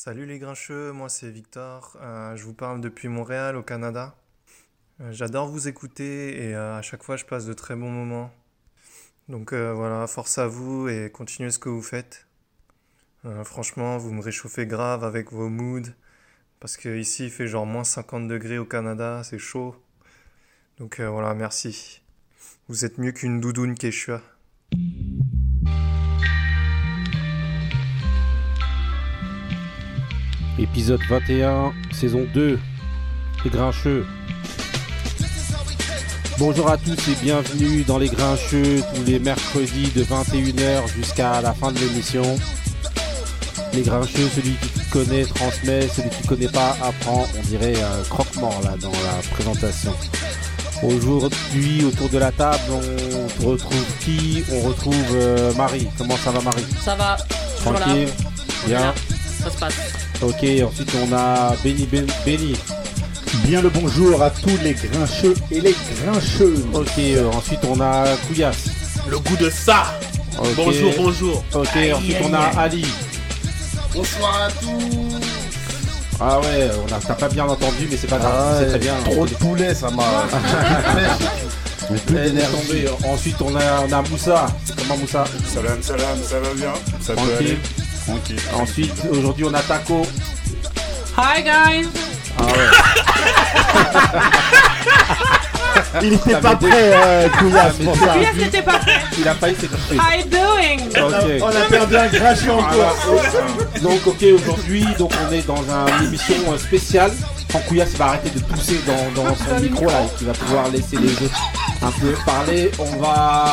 Salut les grincheux, moi c'est Victor, euh, je vous parle depuis Montréal au Canada. Euh, J'adore vous écouter et euh, à chaque fois je passe de très bons moments. Donc voilà, force à vous et continuez ce que vous faites. Franchement, vous me réchauffez grave avec vos moods. Parce que ici il fait genre moins 50 degrés au Canada, c'est chaud. Donc voilà, merci. Vous êtes mieux qu'une doudoune quechua. Épisode 21, saison 2, Les Grincheux. Bonjour à tous et bienvenue dans Les Grincheux tous les mercredis de 21h jusqu'à la fin de l'émission. Les Grincheux, celui qui connaît transmet, celui qui connaît pas apprend, on dirait un croque-mort là dans la présentation. Aujourd'hui, autour de la table, on retrouve qui? On retrouve euh, Marie. Comment ça va Marie? Ça va. Tranquille? Bien? Ça se passe. Ok, ensuite on a Benny Ben- Benny. Bien le bonjour à tous les grincheux et les grincheuses. Ok, euh, ensuite on a Kouyas. Le goût de ça Ok. Bonjour, bonjour Ok, ensuite on a Ali. Bonsoir à tous Ah ouais, on a t'as pas bien entendu, mais c'est pas grave, Ah c'est ouais, très bien. Trop de poulet, ça m'a. J'ai plus d'énergie. Ensuite on a, on a Moussa. Comment Moussa? Salam, salam, ça va bien Ça peut Tranquille. aller Ensuite, aujourd'hui on a Taco. Hi guys Ah ouais. Il était pas prêt, euh, Couillasse, pour ça. Yes, c'était pas prêt. Il a failli s'étouffer. How you doing? On a perdu un grincheux en Voilà. course. Donc ok aujourd'hui donc on est dans un- une émission euh, spéciale. Il va arrêter de tousser dans, dans son micro là et va pouvoir laisser les autres un peu parler. On va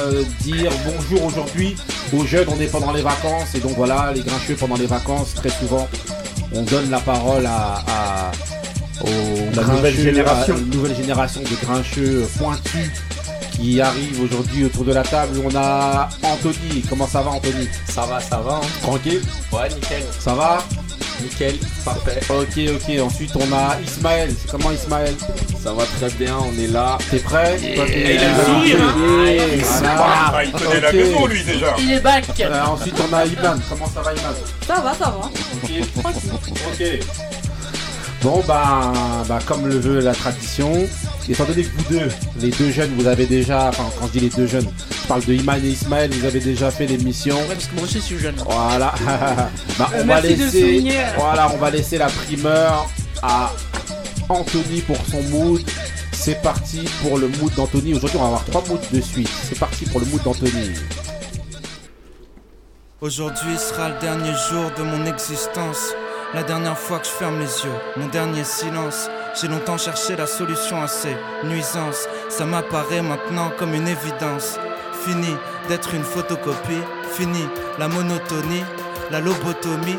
euh, dire bonjour aujourd'hui aux jeunes, on est pendant les vacances et donc voilà les grincheux pendant les vacances très souvent on donne la parole à, à- aux La grincheux, nouvelle génération. à une nouvelle génération de grincheux pointus qui arrivent aujourd'hui autour de la table. On a Anthony, comment ça va Anthony? Ça va, ça va. Hein. Tranquille? Ouais, nickel. Ça va? Nickel, parfait. Ok, ok. Ensuite, on a Ismaël. Comment Ismaël? Ça va très bien, on est là. T'es prêt? Toi, t'es- Et il a le sourire, hein. Yeah. Voilà. Ah, il connaît la Ok. maison, lui, déjà Il est back. Euh, ensuite, on a Iman. Comment ça va, Iman? Ça va, ça va. Ok. Ok. Bon, bah, bah, comme le veut la tradition, étant donné que vous deux, les deux jeunes, vous avez déjà, enfin, quand je dis les deux jeunes, je parle de Iman et Ismaël, vous avez déjà fait l'émission. Ouais, parce que moi aussi je suis jeune. Voilà. bah, on Euh, va laisser, souligner. voilà, on va laisser la primeur à Anthony pour son mood. C'est parti pour le mood d'Anthony. Aujourd'hui, on va avoir trois moods de suite. C'est parti pour le mood d'Anthony. Aujourd'hui sera le dernier jour de mon existence. La dernière fois que je ferme les yeux, mon dernier silence. J'ai longtemps cherché la solution à ces nuisances. Ça m'apparaît maintenant comme une évidence. Fini d'être une photocopie, fini la monotonie, la lobotomie.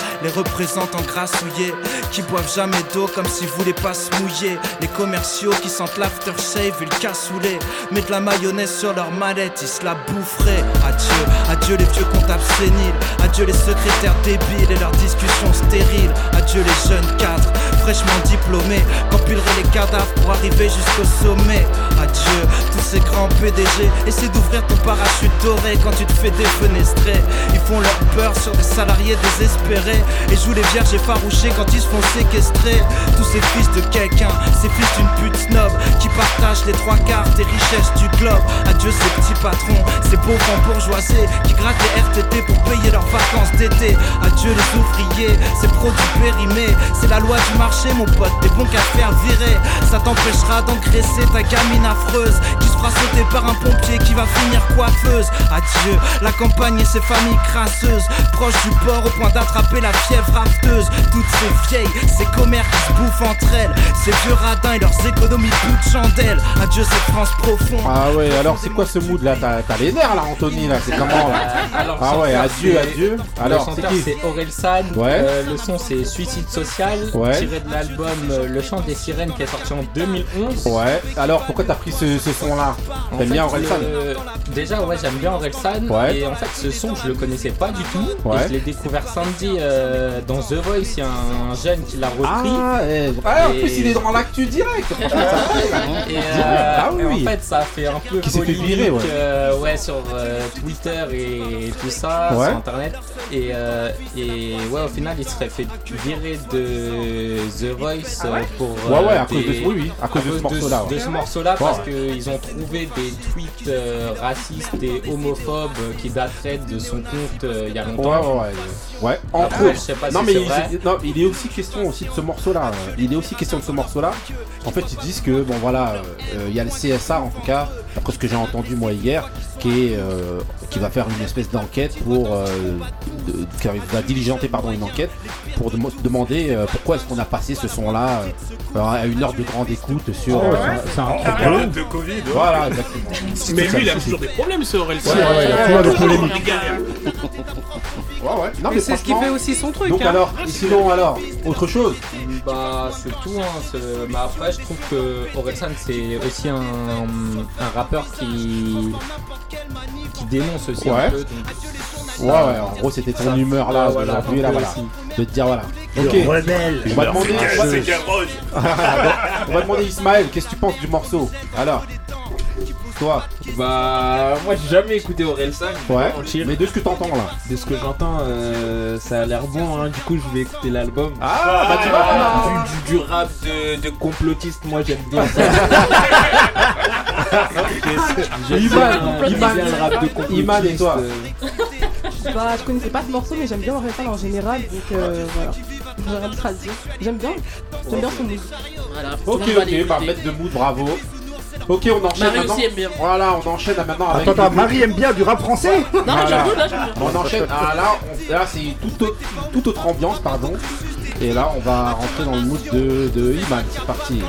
Les représentants grassouillés qui boivent jamais d'eau comme s'ils voulaient pas se mouiller. Les commerciaux qui sentent l'aftershave et le cassoulet. Mettent de la mayonnaise sur leur mallette, ils se la boufferaient. Adieu, adieu les vieux comptables séniles. Adieu les secrétaires débiles et leurs discussions stériles. Adieu les jeunes cadres fraîchement diplômés. Qu'empileraient les cadavres pour arriver jusqu'au sommet. Adieu tous ces grands PDG. Essaie d'ouvrir ton parachute doré quand tu te fais défenestrer. Ils font leur peur sur des salariés désespérés. Et jouent les vierges effarouchées quand ils se font séquestrer. Tous ces fils de quelqu'un, ces fils d'une pute snob qui partagent les trois quarts des richesses du globe. Adieu ces petits patrons, ces pauvres bourgeoisés qui grattent les RTT pour payer leurs vacances d'été. Adieu les ouvriers, ces produits périmés. C'est la loi du marché, mon pote, des bons qu'à faire virer. Ça t'empêchera d'engraisser ta gamine affreuse qui se fera sauter par un pompier qui va finir coiffeuse. Adieu la campagne et ses familles crasseuses, proches du port au point d'attraper la fièvre rafteuse. Toutes ces vieilles, ces commères qui se bouffent entre elles. Ces vieux radins et leurs économies de chandelle. Adieu cette France profonde. Ah ouais, alors c'est quoi ce mood là? T'as t'as les nerfs là, Anthony là, c'est comment là? Alors, Ah ouais, adieu, adieu. le Alors, c'est chanteur qui? c'est Orelsan. Ouais. Euh, le son c'est Suicide Social. Ouais. Tiré de l'album euh, Le chant des sirènes qui est sorti en 2011. Ouais, alors pourquoi t'as pris ce, ce son là En T'aimes fait, bien Orelsan le- Déjà, ouais, j'aime bien Orelsan. Ouais. Et en fait, ce son, je le connaissais pas du tout. Ouais. Et je l'ai découvert samedi euh, dans The Voice. Il y a un jeune qui l'a repris. Ah, eh, ah, en Et- plus il est dans l'actu direct. Et, euh, Ah oui, et en fait, ça a fait un peu Qui s'est fait virer, ouais. euh, ouais, sur euh, Twitter et tout ça, Ouais. sur internet. Et, euh, et ouais, au final, il serait fait virer de The Voice euh, pour. Ouais, euh, ouais, à cause de ce, oui, oui, à cause de ce morceau-là. de ouais. ce morceau-là parce qu'ils ont trouvé des tweets euh, racistes et homophobes qui dateraient de son compte euh, il y a longtemps. Entre Après, je autres. sais pas Non, si mais il, vrai. non, il est aussi question aussi de ce morceau-là. Il est aussi question de ce morceau-là. En fait, ils disent que, bon voilà, euh, euh, il y a le CSA en tout cas, d'après ce que j'ai entendu moi hier, qui, est, euh, qui va faire une espèce d'enquête pour. euh, de- qui va diligenter pardon, une enquête pour dem- demander euh, pourquoi est-ce qu'on a passé ce son-là euh, à une heure de grande écoute sur. Oh, euh, c'est- C'est un En truc de Covid. ouais. Voilà, exactement. Mais C'est lui, il a toujours des problèmes, ce Orelsan. Ouais, ouais, il a toujours des polémiques. Ouais, ouais. Non, Mais c'est ce qui fait aussi son truc. Donc hein. alors, sinon alors, autre chose Bah c'est tout hein, mais après je trouve que Orelsan c'est aussi un, un rappeur qui qui dénonce aussi Ouais. un peu donc, Ouais, ouais, en gros, c'était ton ça- humeur là, ouais, voilà, là, peu voilà. aussi. De te dire, voilà. Ok, Rebelle. on va demander, on va demander Ismaël, qu'est-ce que tu penses du morceau? Alors, toi, Bah, moi j'ai jamais écouté je vais ouais, mais de ce que t'entends là. De ce que j'entends, euh, ça a l'air bon, hein. du coup je vais écouter l'album. Ah, bah tu vois, Du, du- du rap de, de complotiste, moi j'aime bien ça. J'aime Iman, bien- bien le rap de complotiste. Iman et toi euh, Bah, je connaissais pas ce morceau, mais j'aime bien Orelsan en général, donc euh, voilà. J'aime bien, j'aime bien son. Voilà, tout Ok, ok, bah l'écouter. mettre de mood, bravo. Ok, on enchaîne Marie maintenant. aussi aime bien. Voilà, on enchaîne là, maintenant avec. Attends, attends, Marie aime bien du rap français Non, mais Voilà. j'avoue, là, j'aime bien. On enchaîne. Ah là, on- là c'est toute autre, toute autre ambiance, pardon. Et là, on va rentrer dans le mood de, de Iman. C'est parti.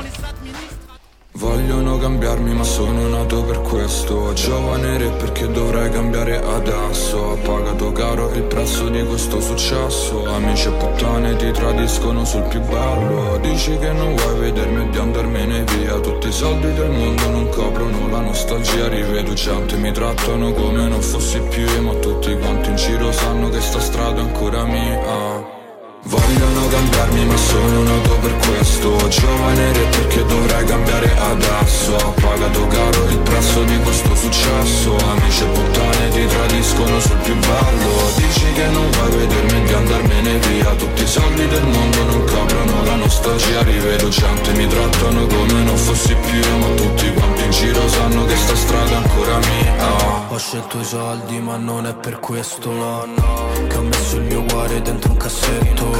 Vogliono cambiarmi ma sono nato per questo. Giovane re perché dovrei cambiare adesso? Ho pagato caro il prezzo di questo successo. Amici e puttane ti tradiscono sul più bello. Dici che non vuoi vedermi e di andarmene via. Tutti i soldi del mondo non coprono la nostalgia. Rivedo gente, mi trattano come non fossi più Ma tutti quanti in giro sanno che sta strada è ancora mia Vogliono cambiarmi ma sono nato per questo. Giovane re perché dovrei cambiare adesso? Ho pagato caro il prezzo di questo successo. Amici e puttane ti tradiscono sul più bello. Dici che non vuoi vedermi di andarmene via. Tutti i soldi del mondo non coprono la nostalgia. Rivedo gente, mi trattano come non fossi più io Ma tutti quanti in giro sanno che sta strada è ancora mia. Ho scelto i soldi ma non è per questo no, no. Che ho messo il mio cuore dentro un cassetto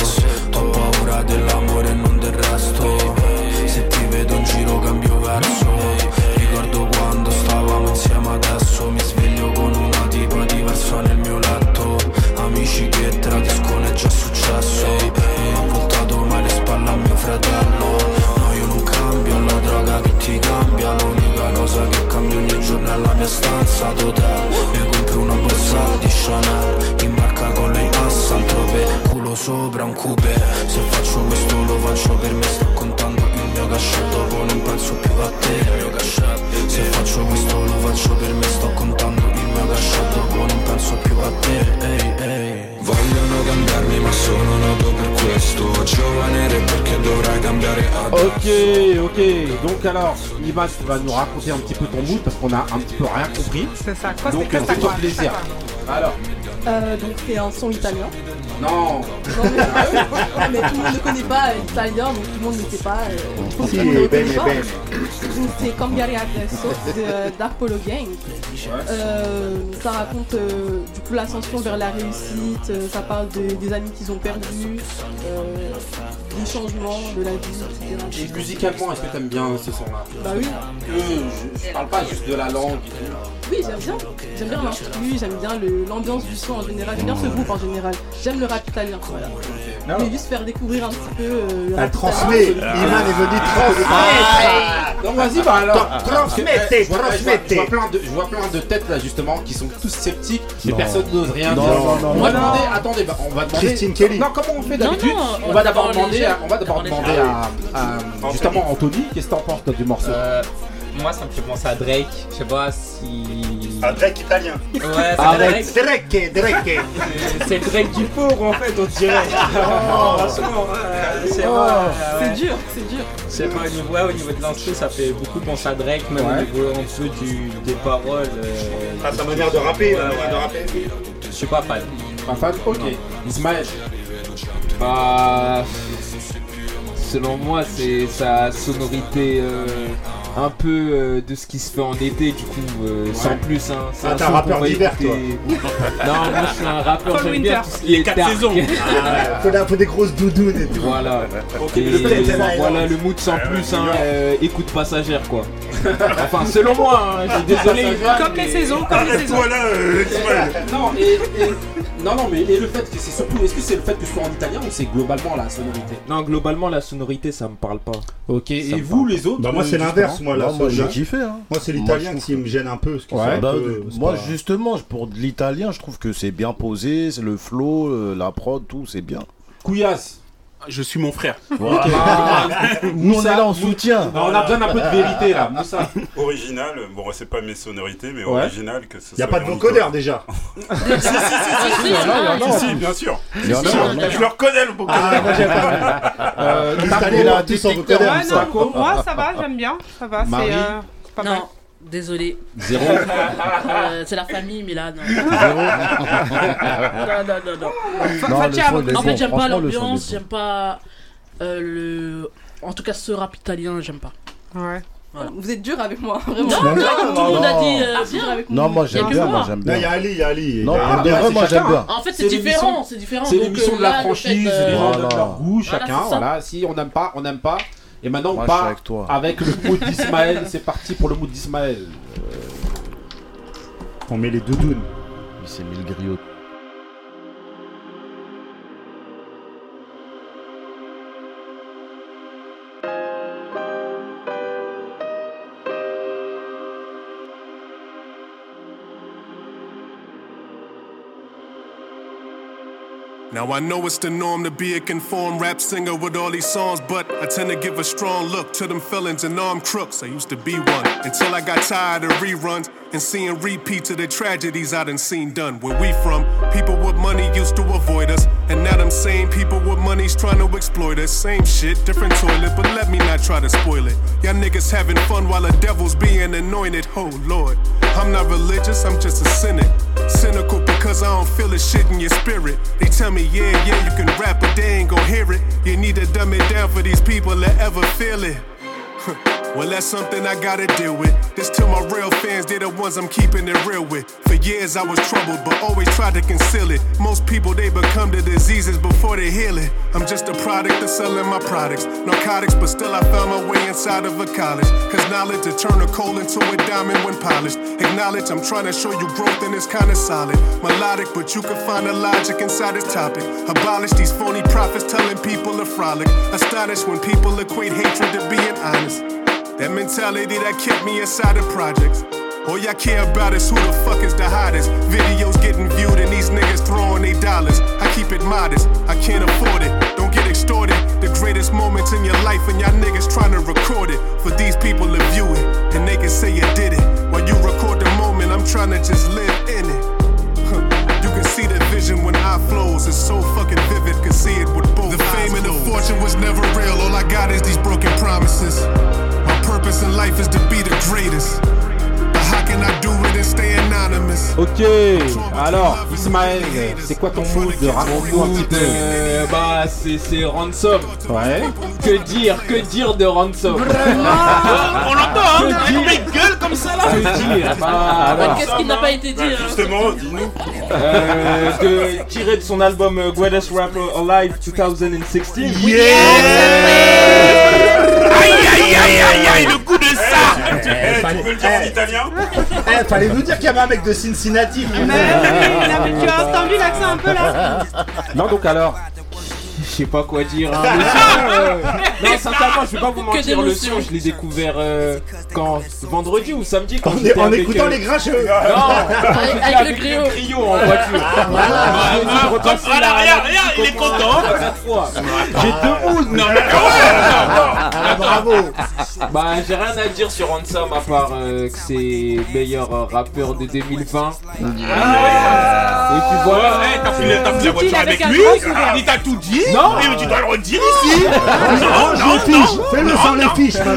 Ho paura dell'amore e non del resto. Se ti vedo in giro cambio verso. Ricordo quando stavamo insieme adesso. Mi sveglio con una tipa diversa nel mio letto. Amici che tradiscono è già successo. E ho voltato mai le spalle a mio fratello. No io non cambio, la droga che ti cambia. L'unica cosa che cambia ogni giorno è la mia stanza d'hotel. Mi compro una borsa di Chanel In barca con Saint-Tropez Culo sopra un coupé Se faccio questo lo faccio per me Sto contando il mio cachet Dopo non penso più a te il mio cachet Se faccio questo lo faccio per me Sto contando il mio cachet Dopo non penso più a te ehi, ehi. Vogliono cambiarmi ma sono nato per questo Giovane re perché dovrei cambiare adesso? Ok, ok. Donc alors, Iman, tu vas nous raconter un petit peu ton mood parce qu'on a un petit peu rien compris. C'est ça, quoi, Donc, c'est que ça, fais-toi quoi. plaisir. Alors, Euh, donc c'est un son italien. non. Non, mais, mais tout le monde ne connaît pas euh, l'italien, donc tout le monde ne sait pas. euh, Si, que tout le monde ne ben, connaît pas. ben. Donc c'est Cambiare Adesso de Gang. Euh, ça raconte euh, du coup l'ascension vers la réussite, euh, ça parle de- des amis qu'ils ont perdus. Euh, du changement, de la vie, etc. Et musicalement, est-ce que t'aimes bien ce son-là Bah oui. Que je, je parle pas juste de la langue et tout. Oui, j'aime bien. J'aime bien l'instru, j'aime bien l'ambiance du son en général, j'aime bien ce groupe en général. J'aime le rap italien, voilà. Je juste faire découvrir un petit peu euh, le Elle transmet. italien. Iman est venu transmettre. Ah, Donc vas-y, bah alors. Transmettez, transmettez. Je vois plein de, je vois plein de têtes là justement qui sont tous sceptiques, mais personne n'ose rien Non, dire. non, non, on va non. demander, attendez, bah, on va demander. Christine Kelly. Non, comment on fait d'habitude On va d'abord les demander, à, jeunes. on va d'abord demander à, à- justement Anthony, qu'est-ce que t'en penses toi, du morceau Euh, moi, ça me fait penser à Drake. Je sais pas si. Un Drake italien. Ouais, c'est Arrête. Drake. Drake, Drake. C'est- le Drake du pauvre en fait, on dirait. Franchement, euh, pas, Oh, ouais. C'est dur, c'est dur. Je sais pas, au niveau, ouais, au niveau de l'instru, ça fait beaucoup penser à Drake, même Ouais. au niveau un peu du, des paroles. euh, Ah, sa manière de rapper, ouais, la manière de rapper. Je suis pas fan. Pas fan Ok. Ismaël. Bah. Selon moi, c'est sa sonorité euh, un peu euh, de ce qui se fait en été, du coup, euh, sans plus. Hein. C'est Ah, un t'es un son rappeur d'hiver, écouter. non, moi je suis un rappeur, j'aime bien winter. tout ce qui est quatre dark. saisons. Ah, Faut des- faut des grosses doudounes et tout. Voilà. Et voilà le mood sans Ouais, plus, hein, euh, écoute passagère quoi. enfin, selon moi, hein, j'ai désolé. Comme les saisons, comme les saisons. Arrête-toi là, euh, Ismaël. Non, et, et- non, non, mais et le fait que c'est surtout, est-ce que c'est le fait que ce soit en italien ou c'est globalement la sonorité? Non, globalement, la sonorité, ça me parle pas. Ok, Ça et me vous parle. les autres Bah moi euh, c'est l'inverse moi là. Non, moi, j'ai kiffé, hein. Moi c'est Moi, l'italien je qui me gêne un peu. Parce que Ouais. c'est un Bah, peu- c'est moi pas- justement, pour de l'italien, je trouve que c'est bien posé, c'est le flow, euh, la prod, tout, c'est bien. Couillasse. Je suis mon frère. Voilà. Nous on est là en soutien. Non, on a besoin d'un peu de vérité là, Moussa. Original, bon c'est pas mes sonorités, mais Ouais. original que ce Y a pas de mon vocodeur déjà. si, si, si, si, Il il bien sûr. Il il. Je le reconnais le vocodeur. Ah, moi j'ai pas. Euh, là, tous en vocodeur. Moi ça va, j'aime bien. Ça va, c'est euh, c'est pas mal. Non, désolé. Zéro. Euh, c'est la famille, mais là, non. non, non, non, non. Non, le il En fait, j'aime pas il l'ambiance, j'aime pas euh, le. En tout cas, ce rap italien, j'aime pas. Ouais. Vous êtes dur avec moi, vraiment. Non, non, tout le monde a dit euh, Ah, dur bien. avec moi. Non, moi j'aime bien, moi. moi j'aime Non, y a bien. Ali, y a Ali. Non, Y a- pour de bah, vrai, moi j'aime bien. En fait, C'est différent, c'est différent. C'est l'émission de la franchise, les gens Voilà. donnent leur goût, Voilà, chacun, voilà. Si on n'aime pas, on n'aime pas. Et maintenant, on part avec toi. avec le mood d'Ismaël. C'est parti pour le mood d'Ismaël. On met les doudounes. Il s'est mis le griot. Now I know it's the norm to be a conformed rap singer with all these songs, but I tend to give a strong look to them felons and armed crooks. I used to be one until I got tired of reruns and seeing repeats of the tragedies I done seen done. Where we from, people with money used to avoid us, and now them same people with money's trying to exploit us. Same shit, different toilet, but let me not try to spoil it. Y'all niggas having fun while the devil's being anointed. Oh Lord, I'm not religious, I'm just a cynic. Cynical because I don't feel the shit in your spirit. They tell me, yeah, yeah, you can rap, but they ain't gon' hear it. You need to dumb it down for these people that ever feel it. Well, that's something I gotta deal with. This to my real fans, they're the ones I'm keeping it real with. For years I was troubled, but always tried to conceal it. Most people, they become the diseases before they heal it. I'm just a product of selling my products. Narcotics, but still I found my way inside of a college. Cause knowledge to turn a coal into a diamond when polished. Acknowledge I'm trying to show you growth and it's kinda solid. Melodic, but you can find the logic inside this topic. Abolish these phony prophets telling people to frolic. Astonished when people equate hatred to being honest. That mentality that kept me inside the projects. All y'all care about is who the fuck is the hottest. Videos getting viewed and these niggas throwing they dollars. I keep it modest, I can't afford it. Don't get extorted. The greatest moments in your life and y'all niggas trying to record it. For these people to view it, and they can say you did it. While you record the moment, I'm trying to just live in it. See the vision when I flows. It's so fucking vivid, can see it with both. The fame and the fortune was never real. All I got is these broken promises. My purpose in life is to be the greatest. But how can and I do it and stay anonymous? Ok, alors Ismaël, c'est quoi ton mood un petit peu. Euh, bah c'est c'est Ransom. Ouais. Que dire, que dire de Ransom On l'entend, hein Que dire comme ça là Que dire Bah alors. Qu'est-ce qui n'a pas été dit Bah, hein justement, dis-nous. Euh, de, tiré de son album euh, Greatest Rapper Alive 2016. Aïe aïe aïe aïe aïe, le coup de ça Eh, tu peux le dire en italien Eh, fallait nous dire qu'il y avait un mec de Cincinnati. Mais, tu as entendu l'accent un peu là Non, donc alors, sais pas quoi dire. hein. Le son, euh, Non, sincèrement, je vais pas vous mentir. Le son, je l'ai découvert euh, quand Vendredi ou samedi quand En, en avec, écoutant euh, les grincheux. Non, Avec- j'étais avec le griot. griot en voiture. Ah, voilà, regarde, regarde, il est content. fois. J'ai deux moods. Non mais ouais Ah, bravo. Bah, j'ai rien à dire sur Ransom à part euh, que c'est meilleur rappeur de 2020. Et puis voilà. Ouais, t'as pris la voiture avec avec lui, il t'a tout dit, Non. Et tu dois le redire ici Non, Je non, fiche. non Fais-le sans les fiches, bah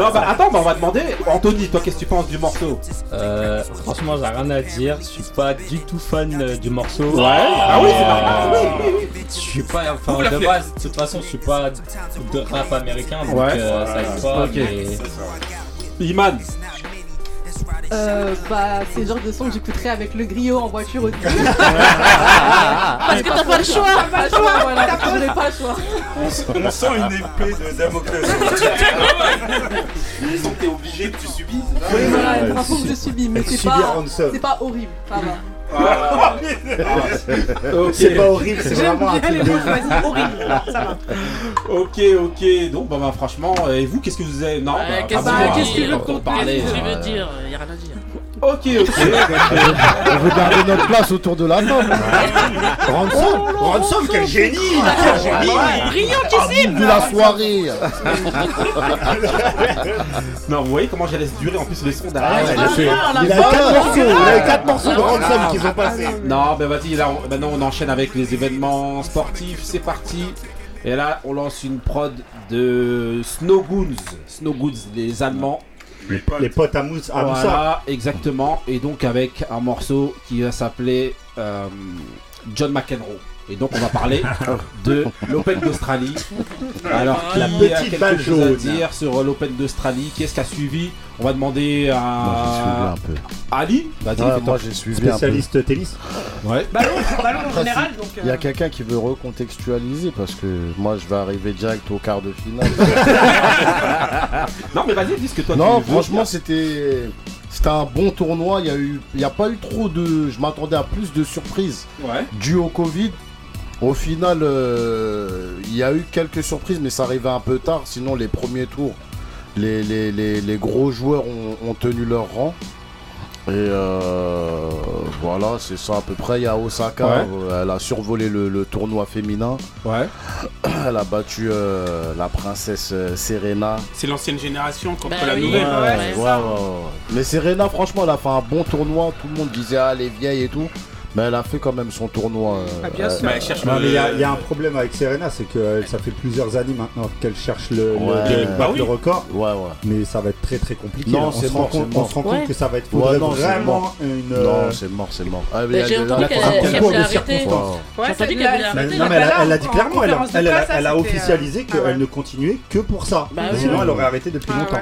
non, bah attends, bah, on va demander. Anthony, toi, qu'est-ce que tu penses du morceau? Euh, franchement, j'ai rien à dire. Je suis pas du tout fan euh, du morceau. Ouais. Ah oui, c'est. Euh, Oui, oui, oui. Je suis pas, enfin, de base, de toute façon, je suis pas de rap américain, donc Ouais. euh, ça aide pas. Ok. mais- Iman. Euh, bah, c'est le genre de son que j'écouterais avec le griot en voiture aussi. Parce que t'as pas le choix Pas le choix, voilà, je n'ai pas le choix. On sent une épée de Damoclès. Ils ont été obligés que tu subisses. Oui, voilà, il faut que je subis, mais c'est Subir pas, c'est pas horrible, ça va. Ok. C'est pas horrible, c'est vraiment un bien les mots choisis, horrible, ça va. Ok, ok. Donc, bah, bah, franchement, euh, et vous, qu'est-ce que vous avez? Non, Ouais, bah, Qu'est-ce que- moi, qu'est-ce va en parler. Qu'est-ce qu'il euh, veut dire? Y a rien à dire. Ok, ok. On veut garder notre place autour de la table. Ransom, Ransom, quel génie Quel génie Brillantissime De la soirée. non, vous voyez comment je laisse durer en plus les sons Ah, derrière. il a la il a bonne 4 morceaux, il a eu 4 morceaux de Ah, Ransom qui sont passés. Non, ben vas-y, là, on- maintenant on enchaîne avec les événements sportifs, c'est parti. Et là, on lance une prod de Snowgoons. Snowgoons, les Allemands. Les potes, les potes à mousse, à Moussa. Exactement. Et donc avec un morceau qui va s'appeler euh, John McEnroe. Et donc on va parler de l'Open d'Australie. Alors qui La a petite quelque balle chose à dire sur l'Open d'Australie Qu'est-ce qui a suivi On va demander à Moi, j'ai suivi un peu. Ali. Vas-y, Ouais, moi, j'ai suivi un peu. Spécialiste tennis. Ouais. Ballon, ballon en général. Il y a euh, quelqu'un qui veut recontextualiser parce que moi je vais arriver direct au quart de finale. Non mais vas-y, dis ce que toi non, tu veux franchement, dire. c'était c'était un bon tournoi. Il y a eu, il y a pas eu trop de. Je m'attendais à plus de surprises Ouais. dû au Covid. Au final, euh, il y a eu quelques surprises, mais ça arrivait un peu tard. Sinon, les premiers tours, les, les, les, les gros joueurs ont, ont tenu leur rang. Et euh, voilà, c'est ça à peu près. Il y a Osaka, Ouais. euh, elle a survolé le, le tournoi féminin. Ouais. Elle a battu euh, la princesse Serena. C'est l'ancienne génération contre Bah la oui. nouvelle. Ouais, Ouais, ouais, c'est ouais, ça. ouais. Mais Serena, franchement, elle a fait un bon tournoi. Tout le monde disait, ah, elle est vieille et tout. Mais elle a fait quand même son tournoi. euh, Ah, bien euh, sûr. Bah, elle cherche Non, le- mais il y, a- il y a un problème avec Serena, c'est que euh, ça fait plusieurs années maintenant qu'elle cherche le, le- Ouais. Bah oui. le record. Ouais, ouais. Mais ça va être très très compliqué. Non, on, c'est se mort, rend compte, c'est on se rend compte Ouais. que ça va être non, vraiment une. Non, euh, c'est mort, c'est mort. Ah, Mais j'ai entendu qu'elle voulait arrêter. non, mais elle, a- dit En clairement, elle, a- officialisé euh, qu'elle ah ne continuait que pour ça. Bah Sinon, elle aurait arrêté depuis Ah longtemps.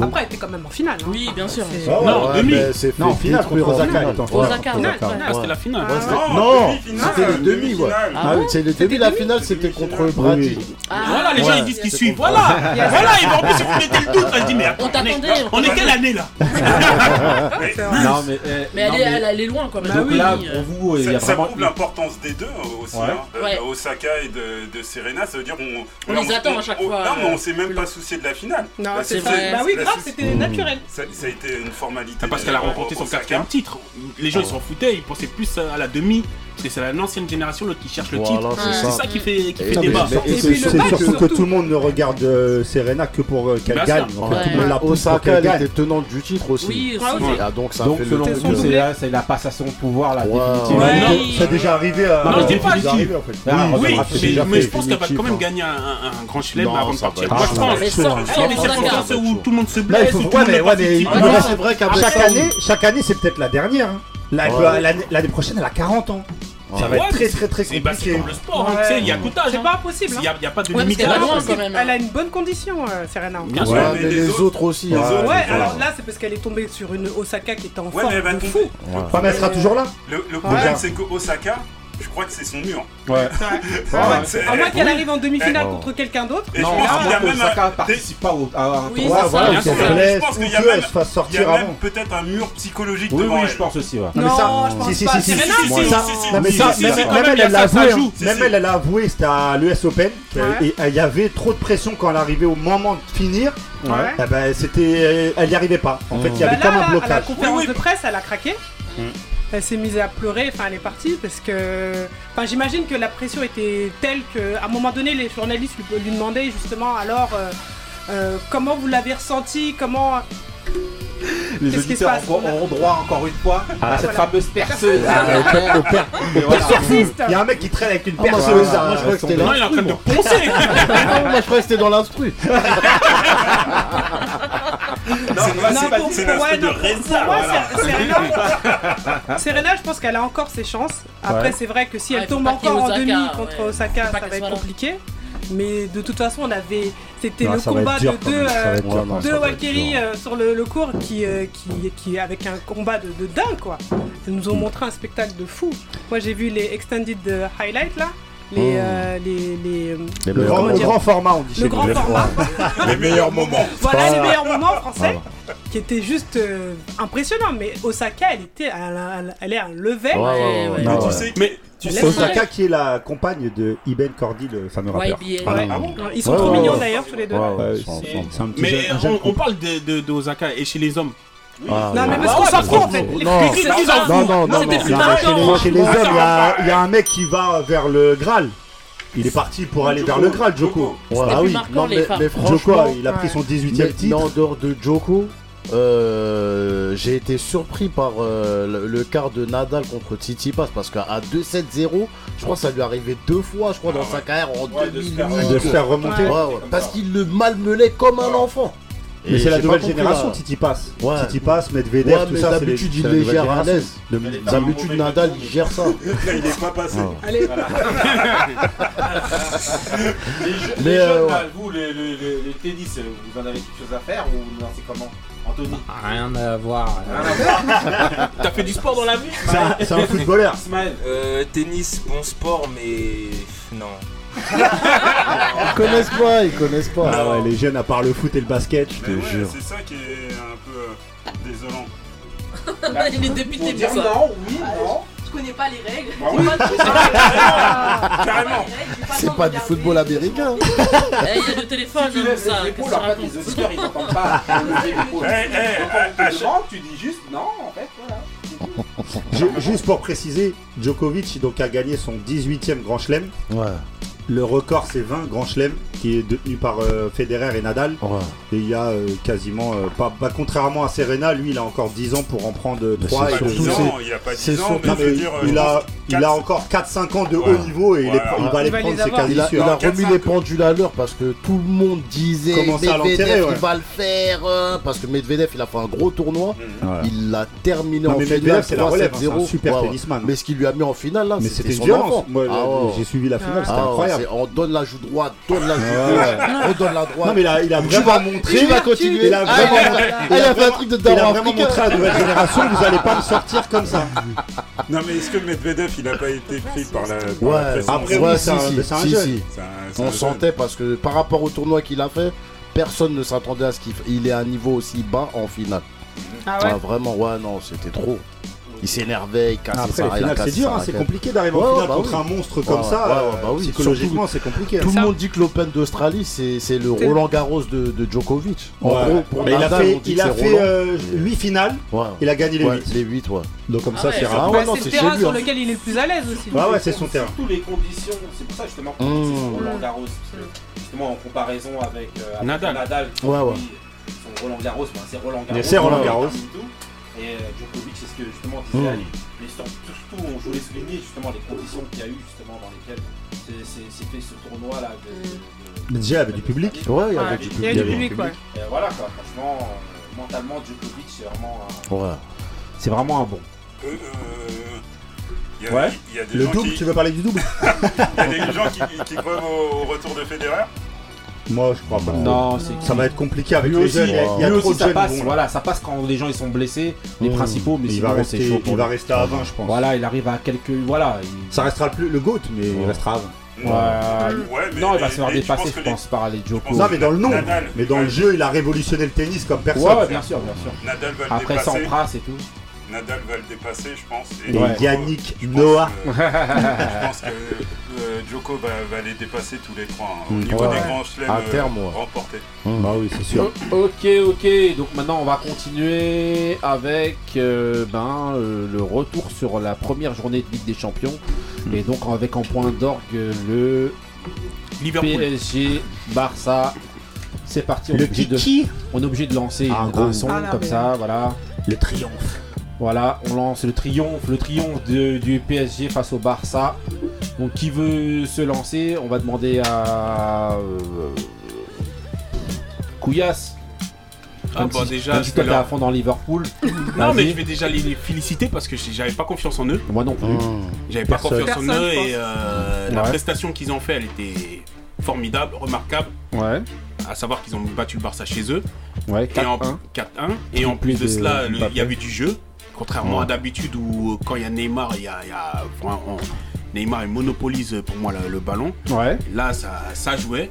Après, elle était quand même en finale. hein. Oui, bien sûr. Ah ouais, Non, Ouais, demi. c'est Non, finale contre Osaka. était Osaka. Ah, c'était la finale. Ah, Non, c'était les demi, ouais. Ah c'est les demi, la finale c'était contre Brady. Ah, Voilà, les gens ils disent qu'ils suivent. Voilà, voilà, ils vont en plus ils vous mettez le doute. Je dis, mais On t'attendait, on est- on est quelle année là? Non mais. euh, Mais elle est, elle, elle est loin quoi. Donc maintenant. là, Oui, pour euh, vous, il y Ça, a ça vraiment. prouve l'importance des deux euh, aussi, hein, de Osaka et de, Serena. Ça veut dire on, On les attend à chaque on- fois, Non, mais euh, on s'est même pas soucié de la finale. Non, c'est ça. Bah oui, c'était naturel. Ça, ça a été une formalité. Parce de- qu'elle a remporté son quatrième titre. Les gens ils s'en foutaient, ils pensaient plus à la demi c'est l'ancienne génération l'autre qui cherche le Voilà, titre. c'est C'est ça. ça qui fait, qui fait Non, mais débat. c'est- c'est c'est surtout que tout le monde ne regarde euh, Serena que pour euh, qu'elle gagne. En fait, Ouais. tout le monde la pousse pour Osaka, qu'elle elle gagne. était tenante du titre aussi. Oui, Ah, aussi. oui. Ah, donc ça Donc fait selon le vous, c'est c'est la passation de pouvoir la Ouais, définitive. A déjà arrivé à. Non, je dis ça a pas. Ah, Oui, c'est mais, je pense qu'elle va quand même hein. gagner un, grand chelem avant de partir. Moi je pense. Hein. ah, Il y a des circonstances où tout le monde se blesse, ouais, mais. Ah, c'est vrai année, chaque année, c'est peut-être la dernière. La- Ouais. L'année l'année prochaine, elle a 40 ans. Ça va Ouais, être très très très c'est- bah, c'est compliqué. comme le sport, hein, tu sais, il y a tout âge. C'est hein. pas impossible. Il hein. n'y a, il y a pas de limite même. Elle a une bonne condition, euh, Serena. Bien sûr. Mais mais les les autres aussi. les autres, Ouais, alors là, c'est parce qu'elle est tombée sur une Osaka qui était en Ouais, forme mais elle va fou. Ouais, mais elle sera toujours là. Le, le problème, Ouais. c'est qu'Osaka, je crois que c'est son mur. Ouais. Ouais, c'est- À moins qu'elle arrive en demi-finale Ouais. contre quelqu'un d'autre. Non, pense à qu'il y moins a que même Osaka un- participe pas au, à un Oui, ça. voilà, blesse Je pense qu'il y a qu'elle même- se fasse Il y sortir a avant. même peut-être un mur psychologique Oui, devant oui, elle. je pense aussi. Ouais. Non, mais Non, ça- je pense si, pas. si, si, si, ça- mais ça, même elle, l'a ça, ça avoué, hein. Même elle, elle a avoué, c'était à l'US Open, Ouais. et il y avait trop de pression quand elle arrivait au moment de finir. Ouais. Eh ben, c'était, elle n'y arrivait pas. En fait, il y Bah avait là, comme un à la blocage. conférence de presse, elle a craqué. Elle s'est mise à pleurer, enfin elle est partie parce que. Enfin j'imagine que la pression était telle qu'à un moment donné les journalistes lui, lui demandaient justement alors euh, euh, comment vous l'avez ressenti, comment. Les Qu'est-ce qui se auditeurs passe auront droit encore une fois à cette Voilà. fameuse perceuse. Ah, au au voilà. Il y a un mec qui traîne avec une Ah, moi, perceuse. moi, je crois que c'était Non, il est en train de poncer. Ah, Moi, je croyais que c'était dans l'instru. C'est- Serena, Serena, je pense qu'elle a encore ses chances. Après, Ouais. c'est vrai que si elle tombe encore en demi contre Osaka, ça va être compliqué. Mais de toute façon, on avait. C'était le combat de deux, euh, deux Valkyrie euh, sur le, le court qui, euh, qui, qui avec un combat de, de dingue quoi. Ils nous ont montré un spectacle de fou. Moi j'ai vu les extended euh, highlights là, les, Mm. euh, les, les, euh, Les Le meilleurs grand, comment le grand format, on dit le chez grand format. Les meilleurs moments. Voilà les Ah. meilleurs moments français qui étaient juste euh, impressionnants. Mais Osaka elle était, elle, elle- elle est à un level. Ouais, ouais, Ouais, ouais. ouais. Non, Tu ouais. sais, Mais tu sais, Osaka qui est la compagne de Iben Cordy, le fameux rappeur. Ah bon Ils sont Ouais, trop ouais, mignons ouais. d'ailleurs tous les deux. Ouais, Ouais, ouais, c'est- sans- sans- c'est un petit mais jeune- un jeune on, parle de, de, de Osaka et chez les hommes. Ah, Non mais parce qu'on s'en fout en fait. Les Non. critiques, ils s'en Non, non, chez les, chez les hommes, il y a, il y a un mec qui va vers le Graal. Il est parti pour aller vers le Graal, Joko. Ouais. Ah oui, marquant, Non, les mais, femmes. mais Joko, franchement, il a pris son 18 mais, e mais titre. en dehors de Joko, euh, j'ai été surpris par euh, le, le quart de Nadal contre Tsitsipas parce qu'à 2-7-0, je crois que ça lui est arrivé deux fois, je crois, dans sa carrière en Ouais, de se faire- 2008. De se faire remonter. Ouais, ouais, parce qu'il le malmenait comme un enfant. Mais c'est la nouvelle génération, là. Titi Pass. Ouais. Titi Pass, Medvedev, Ouais, tout ça, d'habitude, il les gère à l'aise. D'habitude, Nadal, il gère ça. Il est pas passé. Allez. Les jeux- Mais, les euh, jeunes, ouais. là, vous, les, les, les, les tennis, euh, vous en avez quelque chose à faire ou non, c'est comment Anthony Rien à voir. T'as fait du sport dans la vie C'est un- c'est un footballeur. Ismaël Euh, tennis, bon sport, mais non. Ils connaissent pas, ils connaissent pas. Ah ouais, les jeunes, à part le foot et le basket, je te ouais, jure. c'est ça qui est un peu euh, désolant. Il est dépité Faut dire ça. non, oui, non. Je connais pas les règles. Bah oui. pas de- Carrément. C'est pas du football américain. Eh, Il y a le téléphone, Tu hein, lèves ça. les épaules, en fait, tu les auditeurs, ils n'entendent pas lever. Eh, eh, Quand tu dis juste non, en fait, voilà. Ju- Juste pour préciser, Djokovic donc a gagné son 18e Grand Chelem. Ouais. Le record c'est 20 Grand Chelem qui est détenu par euh, Federer et Nadal. Ouais. Et il y a euh, quasiment euh, pas, pas- contrairement à Serena, lui il a encore 10 ans pour en prendre Mais 3 c'est et Pas de- 10 surtout, ans, il a pas c'est 10 ans, surtout- mais Non, je veux mais dire. il, a, il a quatre- encore 4-5 ans de haut niveau et il, est- Voilà. il va va prendre les ses avoir. Il a, quasi il a remis les pendules à l'heure parce que tout le monde disait Medvedev ouais. il va le faire euh, parce que Medvedev il a fait un gros tournoi Ouais. il l'a terminé Non, en mais finale Medvedev, c'est la 3-7-0 relève, hein, c'est un super tennisman. mais ce qu'il lui a mis en finale là Mais c'était c'était une violence. Ah j'ai suivi la finale, c'était Ah ouais, incroyable. On donne la joue droite donne la joue gauche on donne la droite Non mais il a, il a Tu vraiment vas- montré. tu vas continuer. Il a Ah, vraiment, il a- montré- ah, il a fait un vraiment- truc de il a vraiment montré à la nouvelle génération, vous allez pas me sortir comme ça. Non, mais est-ce que Medvedev il a pas été pris par la. Ouais, pression Après, ouais, oui, si, c'est un- si, on sentait parce que par rapport au tournoi qu'il a fait personne ne s'attendait à ce qu'il il ait un niveau aussi bas en finale Ah ouais. Ah, vraiment ouais non c'était trop il s'énervait, il cassait Après, les finales, c'est dur, hein, c'est compliqué d'arriver en Ouais, finale bah contre oui. un monstre comme Ouais, ça, ouais, euh, ouais, bah oui. psychologiquement, Surtout- c'est compliqué. Tout le monde dit que l'Open d'Australie, c'est c'est le Roland Garros de, de Djokovic. En gros, pour Mais il a Nadal, il a fait Roland. euh, 8 finales, Ouais. il a gagné les Ouais, 8. Les 8, ouais. Donc comme Ah ça, c'est rare. non, c'est le terrain sur hein. lequel il est le plus à l'aise aussi. Ouais, ouais, c'est son terrain. Surtout les conditions, c'est pour ça justement qu'on c'est Roland Garros. justement en comparaison avec, euh, Nadal. Ouais, Roland Garros, c'est Roland Garros. Mais c'est Roland Ouais. Garros. Et euh, Djokovic, c'est ce que justement disait Mm. Ali. Mais sur- surtout, je voulais souligner justement les conditions qu'il y a eu justement dans lesquelles c'est fait ce tournoi là. De, de- Mais déjà, il y avait du public. Ouais, il y avait du il y avait public. du public, ouais. Et voilà quoi, franchement, euh, mentalement, Djokovic, c'est vraiment un. Ouais. C'est vraiment un bon. Euh, euh, Il y a, Ouais. il y a des Le gens double, qui, tu veux parler du double il y a des gens qui, qui croient au, au retour de Federer. Moi, je crois pas. Non, c'est Ça va être compliqué avec Lui les aussi, jeunes. Il y a, il y a lui trop aussi, de ça jeunes passe. bons, voilà, ça passe quand les gens ils sont blessés, les Mmh. principaux, mais il sinon va c'est rester, chaud il va rester à 20, je pense. Voilà, il arrive à quelques. Voilà. il- Ça restera plus le GOAT, mais il restera à 20. Ouais. Ouais, mais- non, il va se faire dépasser, je les- pense, par les Djoko. Non, mais dans le nom. Nadal, Mais dans le jeu, il a révolutionné le tennis comme personne. Ouais, ouais, bien sûr, bien sûr. Nadal va le Après, dépasser. Sampras et tout. Nadal va le dépasser, je pense. Et Yannick je pense Noah. que- je pense que euh, Djoko va, va les dépasser tous les trois. hein, au Mm. niveau Ouais. des grands chelems euh, remportés. Bah oui, c'est sûr. Ok, ok. Donc maintenant, on va continuer avec euh, ben, euh, le retour sur la première journée de Ligue des Champions. Et donc, avec en point d'orgue le Liverpool. PSG, Barça. C'est parti, on Le est obligé de, kiki. on est obligé de lancer Ah, un gros. gros son Ah, là, comme mais- ça, voilà. Le triomphe. Voilà, on lance le triomphe, le triomphe de- du PSG face au Barça. Donc qui veut se lancer On va demander à euh, Couillasse. Ah, bah, si- déjà, si toi c'est t'es à fond dans Liverpool. Non, mais je vais déjà les les féliciter parce que j'avais pas confiance en eux. Moi non plus. Mmh. J'avais pas Personne. confiance en eux et euh, la prestation qu'ils ont fait, elle était formidable, remarquable. Ouais, À savoir qu'ils ont battu le Barça chez eux. ouais, Et en 4-1. 4-1. Et en plus de cela, il y avait du jeu. Contrairement Ouais. à d'habitude où euh, quand il y a Neymar, il y a, y Neymar il monopolise pour moi le, le ballon. Ouais. Là, ça, ça jouait.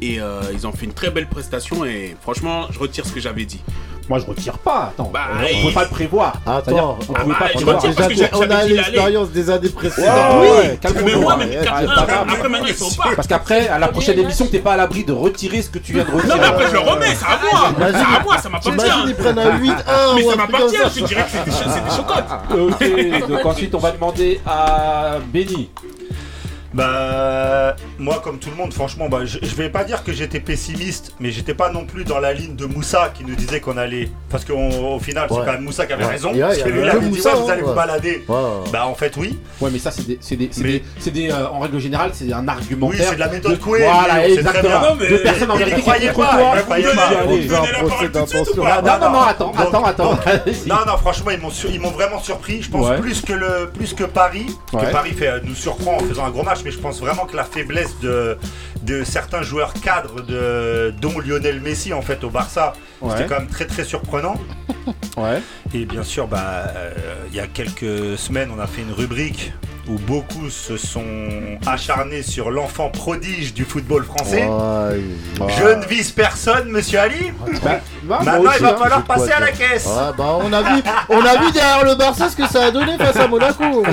Et euh, ils ont fait une très belle prestation. Et franchement, je retire ce que j'avais dit. Moi je retire pas, attends. Bah, on il- pouvait pas le prévoir. Attends, on Ah pouvait bah, pas prévoir. on a l'expérience des années Ouais, précédentes. ouais, Mais calme-nous. moi, même Ouais, 4-1, c'est pas grave. après maintenant ils sont pas. Parce qu'après, à la prochaine émission, t'es pas à l'abri de retirer ce que tu viens de retirer. Non, mais après je le remets, c'est à moi! C'est à moi, ça m'appartient! T'imagines, ils prennent un 8-1 Mais ça m'appartient, je te dirais que c'est des, cho- c'est des chocottes! Ok, donc ensuite on va demander à Benny. Bah, moi, comme tout le monde, franchement, bah, je, je vais pas dire que j'étais pessimiste, mais j'étais pas non plus dans la ligne de Moussa qui nous disait qu'on allait. Parce qu'au final, c'est quand même Moussa qui avait Ouais. raison. Parce que lui, il avait dit, vous allez hein, vous ouais. balader. Ouais. Bah, en fait, oui. Ouais, mais ça, c'est des, c'est des, c'est Mais- des, c'est des, euh, en règle générale, c'est un argumentaire. Oui, c'est de la méthode Coué, Voilà, mais c'est très exactement. bien. Non, mais de personnes en vérité qui contre pas, toi. Vous allez. Non, non, non, attends, attends, attends. non, non, franchement, ils m'ont sur- ils m'ont vraiment surpris. Je pense plus que le plus que Paris, que Paris fait, nous surprend en faisant un gros match, mais je pense vraiment que la faiblesse de, de certains joueurs cadres, de, dont Lionel Messi en fait au Barça, Ouais. c'était quand même très très surprenant. Ouais. Et bien sûr, bah, euh, il y a quelques semaines, on a fait une rubrique où beaucoup se sont acharnés sur l'enfant prodige du football français. Ouais, Je ne vise personne, monsieur Ali. Bah, bah, Maintenant, il va hein. falloir passer à la caisse. Ouais, bah on a vu, on a vu derrière le Barça ce que ça a donné face à Monaco.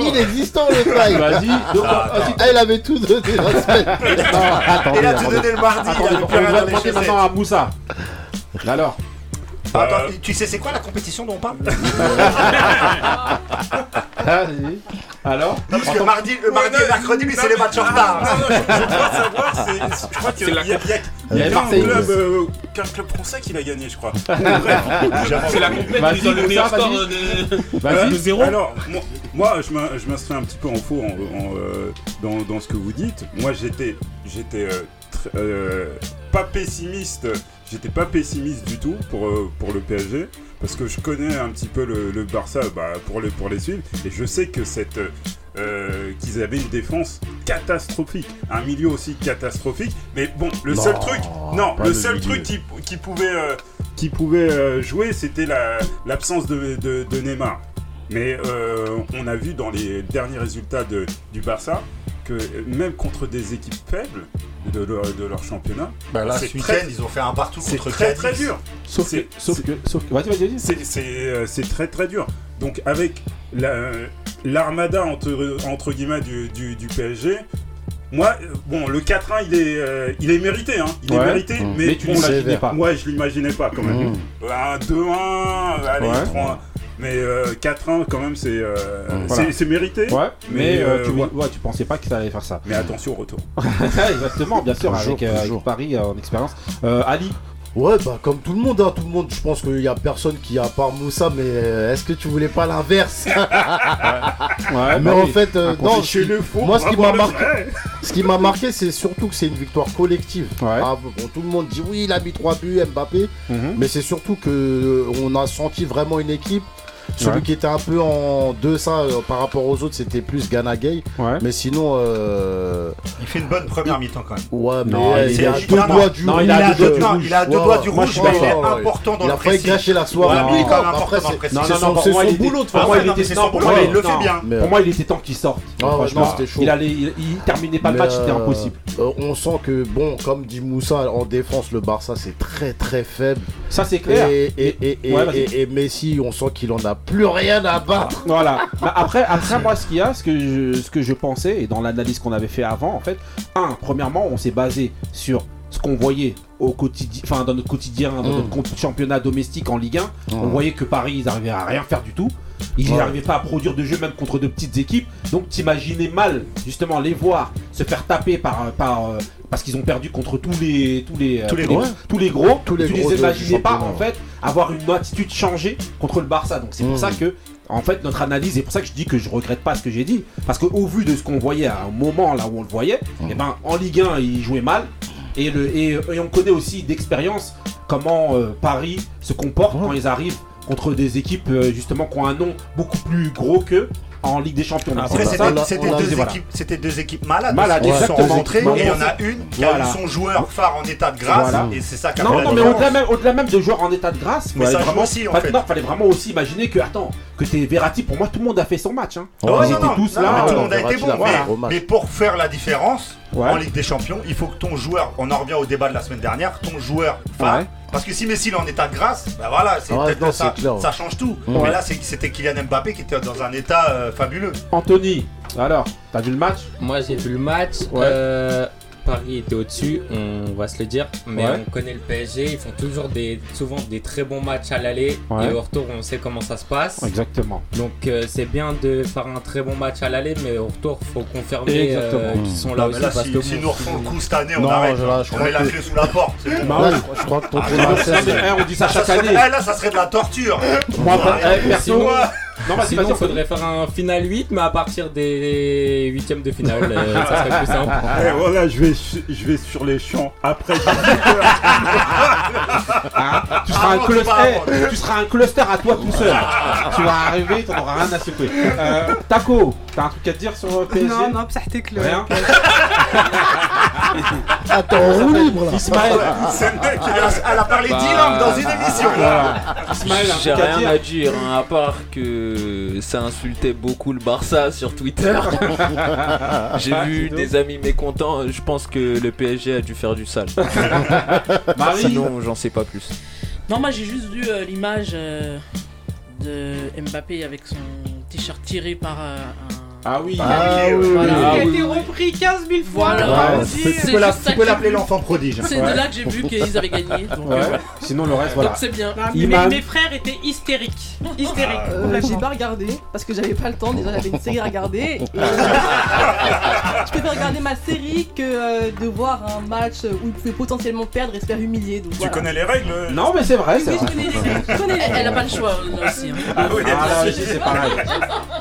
Inexistant le faille. Vas-y. Ah, il avait tout donné la semaine. Non, attendez, Il a tout donné le mardi, il Attendez, avait on plus rien va demander maintenant à Moussa. Alors Attends, tu sais c'est quoi la compétition dont on parle Vas-y. Alors Non, parce que mardi, le mardi et mercredi, lui, c'est les matchs en retard. Je crois savoir, c'est- je crois qu'il y a, y a- il y a- Il y a il y a Marseille, un club, euh, qu'un club français qui l'a gagné, je crois. C'est la complète, ils ont le meilleur score de, de zéro. Alors, moi, moi, je m'in- je m'inscris un petit peu en faux en- en, euh, dans, dans ce que vous dites. Moi, j'étais, j'étais euh, euh, pas pessimiste. J'étais pas pessimiste du tout pour, euh, pour le PSG parce que je connais un petit peu le, le Barça bah, pour, les, pour les suivre et je sais que cette euh, qu'ils avaient une défense catastrophique, un milieu aussi catastrophique. Mais bon, le Non, seul truc, non, le seul milieu. truc qui, qui pouvait euh, qui pouvait euh, jouer, c'était la- l'absence de, de- de Neymar. Mais on a vu dans les derniers résultats de- du Barça que même contre des équipes faibles, de leur, de leur championnat. Bah là, ce très- week-end, ils ont fait un partout c'est contre très Cadiz. très dur. Sauf que, sauf c'est- que, sauf que, vas-y, vas-y, vas-y. c'est- C'est euh, c'est très très dur. Donc avec la- l'armada entre, entre guillemets du, du, du PSG, moi, euh, bon, le 4-1, il est, euh, il est mérité, hein. Il Ouais. est mérité, Mmh. mais, Mais tu bon, l'imaginais pas. Moi, je l'imaginais pas quand même. Mmh. Un 2-1, allez, Ouais. 3 Mais euh, 4-1 quand même, c'est euh, Voilà. mérité. Ouais, mais, euh, tu, ouais. ouais, tu pensais pas que ça allait faire ça. Mais attention au retour. Exactement, bien sûr, Toujours, avec, euh. Paris euh, en expérience. Euh, Ali Ouais, bah comme tout le monde, hein, tout le monde, je pense qu'il y a personne qui a part Moussa, mais euh, est-ce que tu voulais pas l'inverse? Ouais, Mais bah en oui. fait, euh, non, ce qui- moi ce qui m'a marqué, ce qui m'a marqué, c'est surtout que c'est une victoire collective. Ah, bon, tout le monde dit oui, il a mis 3 buts, Mbappé, Mhm. mais c'est surtout que euh, on a senti vraiment une équipe. Celui Ouais. qui était un peu en deçà euh, par rapport aux autres, c'était plus Ghana Gay. Mais sinon, euh, Il fait une bonne première mi-temps quand même. Ouais, mais Non, il il, a il- deux non, doigts non, du non, rouge. il a deux- non, il a doigts du rouge, mais il est important dans Il le a failli pressing. gâcher la soirée. Quand même après, important dans le c'est- pressing. Non, c'est non, son- il boulot de pour moi, il il il- le fait bien. Pour moi, il était temps qu'il sorte. Ah Franchement, non, c'était chaud. Il, il, il terminait pas le match, c'était euh, impossible. euh, on sent que, bon, comme dit Moussa, en défense, le Barça, c'est très très faible. Ça, c'est clair. Et Messi, on sent qu'il en a plus rien à battre. Voilà. Bah, après, après moi, ce qu'il y a, ce que, je, ce que je pensais, et dans l'analyse qu'on avait fait avant, en fait, un, premièrement, on s'est basé sur ce qu'on voyait au quotidien, enfin dans notre quotidien, dans Mm. notre championnat domestique en Ligue 1, on Mm. voyait que Paris, ils arrivaient à rien faire du tout. Ils Ouais. n'arrivaient pas à produire de jeu même contre de petites équipes. Donc t'imaginais mal justement les voir se faire taper par, par euh, parce qu'ils ont perdu contre tous les tous les euh, Tous les gros. tous les gros. Tous les tu gros les imaginais pas en fait avoir une attitude changée contre le Barça. Donc c'est pour ça que en fait notre analyse, c'est pour ça que je dis que je regrette pas ce que j'ai dit parce qu'au vu de ce qu'on voyait à un moment là où on le voyait, et ben en Ligue 1 il jouait mal et le et, et on connaît aussi d'expérience comment euh, Paris se comporte quand ils arrivent contre des équipes euh, justement qui ont un nom beaucoup plus gros qu'eux en Ligue des Champions. C'était a- deux, voilà. équipes, c'était deux équipes malades. Malades, qui sont rentrées et il y en a une qui a Voilà. eu son joueur phare en état de grâce Voilà. et c'est ça qui a Non, non, mais au-delà même, au-delà même de joueurs en état de grâce, Mais fallait ça vraiment, aussi, en fait. non, fallait vraiment aussi imaginer que, attends, que t'es Verratti, pour moi, tout le monde a fait son match. Hein. Ils non, étaient non, tous non, là. tout le euh, monde a été bon. Mais, mais pour faire la différence en Ligue des Champions, il faut que ton joueur, on en revient au débat de la semaine dernière, ton joueur phare. Parce que si Messi est en état de grâce, bah voilà, c'est peut-être non, que ça, ça change tout. Mais là, c'est- c'était Kylian Mbappé qui était dans un état euh, fabuleux. Anthony, alors, t'as vu le match? Moi j'ai vu le match. Ouais. euh, Paris était au-dessus, on va se le dire. Mais Ouais. on connaît le PSG, ils font toujours des, souvent des très bons matchs à l'aller. Ouais. Et au retour, on sait comment ça se passe. Exactement. Donc euh, c'est bien de faire un très bon match à l'aller, mais au retour, faut confirmer euh, Exactement. qu'ils sont là aussi. là, parce si, que si bon, nous refont le coup cette année, on Non, arrête. je- là, je on met la clé sous la porte. Bah Là, je, crois que ton Ah, eh, on dit ça chaque serait- année. là, ça serait de la torture. Moi, perso, non, vas-y, Sinon, faudrait faire un final 8, mais à partir des huitièmes de finale, euh, ça serait plus simple. Eh, voilà, je vais, je vais sur les champs après. Hein tu, seras un Ah, non, cluster, tu seras un cluster à toi tout seul. tu vas arriver, t'en auras rien à secouer. Euh, Taco, t'as un truc à te dire sur PSG Non, non, psahtek le. Rien? Attends, on roule libre là. Ismaël, C'est le mec, elle a, elle a parlé 10 langues dans une émission. voilà. Ismaël, un J'ai rien dire à dire, hein, à part que ça insultait beaucoup le Barça sur Twitter. J'ai vu des amis mécontents, je pense que le PSG a dû faire du sale. Marie Sinon, j'en sais pas plus. Non, moi j'ai juste vu euh, l'image euh, de Mbappé avec son t-shirt tiré par euh, un. Ah oui, Ah oui, Voilà. Il oui, a été repris 15 000 fois. Voilà. Ouais, Ramsey. Tu C'est peux la- que l'appeler l'enfant prodige. C'est Ouais. de là que j'ai vu qu'ils avaient gagné. Donc, Ouais. euh, voilà. Sinon, le reste, voilà. Donc c'est bien. Non, mais mes, mes frères étaient hystériques. Hystériques. Euh, complètement. j'ai pas regardé parce que j'avais pas le temps. Déjà, j'avais une série à regarder. et, euh, je préfère regarder ma série que de voir un match où il pouvait potentiellement perdre et se faire humilier. Donc, Tu connais les règles Non, mais c'est vrai, Oui, c'est oui, je vrai. connais les règles. Je connais les Elle, a pas le choix là aussi. hein. Ah oui, Ah là aussi, c'est pareil.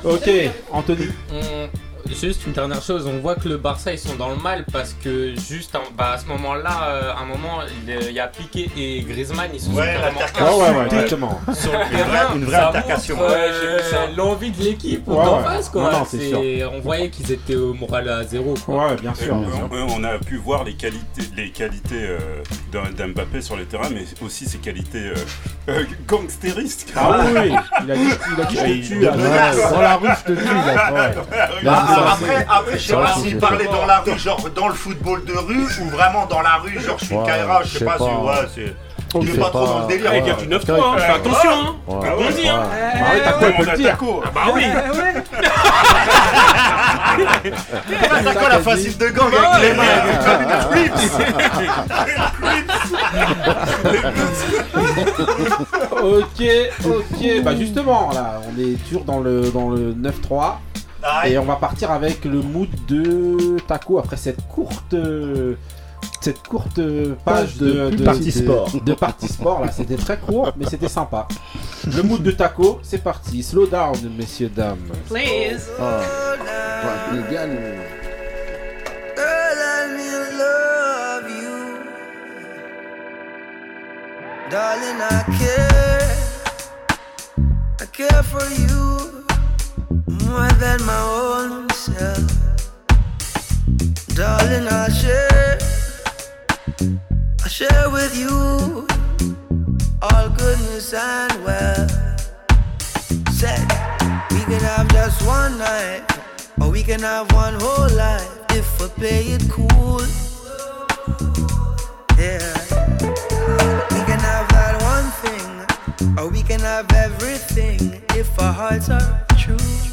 Ok, Anthony. On- Juste une dernière chose, on voit que le Barça ils sont dans le mal parce que juste en- bah, à ce moment-là, euh, à un moment, il y a Piqué et Griezmann, ils sont Ouais. Ouais, ouais, exactement. sur le Une terrain. vraie- une vraie Ça altercation. montre, Ouais, euh, j'ai vu ça. l'envie de l'équipe Ouais, ouais. face quoi. Non, non, On voyait qu'ils étaient au moral à zéro. quoi. Ouais, bien sûr. bien sûr. on, on a pu voir les qualités, les qualités euh, d'un- d'Mbappé sur le terrain, mais aussi ses qualités euh, euh, gangstéristes. Ah oui, il a dit, il a dit je te tue. Ouais, à- Dans la rue, je te dis, Ah, après, après, je sais pas s'il parlait dans la rue, genre dans le football de rue, ou vraiment dans la rue, genre je suis Kaira, je sais pas si. Ouais, c'est. Il Je pas trop dans le délire. Ah, il y a du 9-3, hein, fais attention, hein. Ouais, Rebondis, hein. ouais. Bah oui, t'as quoi, peut le dire. Ah bah oui. T'as quoi la facile de gang Ah avec les. Ah, ok, ok. Bah justement, là, on est toujours dans le, dans le 9-3. Et on va partir avec le mood de Taco après cette courte. Cette courte page de, de, Partie sport. de partie sport là, c'était très court mais c'était sympa. Le mood de Taco, c'est parti. Slow down, messieurs dames. Please. Girl, me love you. Darling, I care. I care for you more than my own self. Darling, I share. I share with you all goodness and wealth. Said we can have just one night. Or we can have one whole life if we play it cool. Yeah. We can have that one thing, or we can have everything if our hearts are true.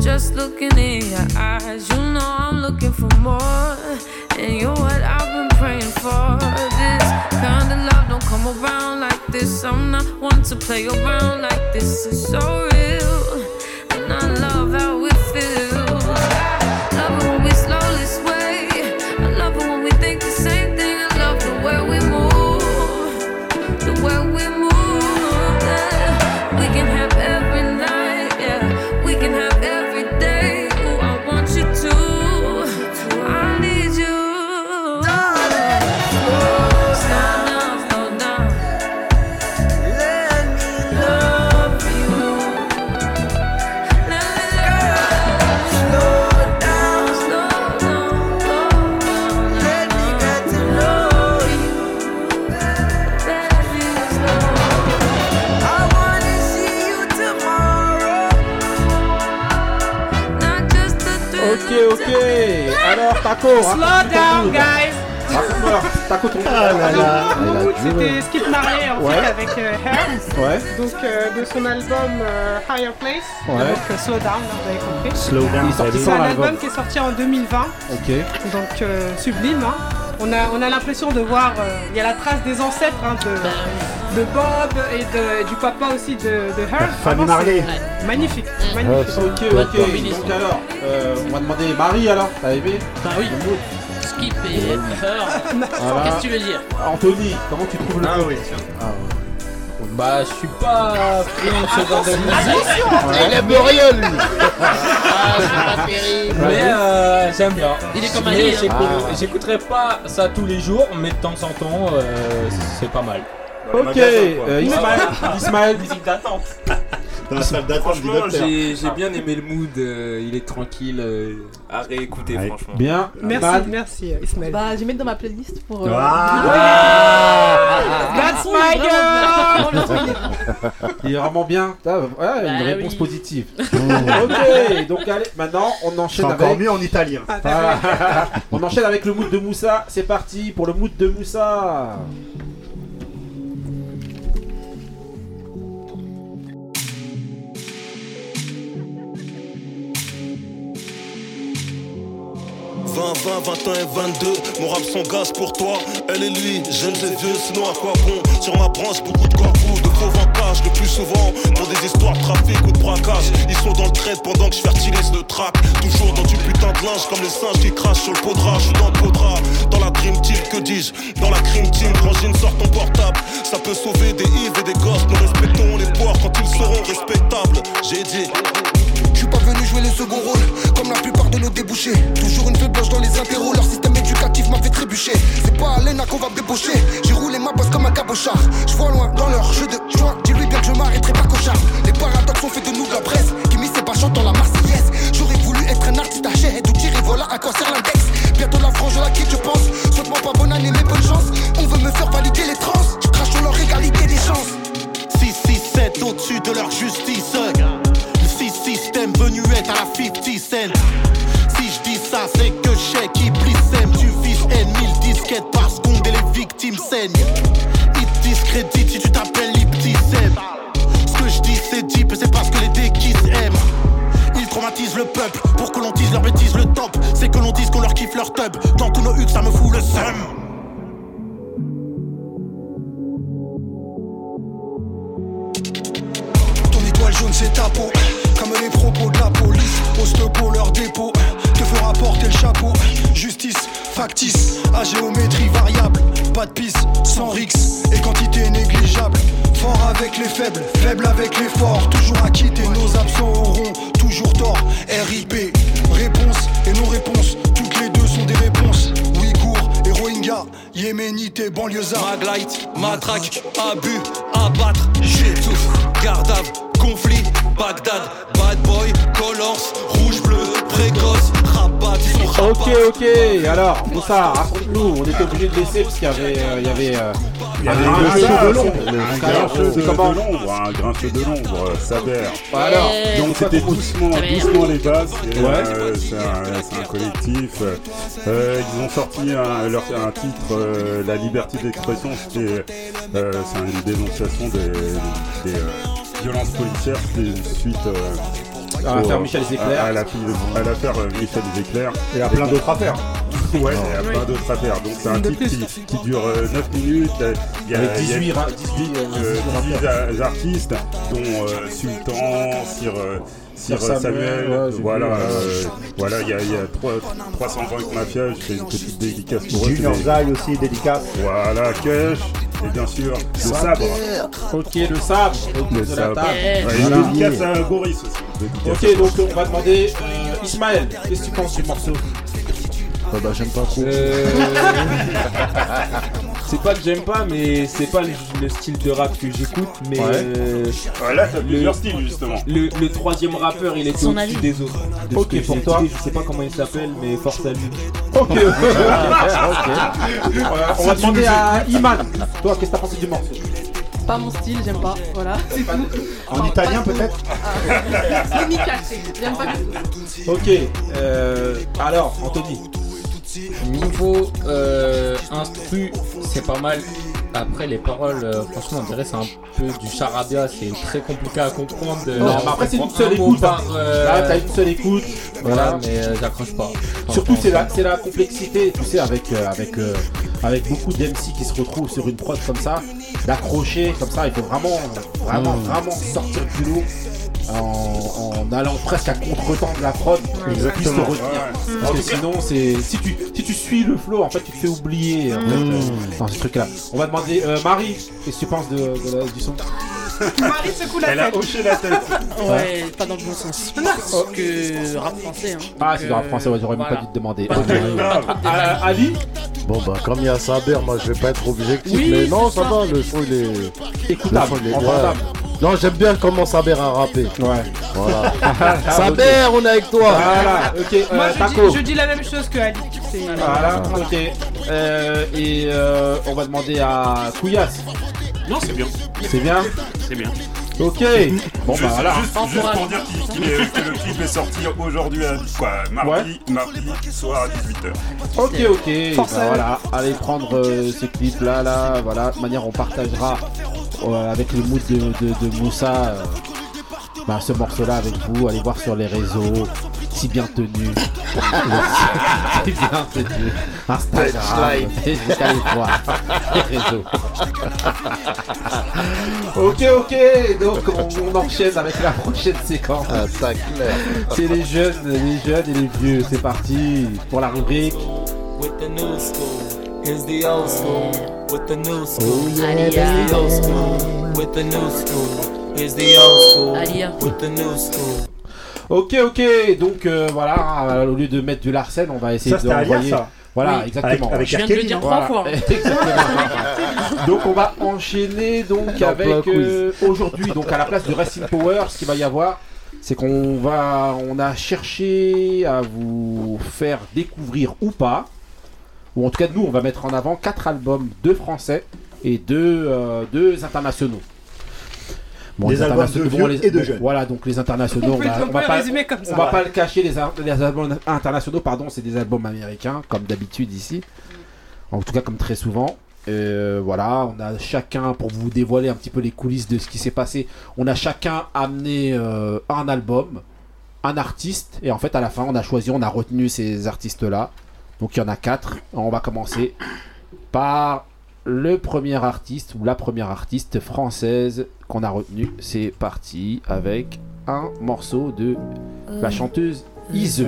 Just looking in your eyes. You know I'm looking for more, and you're what been praying for. This kind of love don't come around like this. I'm not one to play around like this. It's so real, Taco. Slow down, guys. Taco ton mood. Alors, mon mood, Elle a c'était. Skip Marley en fait avec euh. Ouais. Donc euh, de son album euh, Higher Place. Ouais. Donc Slow Down, vous avez compris. Slow Down, C'est un album qui est sorti en 2020. Ok. Donc sublime. hein. On a, on a l'impression de voir, il y a la trace des ancêtres hein, de, de Bob et de, du papa aussi de, de Her. famille c'est Magnifique. magnifique. Ok, ok. Donc alors, euh, on va demander Marie alors. T'as aimé Bah oui. Skip et Her. Voilà. Qu'est-ce que tu veux dire Anthony, comment tu trouves le Ah oui. Ah ouais. Bah, je suis pas friand de ce genre de musique. Il aime rien, lui. Ah, c'est pas terrible. Mais euh, j'aime bien. Il est comme Mais Ali, hein. j'écoute- Ah. J'écouterai pas ça tous les jours, mais de temps en temps, euh, c'est pas mal. Ok, euh, Ismaël, Ismaël. Musique d'attente. Dans la salle d'attente du Franchement, docteur. j'ai j'ai bien aimé le mood. euh, il est tranquille euh, à réécouter, franchement. Bien. Merci, Mad. merci euh, Ismaël. Bah, je vais mettre dans ma playlist pour. euh, Ah. That's my j'adore, girl. Il est vraiment bien. Ah, ouais, une Bah réponse oui. positive. ok, donc allez, maintenant on enchaîne C'est encore avec. mieux en italien. Voilà. on enchaîne avec le mood de Moussa. C'est parti pour le mood de Moussa. « 20, 20, 21 et 22, mon rap son gaz pour toi. Elle et lui, jeunes et vieux, sinon à quoi bon? Sur ma branche, beaucoup de corbeaux, de faux vantages, le plus souvent pour des histoires de trafic ou de braquage. Ils sont dans le trade pendant que je fertilise le track. Toujours dans du putain de linge, comme les singes qui crachent sur le podra. Je suis dans le podra, dans la dream team, que dis-je? Dans la crime team, Frangine sort ton portable. Ça peut sauver des Yves et des gosses. Nous respectons les poires quand ils seront respectables. J'ai dit. Venu jouer le second rôle, comme la plupart de nos débouchés. Toujours une faiblesse dans les interros, leur système éducatif m'a fait trébucher. C'est pas à qu'on va me débaucher, j'ai roulé ma bosse comme un cabochard. Je vois loin dans leur jeu de joint, dis-lui bien que je m'arrêterai pas cochard. Les paradoxes ont fait de nous de la presse, qui mis ses pas chantant la Marseillaise. J'aurais voulu être un artiste à jet, d'où tirer voilà à quoi sert l'index. Bientôt la frange, je la quitte, je pense. Souhaite-moi pas bonne année, mais bonne chance. On veut me faire valider les trans, je crache sur leur égalité des chances. 667 au-dessus de leur justice. Le 6 système venu être à la 50 cent. Si je dis ça, c'est que chèque qui plissème. Tu vises N 1000 disquettes par seconde et les victimes saignent. Ils te discréditent si tu t'appelles Iptisem. Ce que je dis, c'est deep et c'est parce que les déquisses aiment. Ils traumatisent le peuple pour que l'on dise leur bêtise. Le top, c'est que l'on dise qu'on leur kiffe leur tub. Qu'on a eu que ça me fout le seum. C'est ta peau. Comme les propos de la police Ostepo leur dépôt. Te fera porter le chapeau. Justice factice À géométrie variable. Pas de piste sans rix Et quantité négligeable. Fort avec les faibles Faible avec les forts. Toujours à quitter Nos absents auront toujours tort. RIP Réponse et non-réponse. Toutes les deux sont des réponses. Ouïghour et Rohingya Yéménité, banlieusard. Maglite, matraque, abus, abattre, j'étouffe, gardave, conflit, Bagdad, bad boy, colors, rouge, bleu, précoce, rabat. Ok, ok, alors, pour ça, raconte-nous, on était obligé de laisser parce qu'il y avait. euh, il y avait, euh, Il y avait un gars, de l'ombre. un grincheux, de, l'ombre, un grincheux de l'ombre, euh, Saber. Alors, donc c'était doucement, doucement les bases. Ouais. euh, c'est un, c'est un collectif. Euh, ils ont sorti un, leur, un titre, euh, La liberté d'expression. C'était, euh, c'est une dénonciation des, des, euh, violences policières c'était suite. euh, À l'affaire Michel Zecler. À, à la- à l'affaire euh, Michel Zecler. Et à plein d'autres affaires. Ouais, et à Oui. plein d'autres affaires. Donc c'est un titre qui, qui dure euh, 9 minutes. euh, Il y a, Avec il y a- 18 ra- 18, euh, euh, 18 18 a- artistes, dont euh, Sultan, Sir, Sir Samuel, Samuel, ouais, j'ai voilà, euh, voilà, il y a, il y a trois- 320 Mafia, je fais une petite dédicace pour eux. Junior c'est- Zai aussi, dédicace. Voilà, Cash, et bien sûr, le sabre. Ok, le sabre. Le de la sabre. table. Ouais, une Voilà. dédicace à Boris aussi. Ok, donc on va demander euh, Ismaël, qu'est-ce que tu penses du morceau? Bah, bah, j'aime pas trop. Euh, c'est pas que j'aime pas, mais c'est pas le, le style de rap que j'écoute. Mais Ouais. euh, Ouais, là, t'as plusieurs styles, justement. Le, le troisième rappeur, il était Son au-dessus avis. des autres. De Ok, pour toi. écouté, Je sais pas comment il s'appelle, mais force à lui. Ok, ok. Voilà, on va demander à Iman. Toi, qu'est-ce que t'as pensé du morceau Pas mon style, j'aime pas. Voilà, c'est tout. En Enfin, italien, peut-être Ah. C'est nickel, j'aime pas du tout. Ok, euh, alors, Anthony. Niveau euh, instru, c'est pas mal. Après, les paroles, euh, franchement, on dirait c'est un peu du charabia, c'est très compliqué à comprendre. euh, Non, on mais après, c'est une seule un mot écoute. par, hein. euh, Là, t'as une seule écoute. Voilà, mais euh, j'accroche pas. Surtout, c'est la, c'est la complexité, tu sais, avec, euh, avec, euh, avec beaucoup d'MC qui se retrouvent sur une prod comme ça, d'accrocher comme ça, il faut vraiment, vraiment, Mm. vraiment sortir du lot. En, en allant presque à contre-temps de la prod pour qu'ils puissent te retenir. Ouais. Parce que sinon, c'est si tu, si tu suis le flow, en fait, tu te fais oublier en fait, Mm. euh, dans ce truc-là. On va demander, euh, Marie, qu'est-ce que tu penses de, de la- du son? Marie secoue la Elle a tête. hoché la tête. Ouais, pas dans le bon sens. Parce que rap français. Hein. Ah, c'est dans la français, ouais, j'aurais même voilà. pas dû te demander. Débat. Ah, Ali? Bon bah comme il y a Saber, moi je vais pas être objectif, Oui, mais non ça ça. va, le son il est... Écoutable, entendable. Non j'aime bien comment Saber a rappé. Ouais. Voilà. Saber, on est avec toi. Voilà, ok, euh, Moi, je Taco. dis, je dis la même chose que Ali. C'est- Voilà, ok. Euh, et euh, on va demander à Couillasse. Non, c'est bien. C'est bien? C'est bien. Ok. Bon bah voilà. Juste, juste pour dire est- que le clip est sorti aujourd'hui, à, quoi, mardi, mardi soir à 18h. Ok, ok. Force bah à voilà, allez prendre euh, ces clips là, là, voilà. De manière, on partagera euh, avec le mood de, de, de Moussa euh, bah, ce morceau là avec vous. Allez voir sur les réseaux, si bien tenu. si bien tenu. Instagram. Allez voir les réseaux. ok, ok. Donc on, on enchaîne avec la prochaine séquence. Ah, ça clair. C'est les jeunes, les jeunes et les vieux. C'est parti pour la rubrique. With the new school, here's the old school. With the new school, Oh, yeah, here's the old school. With the new school, here's the old school. Alia. With the new school. Ok, ok, donc euh, voilà, euh, au lieu de mettre du Larsen, on va essayer Ça, de c'était à lire, envoyer. ça. Voilà, Oui. exactement. Avec- avec Je viens de le dire trois fois. Exactement. donc on va enchaîner donc avec euh, aujourd'hui, donc à la place du Wrestling Power, ce qu'il va y avoir, c'est qu'on va, on a cherché à vous faire découvrir ou pas, ou en tout cas nous, on va mettre en avant quatre albums, deux français et deux, euh, deux internationaux. Des les albums de internationaux, vieux bon, et de bon, jeunes. Voilà, donc les internationaux, On va, on va pas, résumer comme ça. on va pas le cacher, les albums internationaux, pardon, c'est des albums américains, comme d'habitude ici. En tout cas, comme très souvent. Euh, voilà, on a chacun, pour vous dévoiler un petit peu les coulisses de ce qui s'est passé, on a chacun amené euh, un album, un artiste, et en fait, à la fin, on a choisi, on a retenu ces artistes-là. Donc, il y en a quatre. On va commencer par le premier artiste ou la première artiste française qu'on a retenu. C'est parti avec un morceau de la chanteuse Ise.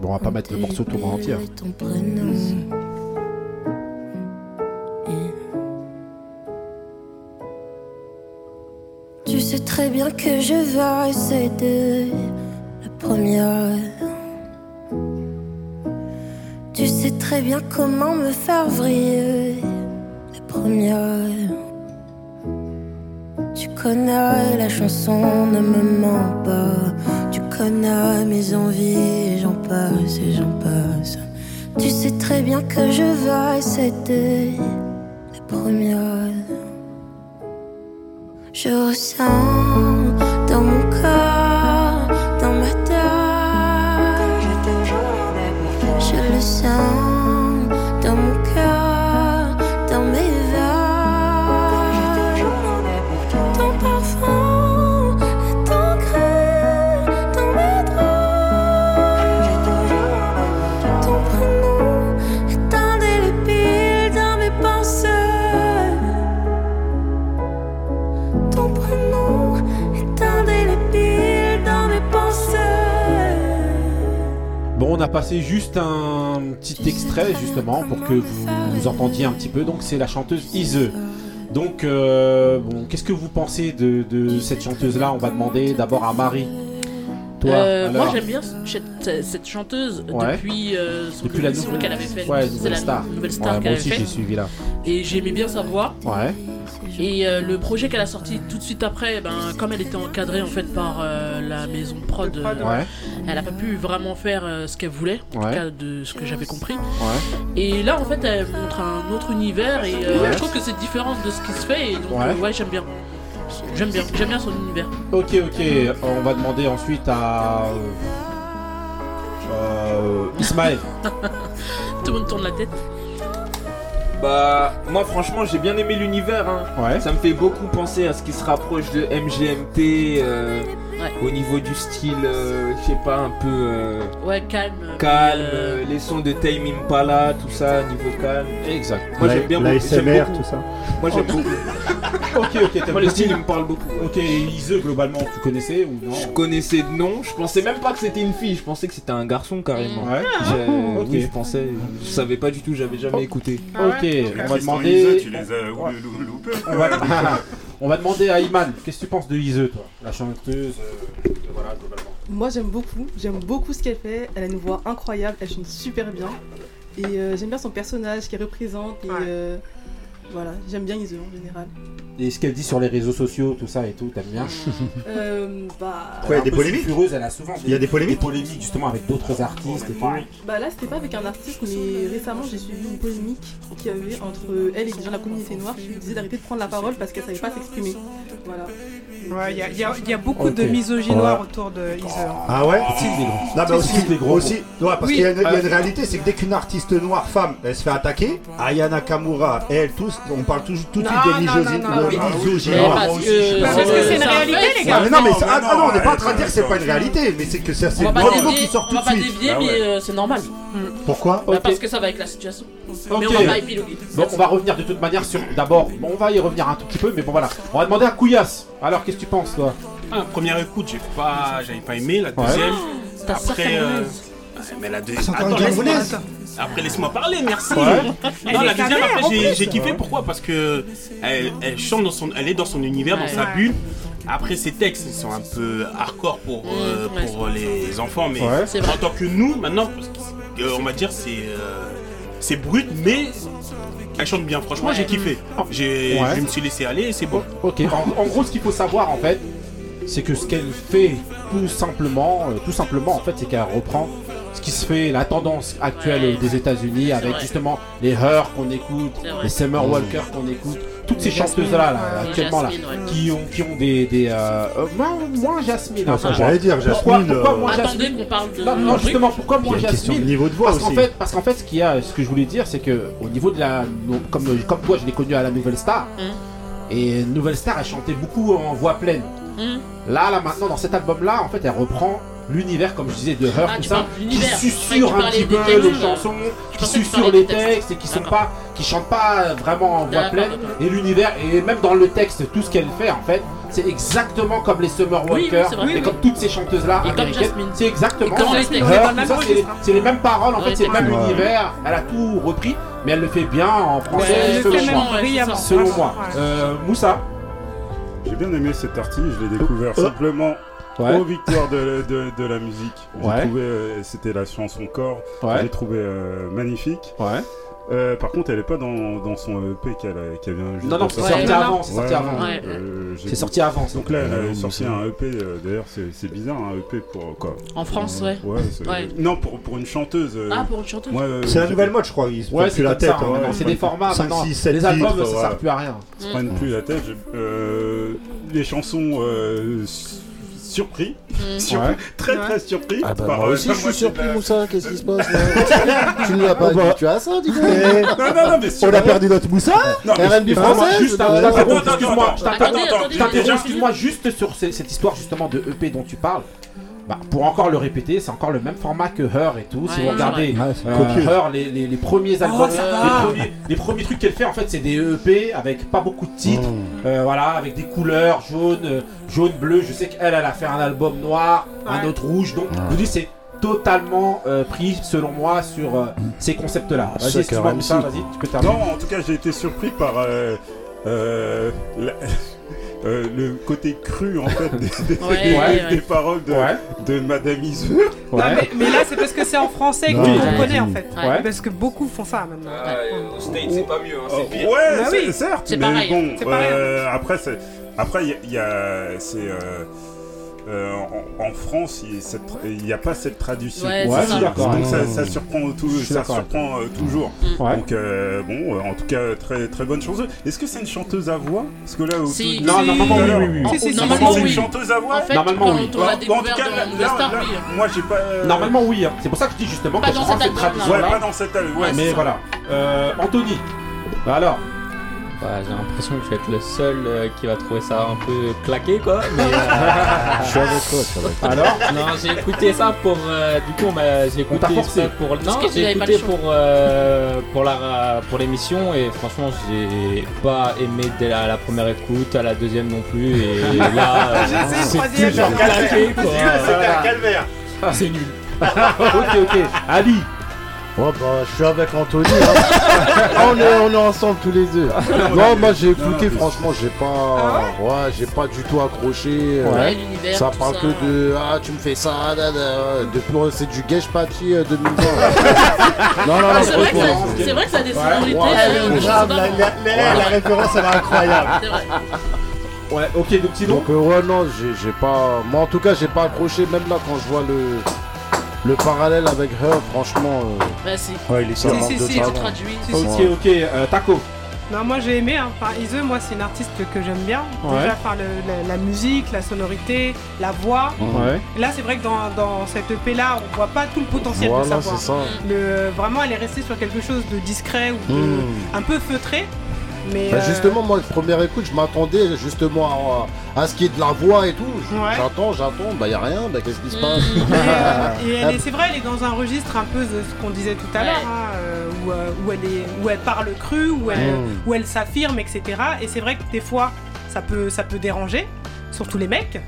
Bon, on va pas mettre le morceau tout en entier. prénom. Tu sais très bien que je vais céder la première. Tu sais très bien comment me faire vriller la première. Tu connais la chanson, ne me mens pas. Tu connais mes envies, j'en passe et j'en passe. Tu sais très bien que je vais céder la première. Je ressens dans mon Je a passé juste un petit extrait justement pour que vous, entendiez un petit peu. Donc, c'est la chanteuse Ise. Donc, euh, bon, qu'est-ce que vous pensez de, de cette chanteuse-là? On va demander d'abord à Marie. Toi, Euh, moi j'aime bien cette, cette chanteuse Ouais. depuis euh, son Depuis la nouvelle- qu'elle avait fait. Ouais, Nouvelle la Star. nouvelle star Ouais, moi aussi, j'ai suivi là. Et j'aimais bien sa voix. Ouais. Et euh, le projet qu'elle a sorti tout de suite après, ben, comme elle était encadrée en fait par euh, la maison de prod, euh, Ouais. elle a pas pu vraiment faire ce qu'elle voulait, en Ouais. tout cas de ce que j'avais compris. Ouais. Et là en fait elle montre un autre univers et je trouve que c'est différent de ce qui se fait et donc ouais j'aime bien. J'aime bien, j'aime bien son univers. Ok, ok. On va demander ensuite à. euh, Ismaël. Tout le monde tourne la tête. Bah, moi franchement, j'ai bien aimé l'univers. hein. Ouais. Ça me fait beaucoup penser à ce qui se rapproche de MGMT euh, au niveau du style, euh, je sais pas, un peu euh, Ouais, calme. calme, euh, euh, les sons de Tame Impala, tout ça, niveau calme. Exact. Moi j'aime bien la SMR, tout ça. Moi j'aime beaucoup. Ok, ok. Moi le style il me parle beaucoup. Ok, Ise, globalement, tu connaissais ou non? Je connaissais de nom, je pensais même pas que c'était une fille, je pensais que c'était un garçon carrément. Ouais. Ok. Oui, je pensais, je savais pas du tout, j'avais jamais écouté. Ok, on va Tristan demander. Ise, tu les as loupés. On va... demander à Iman, qu'est-ce que tu penses de Ise, toi? La chanteuse, euh, voilà, globalement. Moi j'aime beaucoup, j'aime beaucoup ce qu'elle fait, elle a une voix incroyable, elle chante super bien. Et euh, j'aime bien son personnage qu'elle représente et euh, voilà, j'aime bien Iso en général. Et ce qu'elle dit sur les réseaux sociaux, tout ça et tout, t'aimes bien Euh, bah, Quoi, il y a Elle est des polémiques elle a souvent Il y a des polémiques polémiques justement avec d'autres artistes et tout. bah là c'était pas avec un artiste mais récemment j'ai suivi une polémique qu'il y avait entre elle et des gens de la communauté noire qui lui disaient d'arrêter de prendre la parole parce qu'elle savait pas s'exprimer. Voilà. Ouais, il y a- il y, a- il y a beaucoup de misogynoire Ouais. autour de Ise. Ah ouais les grands. Non mais C'est- aussi, les gros. aussi ouais, parce Oui. qu'il y, a une- il y a une Ah. réalité, c'est que dès qu'une artiste noire femme, elle se fait attaquer, Ayana Kamura, elle, tous, on parle toujours tout de suite des. Mais parce que c'est une un réalité, les Ah, gars. mais non, mais Non, c'est- mais ah, non, ah non, on n'est pas en train de dire que c'est pas une réalité, mais c'est que c'est On le va pas gros mot qui sort on tout va de pas suite. dévier Ah mais ouais. euh, c'est normal. Pourquoi Bah, parce que ça va avec la situation. Mais on va. Bon, on va revenir de toute manière sur. D'abord, bon, on va y revenir un tout petit peu, mais bon voilà. On va demander à Couillasse. Alors, qu'est-ce que tu penses, toi? Ah, première écoute, j'ai pas, j'avais pas aimé. La deuxième, après, euh, mais la deuxième. Attends, laisse-moi- Après, laisse-moi parler, merci. Ouais. Non, la deuxième, après, j'ai kiffé. Pourquoi? Parce que elle, elle chante dans son, elle est dans son univers, dans sa bulle. Après, ces textes, ils sont un peu hardcore pour, euh, Mmh, ouais, pour les enfants, mais en tant que nous, maintenant, parce que, euh, on va dire, c'est euh, c'est brut, mais elle chante bien. Franchement, Ouais. j'ai kiffé. J'ai- Ouais. Je me suis laissé aller et c'est bon. Ok, en, en gros, ce qu'il faut savoir en fait, c'est que ce qu'elle fait tout simplement, euh, tout simplement en fait, c'est qu'elle reprend ce qui se fait, la tendance actuelle des États-Unis avec vrai. justement les Her qu'on écoute, les Summer Walker qu'on écoute, toutes ces Les Jasmine, chanteuses là, là ouais. actuellement là, qui ont qui ont des des euh, euh, moins, moins Jasmine. J'allais moi. dire, Pourquoi, Jasmine, pourquoi euh, moi Attendez Jasmine qu'on parle de. non, non, justement, pourquoi moi de Jasmine niveau de voix parce qu'en fait, parce qu'en fait, ce qu'il y a, ce que je voulais dire, c'est que au niveau de la, comme comme toi, je l'ai connue à la Nouvelle Star, Hum. et Nouvelle Star, elle chantait beaucoup en voix pleine. Hum. Là, là, maintenant, dans cet album-là, en fait, elle reprend l'univers, comme je disais, de Her, Ah, tout tu ça, qui susurre un petit peu les chansons, qui parlais les des textes. et qui sont pas, qui chantent pas vraiment en voix pleine. Et l'univers, et même dans le texte, tout ce qu'elle fait, en fait, c'est exactement comme les Summer Oui, oui, Walker et comme toutes ces chanteuses-là Et comme américaines. C'est exactement. C'est- les mêmes paroles, en fait, c'est le même univers. Elle a tout repris, mais elle le fait bien en français, selon moi. Selon. Euh, Moussa. J'ai bien aimé cet artiste, je l'ai découvert simplement Ouais. aux victoires de, de, de la musique. J'ai Ouais. trouvé, euh, c'était la chanson Corps, Ouais. j'ai trouvé euh, magnifique. Ouais. Euh, par contre, elle est pas dans, dans son EP qu'elle a- qui vient juste Non, non, de c'est sortir. sorti avant. C'est sorti Ouais, avant. Ouais. euh, j'ai C'est sorti avant. Donc là, elle a sorti un EP, euh, d'ailleurs, c'est c'est bizarre, un EP pour quoi En France, ouais. Ouais, c'est- Ouais. Non, pour, pour une chanteuse. euh, Ah, pour une chanteuse. moi, euh, C'est la j'ai- nouvelle mode, je crois. Ils se Ouais, prennent c'est plus la tête. ça. hein. maintenant, C'est des formats. cinq, maintenant. six, sept Les albums, ça ouais. sert plus à rien. se prennent plus la tête. j'ai- euh, les chansons euh, su- surpris, Mm. surpris, Ouais. très Ouais. très surpris. Ah bah par, moi euh, aussi je suis surpris Moussa, qu'est-ce qui se passe là Tu nous l'as pas Oh bah. dit, tu as ça dis donc Non, non, non, mais sur- On a perdu notre Moussa non, français Juste je t'interromps, excuse-moi, je t'interromps, juste sur ce- cette histoire justement de EP dont tu parles. Bah, pour encore le répéter, c'est encore le même format que Her et tout. si Ouais, vous regardez ouais, euh. Her, les, les- les premiers albums, ça les, premiers, les premiers trucs qu'elle fait, en fait, c'est des EP avec pas beaucoup de titres. Mmh. Euh, voilà, avec des couleurs jaune, euh, jaune, bleu. Je sais qu'elle, elle a fait un album noir, un autre rouge. Donc, je vous dis, c'est totalement euh, pris, selon moi, sur euh, ces concepts-là. Vas-y, que Moussa, MC. vas-y, tu peux terminer. Non, en tout cas, j'ai été surpris par euh, euh, la- euh, le côté cru en fait des, des- Ouais, des- ouais, des ouais. paroles de, Ouais. de Madame Iseur. Non, mais, mais là, c'est parce que c'est en français que Non, tu comprenais en fait. Ouais. Parce que beaucoup font ça maintenant. Ah, euh, aux States, c'est pas mieux, hein, Oh, c'est pire. ouais, Bah c'est- oui. certes, mais pareil, bon, euh, après, c'est- après, il y a, il y a- c'est euh, en, en France, il n'y a pas cette traduction. Ouais, Ouais, ça. Donc ça, ça surprend, tout, ça euh, toujours. Ouais. Donc euh, bon, euh, en tout cas, très très bonne chanteuse. Est-ce que c'est une chanteuse à voix? Parce que là, au Si. tout- Non, Si. normalement, oui, oui, oui. En- Si, si, si, Normalement, c'est une chanteuse à voix? En fait, Normalement, oui. en tout cas, dans là, Star, là, oui. moi j'ai pas. euh, Normalement, oui. hein. C'est pour ça que je dis justement Pas que je cette tradition Ouais, pas dans cette. Ouais, mais voilà. Anthony. Bah alors. Bah, j'ai l'impression que je vais être le seul euh, qui va trouver ça un peu claqué quoi. Mais, euh, Je suis avec toi, je suis avec toi. Alors non, j'ai écouté ça pour. euh, du coup, m'a- j'ai écouté ça pour. Non, j'ai écouté pour euh, pour la pour l'émission et franchement, j'ai pas aimé dès la, la première écoute, à la deuxième non plus et là, euh, J'ai essayé le c'est troisième. toujours claqué quoi. C'était un calvaire. C'est nul. ok, ok. Ali. Ouais, bah, je suis avec Anthony. hein. on, est, on est ensemble tous les deux. Non, moi j'ai écouté, franchement, j'ai pas. ouais, j'ai pas du tout accroché. euh, Ouais, l'univers, Ça tout parle ça. que de. Ah, tu me fais ça, da, da, de c'est du Gage euh, 2020. non, non, non, Ah, C'est vrai, que ça- c'est vrai que ça a des sonorités. Ouais, euh, Grave, la, la- la- la référence elle est incroyable. C'est vrai. Ouais, ok, donc sinon. Donc, euh, ouais, non, j'ai j'ai pas. Moi en tout cas, j'ai pas accroché, même là quand je vois le. Le parallèle avec Her, franchement. euh, Bah, si. Ouais, il est ça Si, si, si, traduis. Si, Ok, si. ok. Euh, Taco. Non, moi j'ai aimé. Hein. Enfin, Ise, moi c'est une artiste que j'aime bien. Ouais. Déjà, le- la, la musique, la sonorité, la voix. Ouais. Là, c'est vrai que dans, dans cette EP là, on voit pas tout le potentiel de sa voix. ça. Le, vraiment, elle est restée sur quelque chose de discret ou de, Hmm. un peu feutré. Mais Bah, euh, justement, moi, première écoute, je m'attendais justement à, à ce qu'il y ait de la voix et tout. Ouais. J'attends, j'attends, bah y a rien, bah qu'est-ce qui se passe? Et, et elle est- c'est vrai, elle est dans un registre un peu de ce qu'on disait tout à l'heure, hein, euh, où, euh, où elle est, où elle parle cru, où elle, Mm. où elle s'affirme, etc. Et c'est vrai que des fois, ça peut, ça peut déranger, surtout les mecs.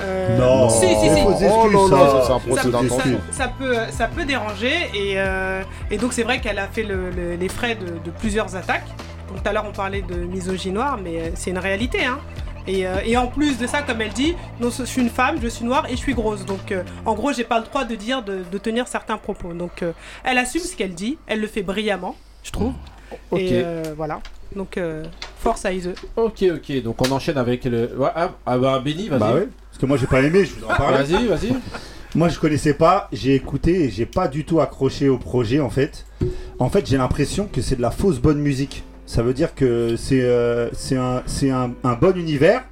Euh, Non. si, si, si. C'est faux Oh là là, ça. ça, c'est un Ça, procès ça- d'intention. ça peut, ça peut déranger et, euh, et donc c'est vrai qu'elle a fait le- le- les frais de, de plusieurs attaques. Donc tout à l'heure on parlait de misogynie noire, mais euh, c'est une réalité. Hein. Et, euh, et en plus de ça, comme elle dit, non, je suis une femme, je suis noire et je suis grosse. Donc euh, en gros, j'ai pas le droit de dire, de, de tenir certains propos. Donc euh, elle assume ce qu'elle dit, elle le fait brillamment, je trouve. Ok. Et euh, voilà. Donc euh, force à Ise. Ok, ok, donc on enchaîne avec le. Ouais, ah, ah bah, Benny, vas-y. Bah ouais, parce que moi j'ai pas aimé, je vous en parle. Vas-y, vas-y. Moi je connaissais pas, j'ai écouté et j'ai pas du tout accroché au projet en fait. En fait, j'ai l'impression que c'est de la fausse bonne musique. Ça veut dire que c'est euh, c'est un, c'est un, un bon univers.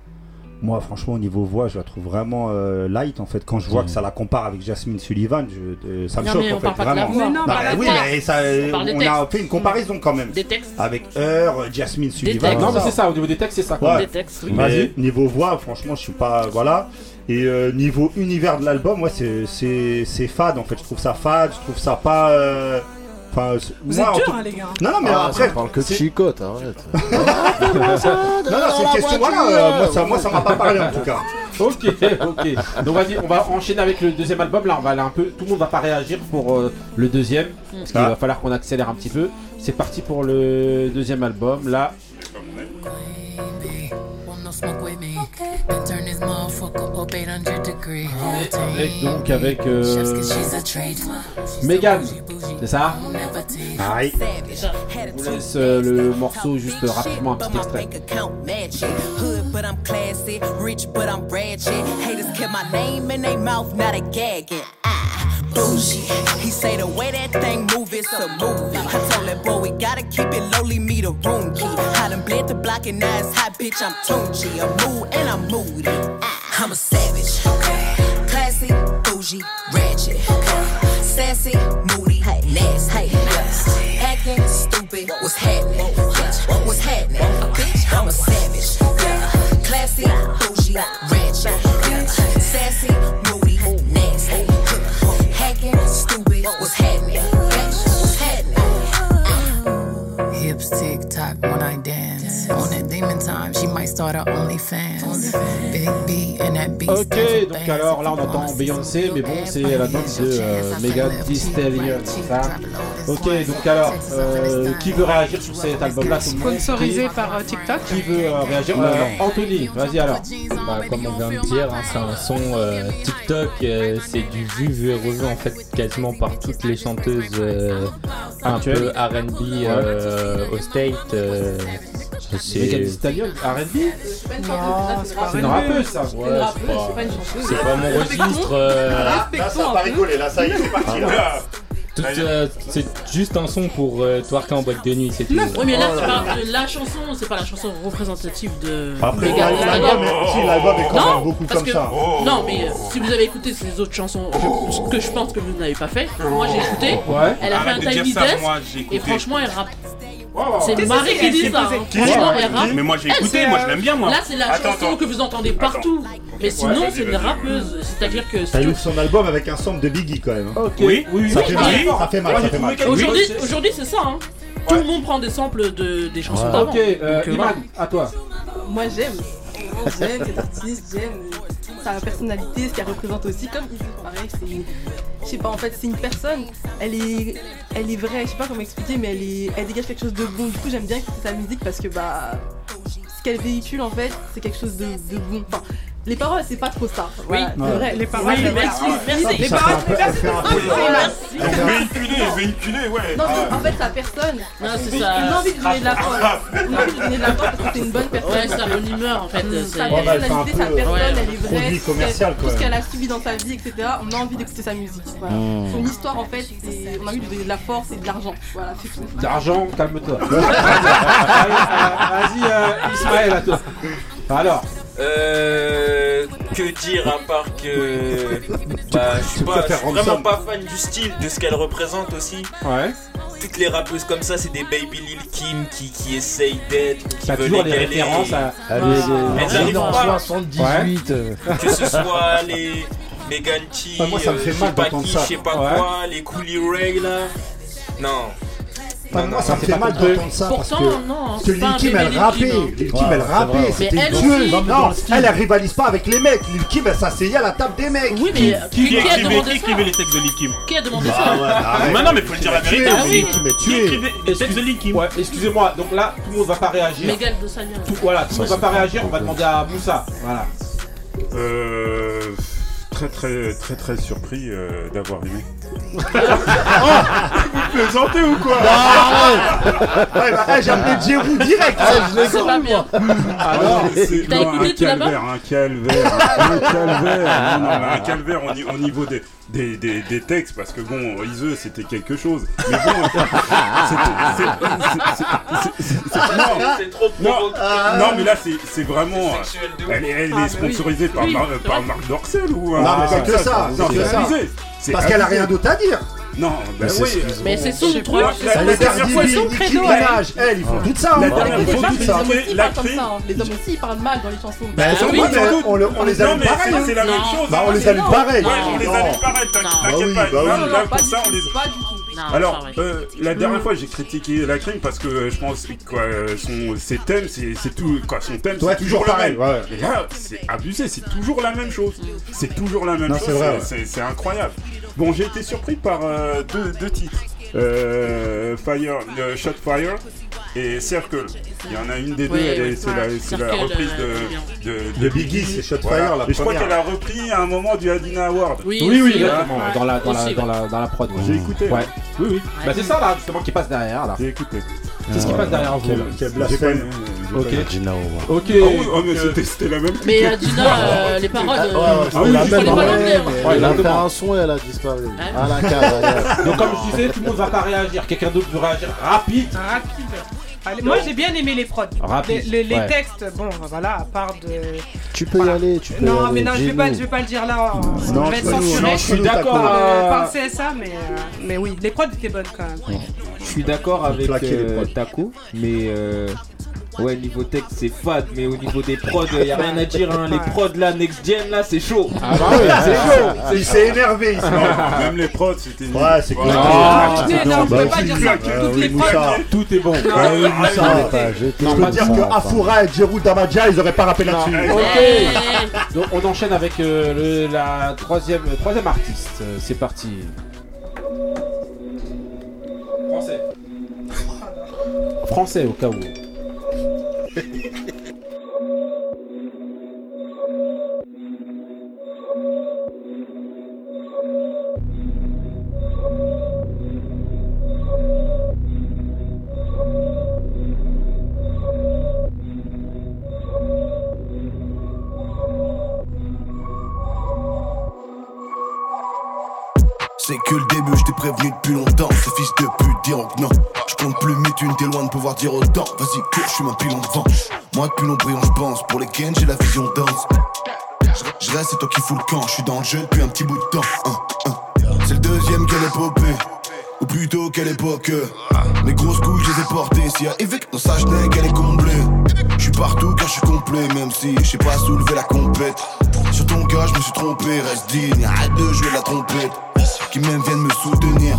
Moi, franchement, au niveau voix, je la trouve vraiment euh, light en fait. Quand je vois que ça la compare avec Jasmine Sullivan, je- euh, ça me Non, choque mais en fait. vraiment. Mais non, Bah, oui, mais ça, On a fait une comparaison quand même. Des textes. Avec Heure, Jasmine Sullivan. Non, mais c'est ça, au niveau des textes, c'est ça. Ouais. Des textes, oui. Mais Vas-y. Niveau voix, franchement, je suis pas. Voilà. Et euh, niveau univers de l'album, ouais, c'est- c'est c'est fade en fait. Je trouve ça fade, je trouve ça pas. euh, Enfin, c'est- Vous moi, êtes en durs, tout- hein, les gars. Non, non, mais Ah, après. ça parle que de c'est- chicote, arrête. Non, non, c'est une question. Voilà, euh, moi, ça, moi, ça m'a pas parlé en tout cas. Ok, ok. Donc vas-y, on va enchaîner avec le deuxième album. Là, on va aller un peu. Tout le monde va pas réagir pour euh, le deuxième, parce qu'il Ah. va falloir qu'on accélère un petit peu. C'est parti pour le deuxième album. Là, No smoke with me. Then avec donc avec euh, Chef's cause she's a treat. Megan, c'est ça Never tease. Aïe. Je vous laisse euh, le morceau juste euh, rapidement un petit extrait. account match it. Hood, but I'm classy. Rich, but I'm ratchet. Haters kept my name in their mouth, now they gagging. Ah, bougie. He say the way that thing move, it's a movie. I told that boy we gotta keep it lowly, me the room key. I done bled the block and now it's hot, bitch. I'm Tunchi. I'm mood and I'm moody. I'm a savage. Okay. Classy, bougie, ratchet. Okay. Sassy, moody, nasty. Acting stupid, what's happening? What's happening? Bitch, I'm a savage. Classy, Ok, donc alors là on entend Beyoncé, mais bon, c'est la danse de euh, Megan Thee Stallion, ça. Ok, donc alors, euh, qui veut réagir sur cet album-là Sponsorisé par euh, TikTok. Qui veut euh, réagir. Anthony, vas-y alors. Bah, comme on vient de dire, hein, c'est un son euh, TikTok, euh, c'est du vu, vu et revu en fait quasiment par toutes les chanteuses euh, un peu R&B euh, au state. Euh, c'est- Thee Stallion, R&B Non, c'est une rappeuse ça c'est pas, c'est pas mon registre. euh, Là, ça va pas rigoler, là, ça y est, c'est parti. là. tout, euh, c'est juste un son pour euh, twerker en boîte de nuit, c'est tout. Oui, mais là, c'est pas, la chanson, c'est pas la chanson représentative de Après, l'album est- si, l'album est quand Non, même beaucoup parce comme que- ça. Non, mais euh, si vous avez écouté ses autres chansons, je- ce que je pense que vous n'avez pas fait, moi j'ai écouté. Ouais. Elle a fait un Tiny ça, Desk et franchement, elle rappe. C'est Marie c'est qui dit ça. hein. Mais moi j'ai écouté, moi je l'aime bien moi. Là, c'est la Attends, chanson attends. que vous entendez partout. Mais sinon, c'est une rappeuse. C'est-à-dire que. T'as eu son album avec un sample de Biggie quand même. hein. Ok, Oui, oui, Ça oui, fait mal, ça fait mal, Aujourd'hui, c'est- ça. Hein. Tout le monde prend des samples de, des chansons d'avant. Ok, euh, euh, Iman, à toi. Moi j'aime. J'aime cet artiste, j'aime sa personnalité, ce qu'elle représente aussi. Comme pareil. Je sais pas, en fait, c'est une personne. Elle est, elle est vraie, je sais pas comment expliquer, mais elle, est, elle dégage quelque chose de bon. Du coup, j'aime bien sa musique parce que, bah. Ce qu'elle véhicule, en fait, c'est quelque chose de, de bon. Les paroles, c'est pas trop ça. Voilà, c'est vrai. Les paroles, Ouais, merci. Les paroles, Merci. Véhiculé, véhiculé, ouais. Non, mais en fait, sa personne. Non, c'est Une ça. envie de donner de la force. Une envie de donner de la force parce que c'est une bonne personne. Ouais, sa bonne humeur en fait. c'est- Sa bah, personnalité, sa personne, elle est vraie. tout ce qu'elle- a subi dans sa vie, etc. On a envie d'écouter sa musique. Mmh. Son histoire, en fait, c'est- on a envie de lui donner de la force et de l'argent. Voilà, c'est tout. D'argent, calme-toi. Allez, Vas-y, euh, Ismaël, à toi. Alors, Euh, que dire à part que bah, je suis pas, je préfères suis vraiment pas fan du style de ce qu'elle représente aussi. ouais. Toutes les rappeuses comme ça, c'est des baby Lil Kim qui, qui essayent d'être, qui T'as veulent toujours égaler. références à. Allez, Elles les arrivent pas. 78. euh, Que ce soit les Megan T, moi, ça me euh, fait je mal sais pas d'entendre qui, ça. je sais pas Ouais. quoi, les Coolie Ray là. Non. Enfin, moi, ça me fait pas mal d'entendre ça parce Pourtant, que, non, que Lil Kim, elle rappait. Hein. Lil Kim, elle c'est rappait. C'était Dieu. aussi. Non, elle, elle rivalise pas avec les mecs. Lil Kim, elle s'asseyait à la table des mecs. Oui, mais Qui, a écrivait, les textes de Lil Kim Qui a demandé Bah ça arrête. Mais non, mais faut le dire la vérité. Aussi. Lil Kim est Qui tué. écrivait les textes de Lil Kim Ouais, excusez-moi, donc là, tout le monde va pas réagir. Tout, voilà, tout le monde va pas réagir, on va demander à Moussa. Voilà. Euh, très très très très surpris euh, d'avoir aimé. Vous plaisantez ou quoi? Ouais, bah, eh, J'ai appelé Jérou direct. C'est pas bien. Alors, c'est non, un calvaire, un calvaire, un calvaire, non, non, mais un calvaire au, ni- au niveau des, des, des, des textes, parce que bon, Iseux c'était quelque chose, mais bon, c'est- trop non, non, mais là c'est vraiment, elle, est- Ah, sponsorisée par, par. Marc Dorcel ou Non, mais c'est ça, c'est ça. Parce qu'elle a rien d'autre à dire. Non, ben Mais oui. c'est- Mais c'est son truc. son- la est dernière fois, ils Nicki credo, Minaj. Elle, ils font tout ça. Hein. fois, c'est tout les ça. hommes aussi ils La parlent comme crime- ça. Les hommes aussi ils parlent mal dans les chansons. Bah, doute. on, le- on les Non, allume mais pareil. c'est- la Non. même chose. Bah, on hein. les allume non. pareil. On les Non. allume pareil, t'inquiète Non. Bah pas. oui, bah oui. là, pas du ça, tout, on les Pas du tout. Non, Alors, euh, la dernière fois, j'ai critiqué la crime parce que je pense que quoi, euh, son, ses thèmes, c'est c'est tout. Quoi, son thème, Ouais, c'est toujours, toujours le pareil, même. ouais. Et là, c'est abusé, c'est toujours la même chose. C'est toujours la même Non, chose. c'est vrai, ouais. c'est- C'est incroyable. Bon, j'ai été surpris par euh, deux, deux titres. Euh, Fire, euh, Shot Fire et Circle. Il y en a une des deux, c'est la, reprise euh, de, de, De Biggie, c'est Shot Voilà. La je crois qu'elle a repris à un moment du Adina Award. Oui, Oui, oui, exactement. ouais. Dans la, dans la, dans la, dans la prod. J'ai écouté. Ouais. Oui, oui. Bah, c'est ça là, justement, qui passe derrière là. J'ai écouté. Qu'est-ce qui passe derrière vous Quel, blasphème. Ok. Gina. Ok. Ah oh, mais c'était- c'était la même. Mais euh, Dina, euh, les paroles. Ah, euh, Ah la je même, Elle a fait un son et elle a disparu. Ah. À la cave. Donc, comme je disais, tout le monde va pas réagir. Quelqu'un d'autre veut réagir rapide. Rapide. Allez, moi j'ai bien aimé les prods. Rapide, Les, les- les ouais. textes, bon voilà, à part de. Tu peux y aller, tu peux y Non, aller. mais non, je vais, pas, je vais pas le dire là. euh, Non, je censuré non, Je suis d'accord. par, le, euh, par le CSA, mais, euh, mais oui, les prods étaient bonnes quand même. Je suis d'accord avec euh. Taco, mais euh, ouais, niveau texte c'est fade, mais au niveau des prods, y a rien à dire. Hein. Les prods là, next gen là, c'est chaud. Ah bah oui, c'est chaud. Il s'est énervé ici. Même les prods, c'était. Ouais, c'est cool. Ah, Non, c'est non, on bah peut pas dire ça. Euh, Toutes les prods. Tout est bon. Je Je peux dire que pas. Afura et Jérou Damadja, ils auraient pas rappelé là-dessus. Ok. Donc on enchaîne avec euh, le, la troisième, le troisième artiste. Euh, C'est parti. Français. Français au cas où. De dire autant. Vas-y, cours, je suis ma pilon devant. Moi, depuis l'ombrillon, je pense. Pour les Ken, j'ai la vision dense. Je reste, c'est toi qui fous le camp. Je suis dans le jeu depuis un petit bout de temps. C'est le deuxième quelle épopée. Ou plutôt quelle époque. Mes grosses couilles, je les ai portées. S'il y a Evic dans sa schneck, elle est comblée. Je suis partout car je suis complet, même si je sais pas soulever la compète. Sur ton cas, je me suis trompé, reste digne, arrête de jouer de la trompette. Qui même viennent me soutenir,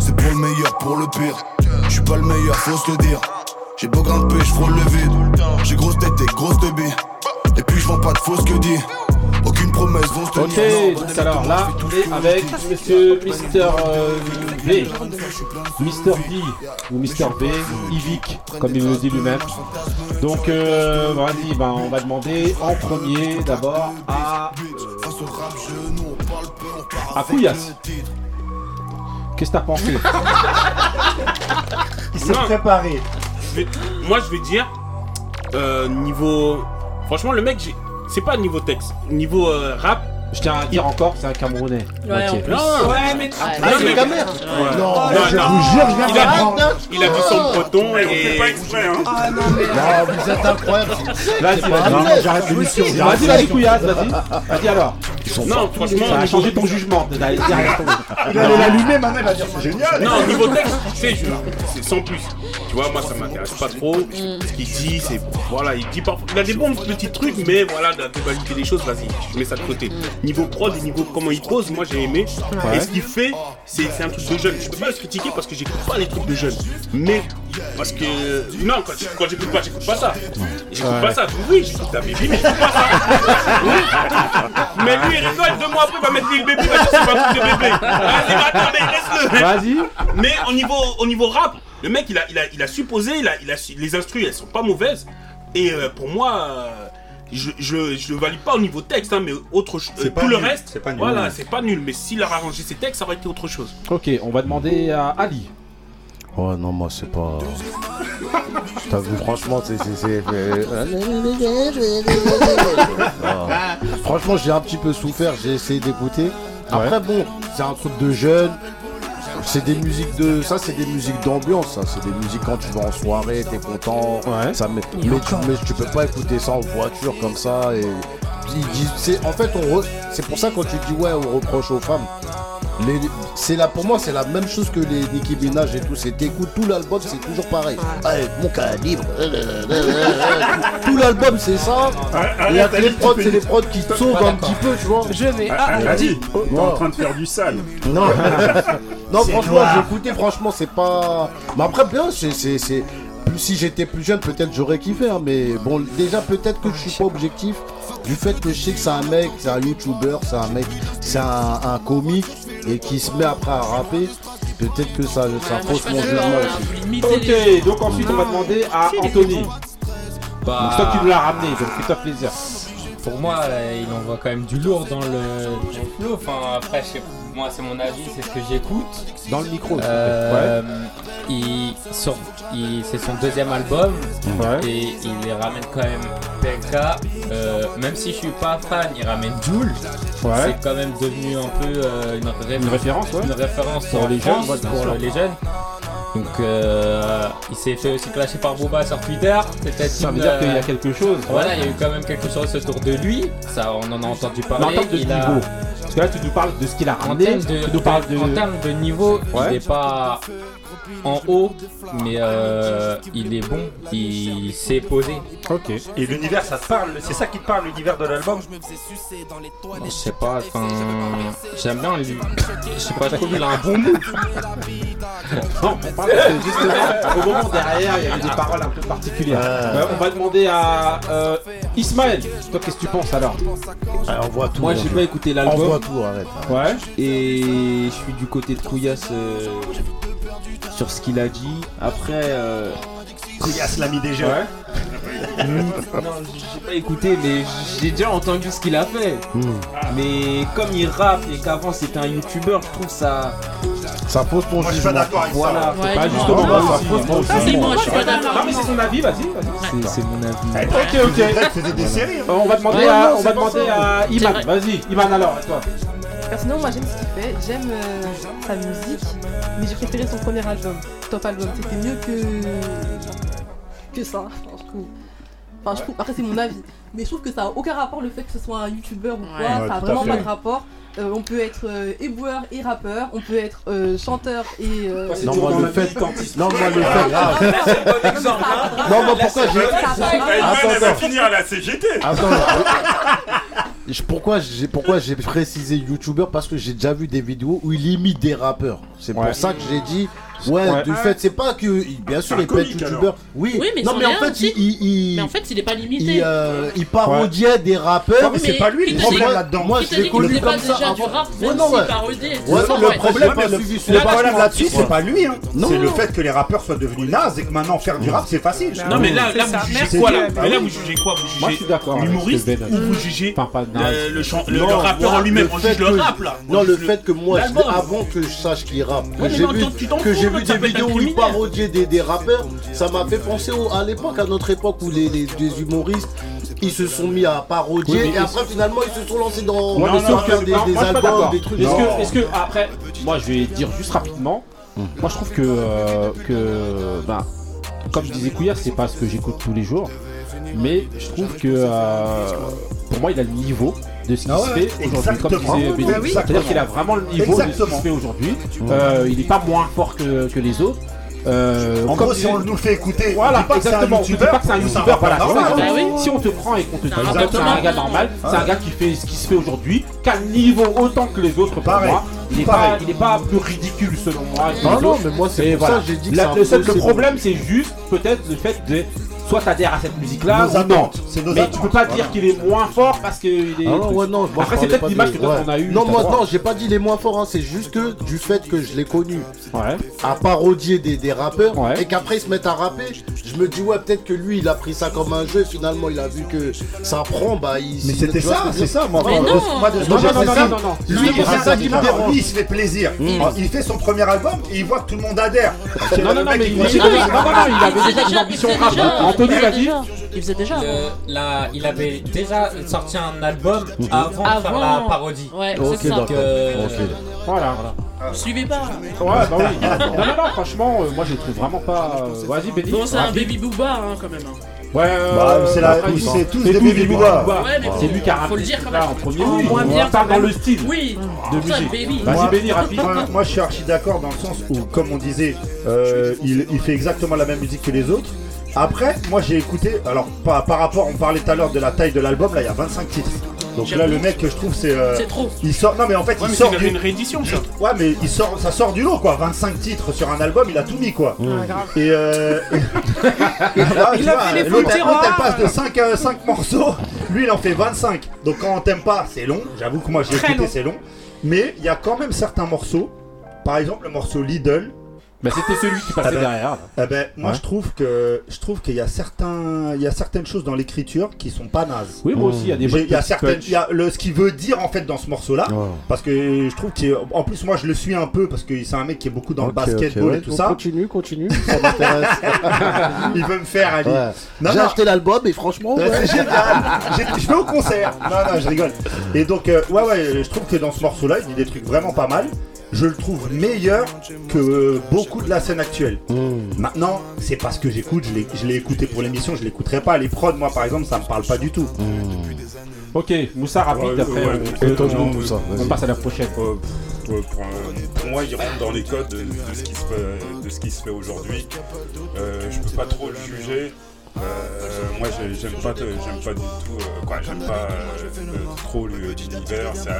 c'est pour le meilleur, pour le pire. Je suis pas le meilleur, faut se le dire. J'ai beau grimper, je frôle le vide. J'ai grosse tête et grosse teubie. Et puis je vends pas de fausses que dit. Aucune promesse vont se tenir. Ok, donc alors là, on est avec monsieur Mister euh, V. Mister V ou Mister V, Ivic, comme il le dit lui-même. Donc, euh, vas-y, ben, on va demander en premier d'abord à. à Couillasse. Qu'est-ce que t'as pensé? Il s'est Non. préparé. Je vais- Moi, je vais dire, euh, niveau. Franchement, le mec, j'ai- c'est pas niveau texte. Niveau euh, rap. Je tiens à dire encore, c'est un Camerounais. Ouais, en plus. Non, Ouais, mais. Ah, Non, c'est mais- Camer. Ouais. Non, Non, je non. vous jure, je viens Il a, d'apprendre. il a dit son breton On fait et. pas exprès, hein. Ah non, mais. Non, vous êtes incroyable. Vas-y, vas-y. j'arrête l'émission. Vas-y, vas-y, Couillasse, vas-y. Vas-y alors. Non, franchement, Ça a changé ton jugement. Il allait l'allumer, maintenant il va dire c'est génial. Non, niveau texte, tu sais, je- c'est sans plus. Tu vois, moi ça m'intéresse pas trop. Ce qu'il dit, c'est. Voilà, il dit parfois. Il a des bons petits trucs, mais voilà, la globalité des choses, vas-y, je mets ça de côté. Niveau prod et niveau comment il pose, moi j'ai aimé. Ouais. Et ce qu'il fait, c'est un truc de jeune. Je peux pas le critiquer parce que j'écoute pas les trucs de jeunes. Mais. Parce que. Non, quand, quand j'écoute pas, j'écoute pas ça. J'écoute Ouais. pas ça. Oui, j'écoute ta baby, mais j'écoute pas ça. Oui. Mais lui, il rigole, deux mois après, il va mettre Lil Baby, il va dire c'est pas un truc de bébé. Attends, mais laisse-le. Vas-y. Mais au niveau, au niveau rap, le mec il a, il a, il a supposé, il a, il a, les instrus elles sont pas mauvaises. Et euh, pour moi, euh, je, je, je le valide pas au niveau texte, hein, mais autre chose. C'est pas tout le reste, c'est pas nul. voilà, c'est pas nul. Mais s'il a arrangé ses textes, ça aurait été autre chose. Ok, on va demander à Ali. Ouais, non, moi, c'est pas. Je t'avoue, franchement, c'est. c'est- c'est- Ah. Franchement, j'ai un petit peu souffert, j'ai essayé d'écouter. Après, bon, c'est un truc de jeune. C'est des musiques de. Ça, c'est des musiques d'ambiance, ça. C'est des musiques quand tu vas en soirée, t'es content. Ça met... mais, tu, mais tu peux pas écouter ça en voiture comme ça. Et... ils disent- c'est- En fait, on re- c'est pour ça quand tu dis ouais, on reproche aux femmes. Les- c'est là pour moi c'est la même chose que les Nicki Minaj et tout c'est t'écoutes tout l'album c'est toujours pareil mon calibre tout, tout l'album c'est ça et avec les prods c'est les prods qui te sauvent un petit peu tu vois Je vais. Ah, Ah, Ali, dis. t'es en train de faire du sale. non, non franchement, j'ai écouté, franchement, c'est pas. Mais après, bien, c'est. c'est- c'est- plus- Si j'étais plus jeune, peut-être j'aurais kiffé, hein, mais bon, déjà, peut-être que je suis pas objectif du fait que je sais que c'est un mec, c'est un youtubeur, c'est un mec, c'est un, un comique et qui se met après à rapper. Peut-être que ça, ça fausse mon jugement aussi. Ok, donc ensuite on va demander à Anthony. Bah, Donc toi qui nous l'as ramené, donc fais-toi plaisir. Pour moi, euh, il envoie quand même du lourd dans le, dans le flow. Enfin, après, je sais- moi, c'est mon avis, c'est ce que j'écoute. Dans le micro. Euh, il c'est son deuxième album Ouais. et il les ramène quand même PLK. Euh, même si je suis pas fan, il ramène Joule. Ouais. C'est quand même devenu un peu euh, une, ré- Une référence, une référence Pour jeunes, les jeunes. Donc euh, il s'est fait aussi clasher par Boba sur Twitter. Peut-être Ça veut une, dire qu'il y a euh, quelque chose. Voilà, il y a eu quand même quelque chose autour de lui. Ça, on en a entendu Mais en parler. termes de il a- niveau. Parce que là tu nous parles de ce qu'il a en ramené, termes de, tu nous parles de... en termes de niveau, Ouais. il n'est pas en haut, mais euh, il est bon, il s'est posé. Ok. Et l'univers, ça te parle C'est ça qui te parle, l'univers de l'album? Je sais pas, enfin, j'aime bien lui. Je sais pas, je trouve qu'il a un bon move. Non, on parle que justement, au moment derrière, il y avait des paroles un peu particulières. Euh, on va demander à euh, Ismaël. Toi, qu'est-ce que tu penses alors? Ah, on voit tout. Moi j'ai pas écouté l'album. Envoie tout, arrête. Ouais. Et je suis du côté de Couillasse euh, sur ce qu'il a dit. Après. Euh... Couillasse l'ami des jeunes. non, j'ai pas écouté, mais j'ai déjà entendu ce qu'il a fait. Hmm. Mais comme il rappe et qu'avant c'était un youtubeur, je trouve ça. Ça pose ton Moi, je suis pas jugement. d'accord avec Voilà. ça. C'est pas justement non, ça pose ton. Ça, c'est moi, je suis pas Non, d'accord. mais c'est son avis, vas-y. vas-y. C'est c'est mon avis. Ok, ok. Drake faisait des séries. hein. Euh, On va demander Ouais, à, non, on va demander à Iman. Vas-y, Iman alors, et toi. Personnellement, moi j'aime ce qu'il fait, j'aime euh, sa musique, mais j'ai préféré son premier album, top album. C'était mieux que. que ça, enfin, je trouve. Enfin, je trouve, après c'est mon avis, mais je trouve que ça a aucun rapport le fait que ce soit un youtubeur ou quoi, Ouais, ça a vraiment pas de rapport. Euh, on peut être euh, éboueur et rappeur, on peut être euh, chanteur et. euh, Non, moi, le fait. Non, moi, le fait. Non, moi, pourquoi j'ai. Va finir à la CGT. Attends, pourquoi j'ai pourquoi j'ai précisé youtubeur parce que j'ai déjà vu des vidéos où il imite des rappeurs. C'est Ouais. pour ça que j'ai dit ouais, Ouais. du fait c'est pas que bien sûr il peut être youtubeur. Oui. Oui, mais non mais en fait il, il, Mais en fait, il est pas limité. il, euh, il parodiait des rappeurs. Mais c'est pas lui le problème là-dedans. Moi je l'ai connu comme pas ça déjà du avant. rap, Ouais, non, Le, problème, le, problème là-dessus, c'est pas lui. Hein. C'est le fait que les rappeurs soient devenus nazes et que maintenant faire du rap c'est facile. Non, mais là, vous jugez quoi là Ben. Mais là, vous jugez quoi Vous Moi, je jugez suis d'accord avec l'humoriste ou vous jugez le, rappeur en lui-même le On fait juge le que- rap là Non, On le fait que moi, avant que je sache qu'il rappe, que j'ai vu, non, vu des vidéos où il criminel. parodiait des, des rappeurs, ça m'a fait penser au- à l'époque, à notre époque où les, les- les humoristes, ils se sont mis à parodier Oui, et après finalement ils se sont lancés dans faire des, non, des je albums, des trucs. Est-ce Non. que, est-ce que après, moi je vais dire juste rapidement, moi je trouve que, euh, que bah, comme disait Couillard, c'est pas ce que j'écoute tous les jours, mais je trouve que euh, pour moi il a le niveau de ce qui Ah se fait aujourd'hui. Comme exactement. disait Benny. Bah oui. C'est-à-dire qu'il a vraiment le niveau de ce qui Exactement. se fait aujourd'hui. Mmh. Euh, il n'est pas moins fort que, que les autres. Euh, En comme gros, si on nous le fait écouter, voilà, on dit pas que c'est un exactement. On dit youtubeur, pas que c'est un youtubeur, voilà. normal. Si- Ah oui. Si on te prend et qu'on te dit C'est un que c'est un gars normal. c'est un gars qui fait ce qui se fait aujourd'hui, qui a le niveau autant que les autres pour Pareil. moi. Il n'est pas, il est pas plus ridicule selon moi. que Non, les non, autres. mais moi, c'est pour ça que j'ai dit que La- c'est un le, seul- le problème, c'est juste peut-être le fait de soit t'adhères à cette musique-là Nos ou non. nos Mais tu peux pas voilà. dire qu'il est moins fort parce qu'il est. Ah non, ouais, non, moi, Après, c'est peut-être l'image de- que toi, ouais. on a eu. Non, moi, non, j'ai pas dit les moins forts, hein, c'est juste que du fait que je l'ai connu à parodier des, des rappeurs et qu'après ils se mettent à rapper, je me dis, ouais, peut-être que lui il a pris ça comme un jeu et finalement il a vu que ça prend, bah il. Mais c'était ça, c'est ça, moi. Mais non. Non, non, non, apprécié, non, non, non. Lui, C'est ça qui me dérange. Mm. Lui, il se fait plaisir. Il fait son premier album et il voit que tout le monde adhère. Non, non, non, mais il avait déjà une ambition rap. Anthony, Il faisait vas-y. déjà. Il faisait déjà. Le- là, il avait déjà sorti un album Mhm. avant, de faire la parodie. Ouais, Donc, c'est ça. euh, Voilà, voilà. Vous suivez pas Ouais, bah oui. Non, non, non, franchement, euh, moi je trouve vraiment pas. euh, Vas-y, Benny. Bon, c'est un baby booba hein, quand même. hein. Ouais, euh, Bah, c'est la- c'est tous c'est des baby booba. C'est lui qui a faut le dire quand là même. en premier. Oui, moins bien dans le style Oui, de musique. Vas-y, Moi- Benny, rapide. Moi, je suis archi d'accord dans le sens où, comme on disait, euh, il, il fait exactement la même musique que les autres. Après, moi j'ai écouté, alors par, par rapport, on parlait tout à l'heure de la taille de l'album, là il y a 25 titres. Donc là le mec, je trouve, c'est. euh, C'est trop. Il sort, non mais en fait, Ouais, il mais sort du- une réédition, ça. Ouais, mais il sort, ça sort du lot quoi. 25 titres sur un album, il a tout mis quoi. Et euh. et- là, Il a vois, fait les l'autre, elle- passe de 5, 5 morceaux, lui il en fait 25. Donc quand on t'aime pas, c'est long. J'avoue que moi j'ai Très écouté, long. c'est long. Mais il y a quand même certains morceaux. Par exemple, le morceau Lidl. Mais c'était celui qui passait Ah ben- derrière. ah ben, moi Ouais. je trouve que je trouve qu'il y a certains il y a certaines choses dans l'écriture qui sont pas nazes. Oui, moi aussi, il y a des il y a certaines il y a le ce qu'il veut dire en fait dans ce morceau là parce que je trouve qu'en plus moi je le suis un peu parce que c'est un mec qui est beaucoup dans le basketball ouais, et tout ça. Continue, continue, ça m'intéresse. il veut me faire Ali. Ouais. J'ai acheté l'album et franchement. C'est génial. Je vais au concert. Non, non, je rigole. Et donc, euh, ouais, ouais, je trouve que dans ce morceau-là, il dit des trucs vraiment pas mal. Je le trouve meilleur que euh, beaucoup de la scène actuelle. Maintenant, c'est parce que j'écoute, je l'ai- je l'ai écouté pour l'émission, je l'écouterai pas. Les prods, moi, par exemple, ça me parle pas du tout. Ok, Moussa rapide, Ouais, après ouais, on- ouais, on, passe à la prochaine. Euh, pour, euh, pour moi, il rentre dans les codes de, de ce qui se fait, de ce qui se fait aujourd'hui. Euh, je peux pas trop le juger. Euh, moi, j'ai- j'aime pas, j'aime pas du tout. euh, quoi, j'aime pas euh, trop le- l'univers. ça,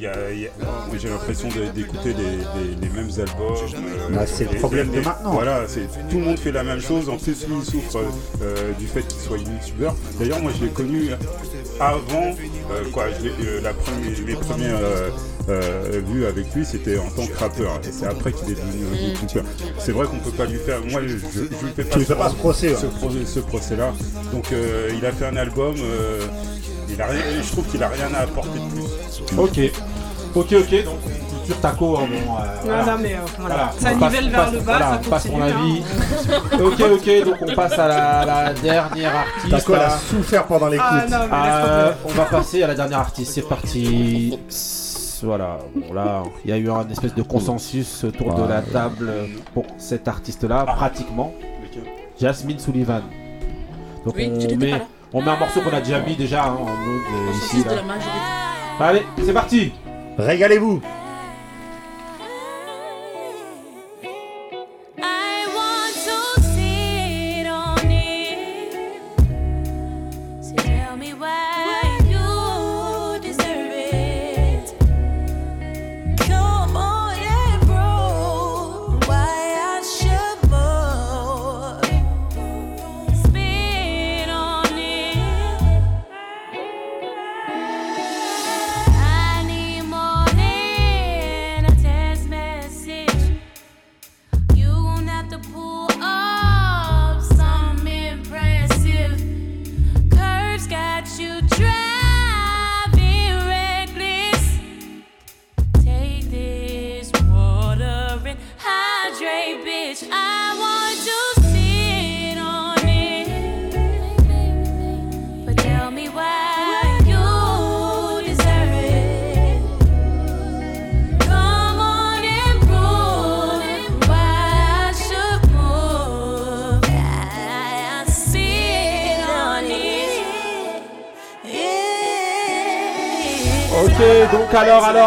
y a- y a- moi, j'ai l'impression d'écouter les, les- les mêmes albums. euh, Bah, c'est le problème de maintenant. Voilà, c'est tout le monde fait la même chose. En plus, lui, il souffre euh, du fait qu'il soit youtubeur. D'ailleurs, moi, je l'ai connu avant. euh, quoi, je l'ai- euh, la première, mes premières euh, euh, vues avec lui, c'était en tant que rappeur. Et c'est après qu'il est devenu Mm. youtubeur. C'est vrai qu'on peut pas lui faire. Moi, je, je, je lui fais pas, Tu lui fais pas ce procès, ouais. Ce, procès- ce procès-là. Donc, euh, il a fait un album. euh, il a rien, je trouve qu'il a rien à apporter de plus. Ok. Ok, ok, donc taco, hein, bon. euh, Non, voilà. non, mais, euh, voilà. Ça on passe- nivelle on vers passe- le bas, voilà, ça on passe mon avis. ok, ok, donc on passe à la, la dernière artiste. Taco, elle a là. souffert pendant l'écoute. Ah, non, mais laisse Euh, on va passer à la dernière artiste, c'est parti. Voilà, bon là, il y a eu un espèce de consensus autour de la table pour cette artiste-là, pratiquement. Jasmine Sullivan. Donc Oui, on, met, on met un morceau qu'on a déjà mis déjà hein, en mode euh, ici. Là. Allez, c'est parti Régalez-vous.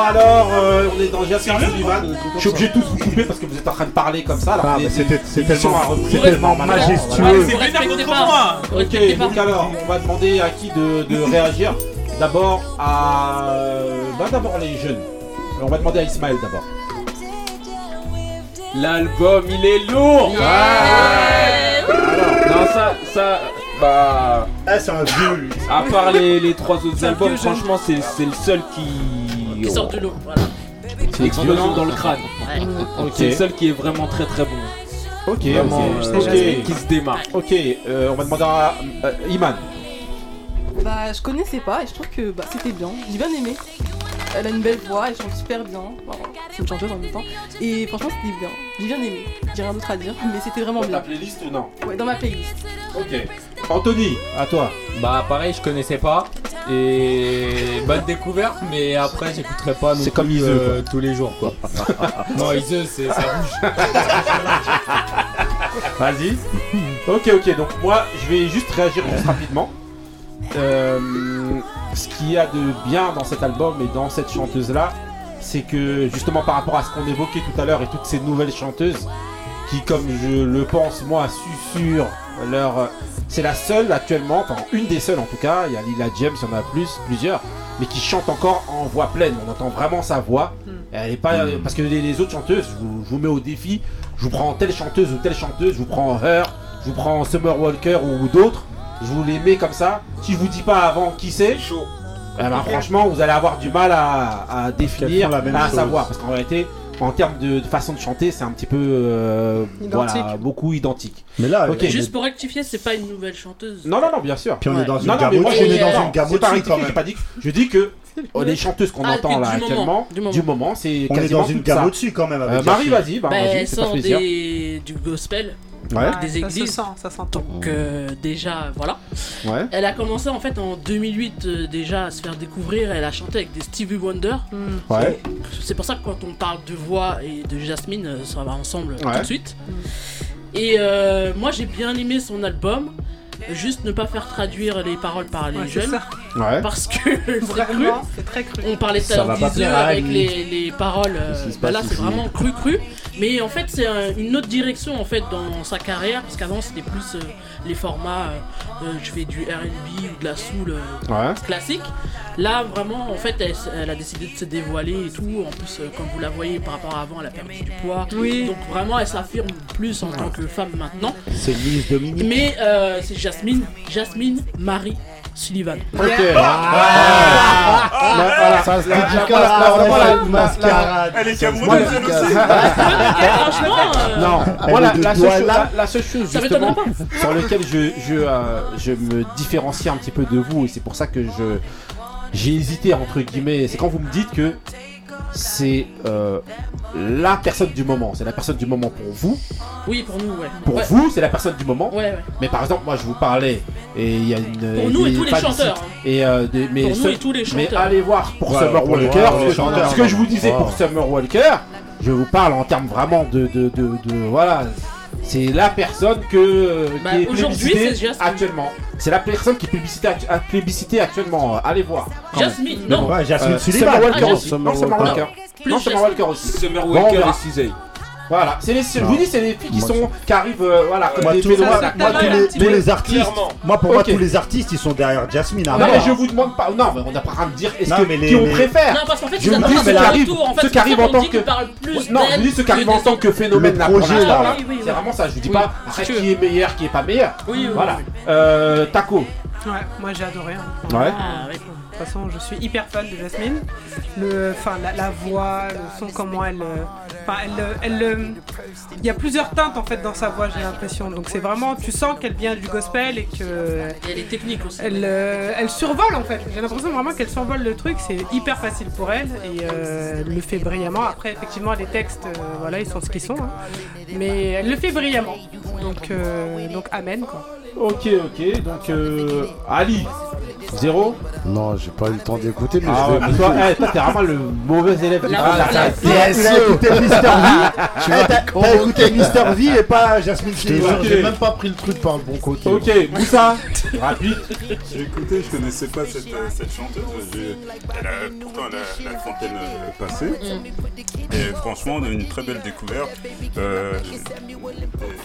Alors, euh, on est dans Jasmine Sullivan. Je suis obligé de tous vous couper parce que vous êtes en train de parler comme ça. Ah, mais c'était- c'est c'est tellement- c'est tellement majestueux. respectez pas. Ok, donc alors, on va demander à qui de, de réagir. D'abord à. Bah, d'abord les jeunes. On va demander à Ismaël d'abord. L'album, il est lourd Alors, non, ça, ça, bah... c'est un vieux, lui. À part les, les trois autres C'est albums, franchement, c'est c'est le seul qui... Qui sort de l'eau, voilà. C'est explosion dans le crâne. Ouais. C'est le seul qui est vraiment très très bon. Ok, Vraiment, ok, euh, ok. qui se démarre. Ok, euh, on va demander à euh, Iman. Bah, je connaissais pas et je trouve que bah, c'était bien. J'ai bien aimé. Elle a une belle voix, elle chante super bien. Bon, c'est une chanteuse en même temps. Et franchement, c'était bien. J'ai bien aimé. J'ai rien d'autre à dire, mais c'était vraiment Dans bien. ta playlist ou non? Ouais, dans ma playlist. Ok. Anthony, à toi. Bah pareil, je connaissais pas. Et bonne découverte, mais après j'écouterai pas non C'est comme plus, Iseu, euh, tous les jours quoi. non, Iseu, c'est ça bouge. Vas-y. Ok, ok. Donc moi, je vais juste réagir juste rapidement. Euh, ce qu'il y a de bien dans cet album et dans cette chanteuse-là, c'est que justement par rapport à ce qu'on évoquait tout à l'heure et toutes ces nouvelles chanteuses qui, comme je le pense, moi, susurrent leur... C'est la seule actuellement, enfin une des seules en tout cas, il y a Lila James, il y en a plus, plusieurs, mais qui chante encore en voix pleine. On entend vraiment sa voix. Elle est pas parce que les, les autres chanteuses, je vous, je vous mets au défi. Je vous prends telle chanteuse ou telle chanteuse, je vous prends Her, je vous prends Summer Walker ou, ou d'autres. Je vous les mets comme ça. Si je vous dis pas avant qui c'est, eh ben, franchement, vous allez avoir du mal à, à définir, font la même à chose. savoir, parce qu'en réalité, en termes de, façon de chanter, c'est un petit peu, euh, voilà, Identique. beaucoup identique. Mais là, Ok. Juste pour rectifier, c'est pas une nouvelle chanteuse. Non, non, non, bien sûr. Puis on est dans une non, non, gamme mais moi, au-dessus, je dis- dans une gamme pas rectifié, quand même. j'ai pas dit. Je dis que oh, les chanteuses qu'on Ah, entend là moment, actuellement, du moment. du moment, c'est On est dans une gamme au-dessus, quand même, avec Euh, Marie, vas-y, bah, Bah, vas-y, elle c'est des... du gospel, Ouais. des Ça se églises. sent, ça s'entend. Donc euh, déjà, voilà. Ouais. Elle a commencé en fait en 2008 euh, déjà à se faire découvrir. Elle a chanté avec des Stevie Wonder. Ouais. C'est pour ça que quand on parle de voix et de Jasmine, euh, ça va ensemble Ouais. tout de suite. Et euh, moi j'ai bien aimé son album. Juste ne pas faire traduire les paroles par les Ouais, jeunes. ça. Ouais. Parce que c'est cru. Vraiment, c'est très cru. On parlait tout Ça à l'heure va pas d'Iseu plaire à avec les, les paroles. euh, bah là, c'est vraiment cru cru. Mais en fait, c'est un- une autre direction en fait dans sa carrière parce qu'avant c'était plus euh, les formats. euh, euh, je fais du R&B ou de la soul euh, Ouais. classique. Là, vraiment, en fait, elle, a décidé de se dévoiler et tout. En plus, euh, comme vous la voyez par rapport à avant, elle a perdu du poids. Oui. Donc vraiment, elle s'affirme plus en tant que femme maintenant. C'est Miss Dominique. Mais euh, c'est Jasmine, Jasmine Marie Sullivan. Ok. Voilà. Voilà, voilà, voilà, mascarade. Elle est Ça se camoureuse, elle dédicace. aussi. Franchement, euh, Non, moi est la, seule chose, justement sur je, euh, je me différencie un petit peu de vous et c'est pour ça que je j'ai hésité entre guillemets, c'est quand vous me dites que c'est euh, la personne du moment, c'est la personne du moment pour vous. Oui, pour nous, ouais. Pour Ouais. vous, c'est la personne du moment. Ouais, ouais. Mais par exemple, moi je vous parlais et il y a une Pour nous et des tous les chanteurs, hein. et euh, des- mais Pour nous et tous les mais chanteurs. allez voir pour Ouais, Summer Walker, ce que- chanteurs, ce que je vous disais Ouais. pour Summer Walker, je vous parle en termes vraiment de, de, de, de- voilà. C'est la personne que Bah, qui est aujourd'hui, c'est Jasmine. actuellement. C'est la personne qui est plébiscitée, actu- à- plébiscitée actuellement. euh, Allez voir. Jasmine, non. ouais, Jasmine Euh, Sullivan. Summer Walker Ah, aussi. Summer Non, Summer Walker. Walker. Plus Non, Summer Jasmine. Walker aussi. Summer Bon, on Walker verra. et Cisey. Voilà, c'est les, je vous dis, c'est les filles qui Moi, sont, qui arrivent, euh, voilà, comme Moi, des tous, moi, moi, les, tous les artistes, Clairement. moi pour moi tous les artistes ils sont derrière Jasmine. à Non, mais je vous demande pas. Non, mais on n'a pas train de dire est-ce que mais les- qui on les- préfère. Non, parce qu'en fait, Je vous dis, un mais second arrive, tour. En fait, ceux qui arrivent en tant que. Non, je dis ceux qui arrivent en tant que phénomène là C'est vraiment ça. Je vous dis pas veux. qui est meilleur, qui est pas meilleur. Oui, oui, Voilà. Euh, Taco. Ouais, moi j'ai adoré. hein. Ouais. De toute façon, je suis hyper fan de Jasmine. Le, enfin, la, la voix, le son, comment elle, euh, enfin, elle, euh, elle, euh, il y a plusieurs teintes en fait dans sa voix, j'ai l'impression. Donc c'est vraiment, tu sens qu'elle vient du gospel et que Et elle est technique aussi. elle, elle survole en fait. J'ai l'impression vraiment qu'elle survole le truc. C'est hyper facile pour elle et euh, elle le fait brillamment. Après, effectivement, les textes, euh, voilà, ils sont ce qu'ils sont. hein. Mais elle le fait brillamment. Donc, euh, donc amen quoi. Ok, ok. Donc euh, Ali. Zéro? Non, j'ai pas eu le temps d'écouter, mais Ah je ouais, vais mais toi, eh, toi, t'es vraiment le mauvais élève du La- la- la- Tu as écouté Mister V Tu Eh, T'as écouté on- Mister V et pas Jasmine Sullivan. j'ai même pas pris le truc par le bon côté. Ok, Moussa, rapide. J'ai écouté, je connaissais pas cette, euh, cette chanteuse. j'ai- Elle a, pourtant, elle a la trentaine euh, passée. Et franchement, une très belle découverte. Euh,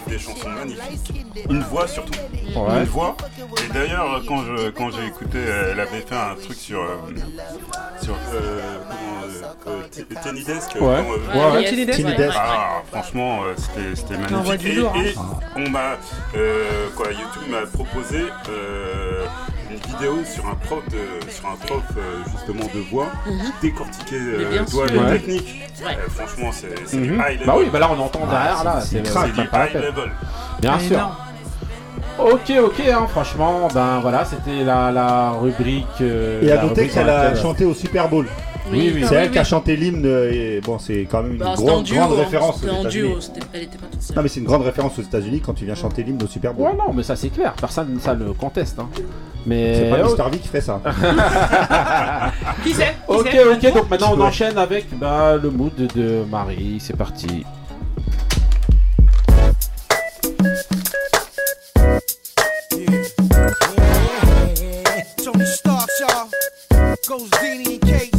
des, des chansons magnifiques. Une voix surtout. Ouais. Une voix. Et d'ailleurs, quand je quand j'ai écouté, elle avait fait un truc sur euh, sur euh, euh, euh, Desk. Ouais. Ouais, Desk, ah, franchement, c'était magnifique. Et, hein. et on m'a, quoi, YouTube m'a proposé une vidéo sur un prof de, sur un prof justement de voix qui décortiquait Mais euh, doigt Ouais. techniques. Ouais. Euh, franchement, c'est Mhm. du high level. Bah oui, bah là on entend derrière là, c'est du high level. Bien sûr. Ok, ok, hein, franchement, ben voilà, c'était la, la rubrique. euh, Et à la noter rubrique qu'elle dans a laquelle- chanté au Super Bowl. Oui, oui. C'est elle qui a chanté l'hymne et bon, c'est quand même une Bah, c'était en grande, duo. grande hein. référence aux C'était en États-Unis. duo, c'était- elle était pas toute seule. Non, mais c'est une grande référence aux États-Unis quand tu viens chanter l'hymne au Super Bowl. Ouais, non, mais ça c'est clair, personne ça le conteste. Hein. Mais C'est pas oh, Mister V qui ferait ça. Qui c'est? Qui Ok, c'est? ok, donc maintenant on enchaîne avec bah, le mood de Marie, c'est parti. Goes Dini and Kate.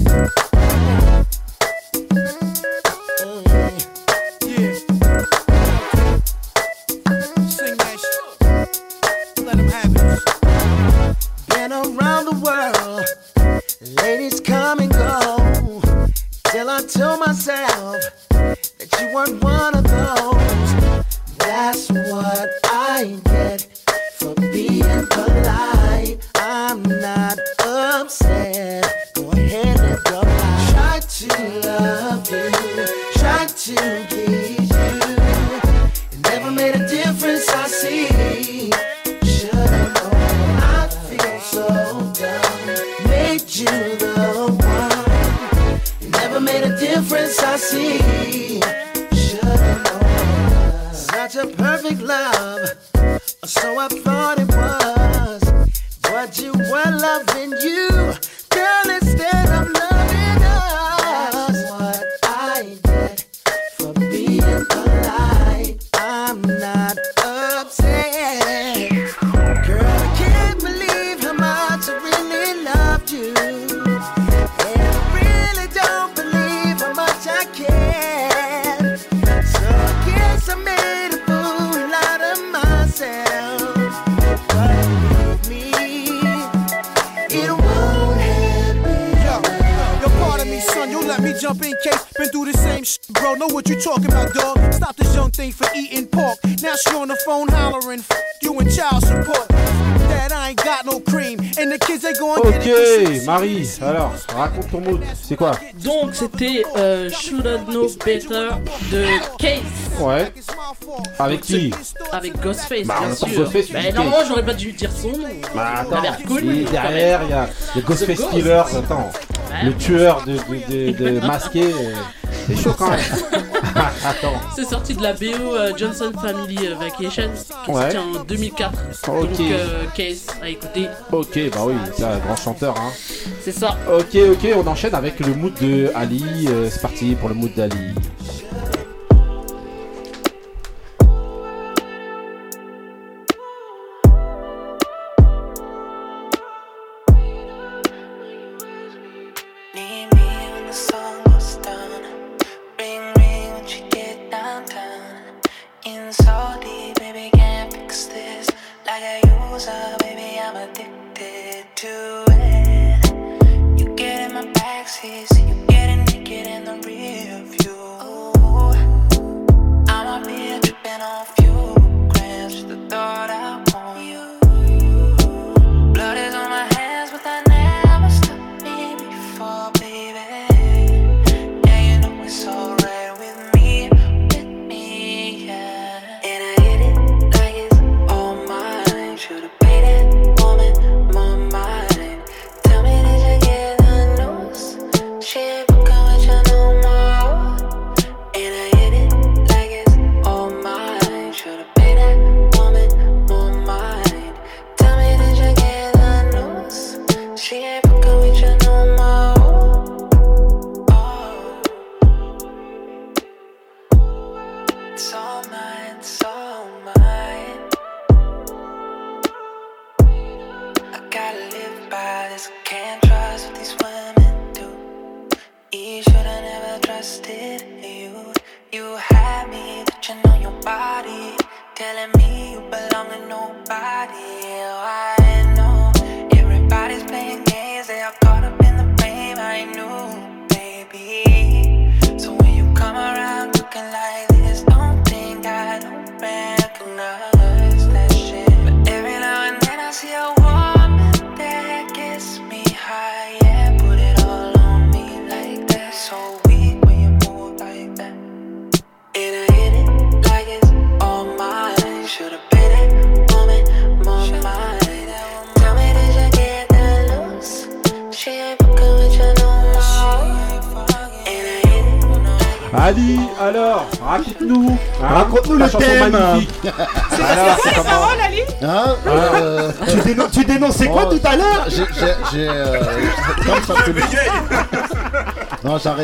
Been around the world, ladies come and go. Till I told myself that you weren't one of those. That's what I get for being polite. I'm not upset. Go ahead and go. Try to love you, try to please you. It never made a difference. I see. Should've known. I feel so dumb. Made you the one. It never made a difference. I see. Should've known. Such a perfect love. So I thought it was. But you were loving you. Jump in case. Been through the same shit, bro. Know what you talking about, dog. Stop this young thing for eating pork. Now she on the phone hollering, F you and child support. Dad, I ain't got no cream. And the kids, they going get it. Ok, Marie, alors, raconte ton mood, c'est quoi? Donc c'était euh, Should I Know Better de Case. Ouais. Avec qui? Avec Ghostface, Bah, en bien sûr. Ghostface, Bah, normalement, j'aurais pas dû dire son nom. Bah Ça attends, a l'air cool. et quand derrière il y a, il y a Ghostface Killers, attends. Le tueur de, de, de, de masqué, c'est chaud quand même. attends. C'est sorti de la BO euh, Johnson Family euh, Vacation qui Ouais. sorti en 2004. Ok. Donc euh, Case à écouter. Ok, bah oui, c'est un grand chanteur. Hein. C'est ça. Ok, ok, on enchaîne avec le mood de Ali. euh, c'est parti pour le mood d'Ali.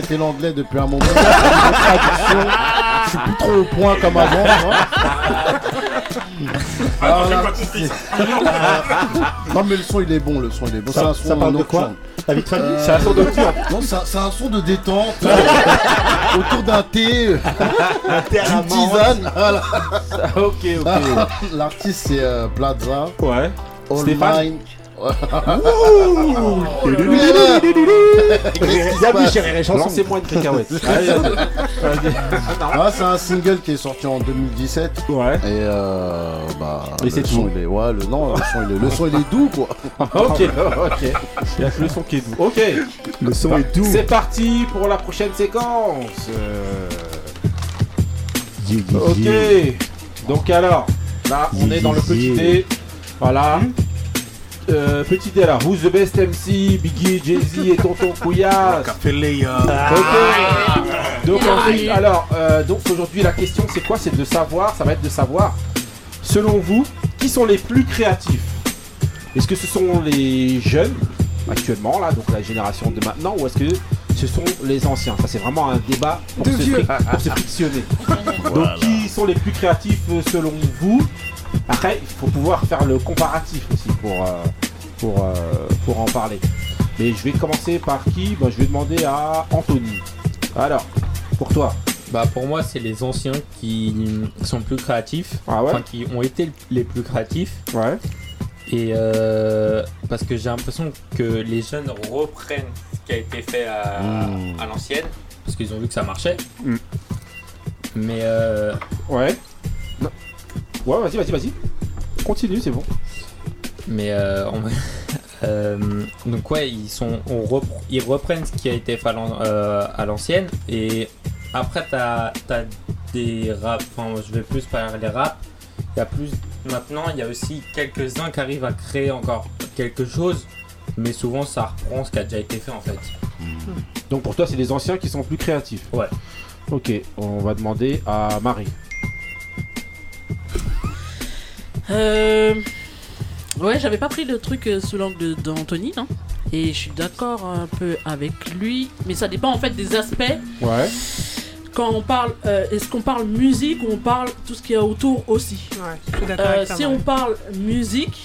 Arrêté l'anglais depuis un moment. Traduction, Je suis plus trop au point comme avant. c'est- non mais le son il est bon, le son il est bon. Ça- C'est un ça son parle de quoi de Euh, C'est un son nocturne. Non, c'est un, c'est un son de détente autour d'un thé, Un thé à tisane. Voilà. ok, ok. L'artiste c'est euh, Plaza. Ouais. All Stéphane Mine. Bienvenue chez Réré Chanson. Lancez-moi une cacahuète. Allez, vas-y. Vas-y. Ah, c'est un single qui est sorti en 2017. Ouais. Et euh, bah. Et le c'est son, tout. il est, ouais, le, non, le son, il est, le son, il est doux, quoi. ok, ok. Il y a que le son qui est doux. Ok. Le son Bah, est doux. C'est parti pour la prochaine séquence. Euh, Ok. Donc alors, là, on est dans le petit dé. Voilà. Euh, petit dé là. Who's the best MC Biggie, Jay-Z et Tonton Couillasse. Café Leia. Ok. Donc ensuite, alors, euh, donc aujourd'hui la question c'est quoi? C'est de savoir, ça va être de savoir, selon vous, qui sont les plus créatifs? Est-ce que ce sont les jeunes actuellement là, donc la génération de maintenant, ou est-ce que ce sont les anciens? Ça c'est vraiment un débat pour, se, fric- pour se frictionner. Donc qui sont les plus créatifs euh, selon vous? Après, il faut pouvoir faire le comparatif aussi pour, euh, pour, euh, pour en parler. Mais je vais commencer par qui? Bah, Je vais demander à Anthony. Alors, pour toi Bah pour moi c'est les anciens qui sont plus créatifs, Ah ouais? Enfin qui ont été les plus créatifs. Ouais. Et euh, parce que j'ai l'impression que les jeunes reprennent ce qui a été fait à, Mmh. à l'ancienne, parce qu'ils ont vu que ça marchait. Mm. Mais euh, Ouais. Ouais, vas-y, vas-y, vas-y. Continue, c'est bon. Mais euh, on- euh, donc ouais, ils sont, on ils reprennent ce qui a été fait à euh, à l'ancienne et après t'as as des rap, enfin je vais plus parler rap. Il y a plus maintenant, il y a aussi quelques uns qui arrivent à créer encore quelque chose, mais souvent ça reprend ce qui a déjà été fait en fait. Donc pour toi, c'est les anciens qui sont plus créatifs. Ouais. Ok, on va demander à Marie. Euh... Ouais, j'avais pas pris le truc euh, sous l'angle d'Anthony, hein. Et je suis d'accord un peu avec lui, mais ça dépend en fait des aspects. Ouais. Quand on parle, euh, est-ce qu'on parle musique ou on parle tout ce qu'il y a autour aussi? Ouais, je suis d'accord Euh, Si on parle musique,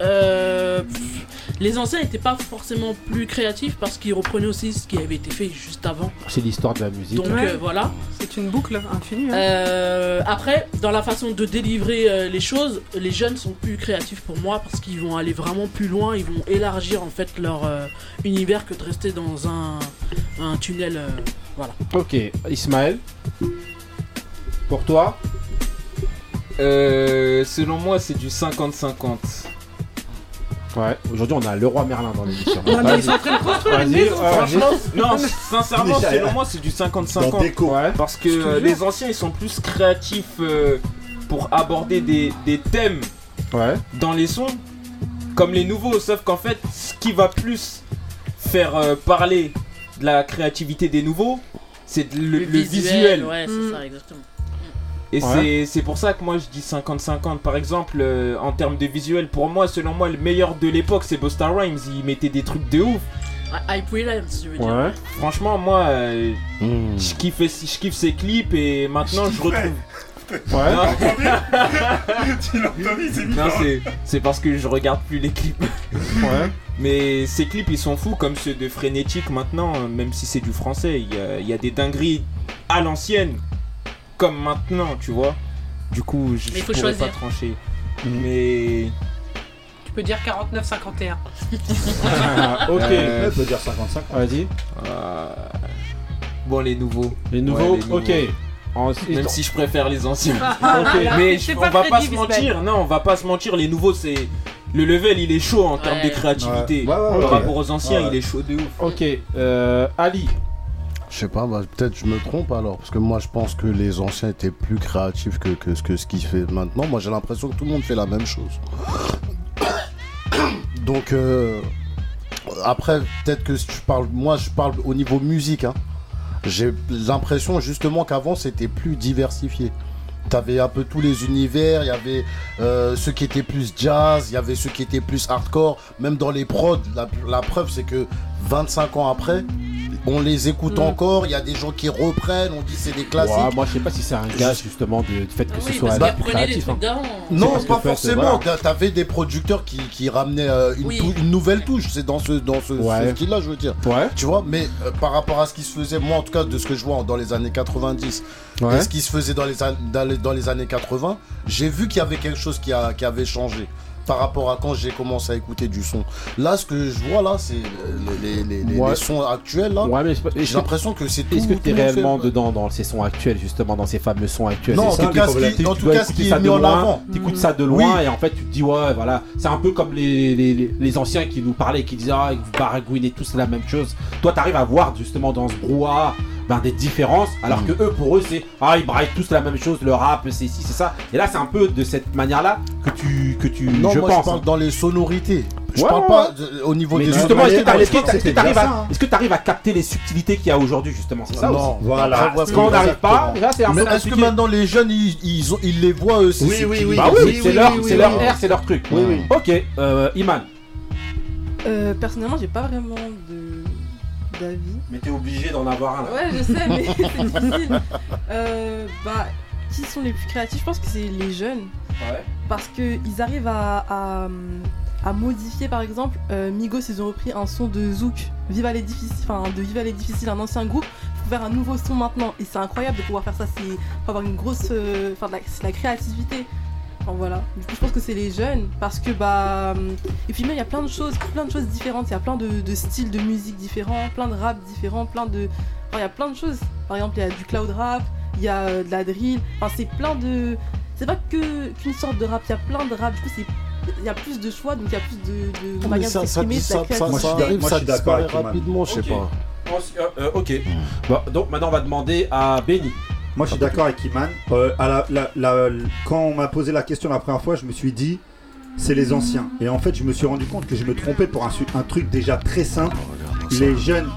euh, pff, les anciens n'étaient pas forcément plus créatifs parce qu'ils reprenaient aussi ce qui avait été fait juste avant. C'est l'histoire de la musique. Donc euh, voilà. C'est une boucle infinie. hein. Euh, après, dans la façon de délivrer euh, les choses, les jeunes sont plus créatifs pour moi parce qu'ils vont aller vraiment plus loin, ils vont élargir en fait leur euh, univers que de rester dans un, un tunnel. euh, voilà. Ok, Ismaël. Pour toi? Euh, selon moi, c'est du 50-50. Ouais, aujourd'hui on a Leroy Merlin dans l'émission. Non, mais ils sont en train de construire une Vas-y, maison, ouais, Franchement, non, sincèrement, selon moi, c'est du Dans 50-50. déco. Ouais. Parce que euh, les anciens, ils sont plus créatifs euh, pour aborder des, des thèmes Ouais. dans les sons, comme les nouveaux. Sauf qu'en fait, ce qui va plus faire euh, parler de la créativité des nouveaux, c'est le, le visuel. Ouais, c'est Mm. ça, exactement. Et Ouais. c'est- c'est pour ça que moi je dis 50-50. Par exemple, euh, en termes de visuel, pour moi, selon moi, le meilleur de l'époque, c'est Busta Rhymes. Il mettait des trucs de ouf. Ah, Hype Williams, je veux dire. Ouais. Franchement, moi, euh, Hmm. je, kiffe, je kiffe ses clips et maintenant je retrouve. Ouais. Non, Tu l'as entendu, c'est parce que je regarde plus les clips. Ouais. Mais ces clips, ils sont fous comme ceux de Frénétique maintenant, même si c'est du français. Il y a, il y a des dingueries à l'ancienne comme maintenant, tu vois. Du coup, je, faut pourrais choisir. pas trancher. Mais. Tu peux dire 49-51. ok. Euh, On peut dire 55. Vas-y. Euh, Bon, les nouveaux. Les nouveaux, Ouais, les ok. Même si je préfère les anciens. Ok. Mais je- on va pas se mentir, non, on va pas se mentir, les nouveaux c'est. Le level il est chaud en termes de créativité. Ouais, ouais, ouais, Par rapport aux anciens, Ouais. il est chaud de ouf. Ok, euh, Ali. Je sais pas, bah, peut-être je me trompe alors, parce que moi je pense que les anciens étaient plus créatifs que, ce qui se fait maintenant. Moi j'ai l'impression que tout le monde fait la même chose. Donc euh, après, peut-être que tu parles, moi je parle au niveau musique. hein. J'ai l'impression justement qu'avant c'était plus diversifié. T'avais un peu tous les univers, il y avait euh, ceux qui étaient plus jazz, il y avait ceux qui étaient plus hardcore, même dans les prods, la preuve c'est que 25 ans après, on les écoute Mm. encore, il y a des gens qui reprennent, on dit c'est des classiques. Ouais, moi, je sais pas si c'est un gage justement du fait que ce soit parce créatif. hein. Non, pas fait, forcément. voilà. T'avais des producteurs qui, qui ramenaient euh, une, Oui. tou- une nouvelle touche. C'est dans ce, dans ce, ce Ouais. style-là, je veux dire. Ouais. Tu vois, mais euh, par rapport à ce qui se faisait, moi en tout cas, de ce que je vois dans les années 90 Ouais. et ce qui se faisait dans les, an- dans les, dans les années 80, j'ai vu qu'il y avait quelque chose qui, a, qui avait changé par rapport à quand j'ai commencé à écouter du son. Là, ce que je vois là, c'est les, les- les- les- Ouais. les sons actuels là. Ouais, mais j'ai l'impression que c'est tout. Est-ce que tu es réellement fait. dedans dans ces sons actuels, justement, dans ces fameux sons actuels? Non, en tout cas, ce qui- en Tu tout cas, ce qui est mis en loin, avant. T'écoutes ça de loin et en fait tu te dis ouais voilà c'est un peu comme les, anciens qui nous parlaient qui disaient ah vous baragouinez tous la même chose. Toi t'arrives à voir justement dans ce brouhaha ben, des différences alors que eux pour eux c'est ah ils braillent tous la même chose le rap c'est ci c'est ça et là c'est un peu de cette manière là que tu que tu Non, je moi pense je parle hein. dans les sonorités. Je Ouais, parle ouais, pas de- au niveau Mais des justement, est-ce que sonorités. t'arrives- est-ce que C'était t'arrives bien à- ça, hein. est-ce que tu arrives à capter les subtilités qu'il y a aujourd'hui justement? C'est ça Non, aussi. voilà. Parce que quand on n'arrive pas, là c'est un Mais peu est-ce que maintenant les jeunes ils, ils, ont- ils les voient eux Oui, oui, oui. Bah oui, c'est leur, c'est leur air, c'est leur truc. Ok, euh, Iman. Euh, personnellement, j'ai pas vraiment de d'avis. Mais t'es obligé d'en avoir un là. Ouais, je sais, mais c'est difficile. Euh, bah, qui sont les plus créatifs? Je pense que c'est les jeunes. Ouais. Parce qu'ils arrivent à, à, à modifier, par exemple, euh, Migos, ils ont repris un son de Zouk, Viva les difficiles, enfin de Viva les difficiles, un ancien groupe, pour faire un nouveau son maintenant. Et c'est incroyable de pouvoir faire ça. C'est avoir une grosse, euh, enfin de c'est la créativité. Enfin voilà. Du coup, je pense que c'est les jeunes parce que bah et puis même il y a plein de choses, plein de choses différentes. Il y a plein de, de styles de musique différents, plein de rap différents, plein de, enfin, il y a plein de choses. Par exemple, il y a du cloud rap, il y a euh, de la drill. Enfin, c'est plein de, c'est pas que qu'une sorte de rap. Il y a plein de rap. Du coup, c'est il y a plus de choix, donc il y a plus de, de manières ça, de ça, la ça, ça arrive, ça disparaît rapidement, je sais Ok. pas. Ensuite, euh, euh, ok. Bon, donc maintenant on va demander à Benny. Moi, je suis d'accord avec Iman. Euh, à la- la- la- quand on m'a posé la question la première fois, je me suis dit, c'est les anciens. Et en fait, je me suis rendu compte que je me trompais pour un, truc déjà très simple. Les jeunes.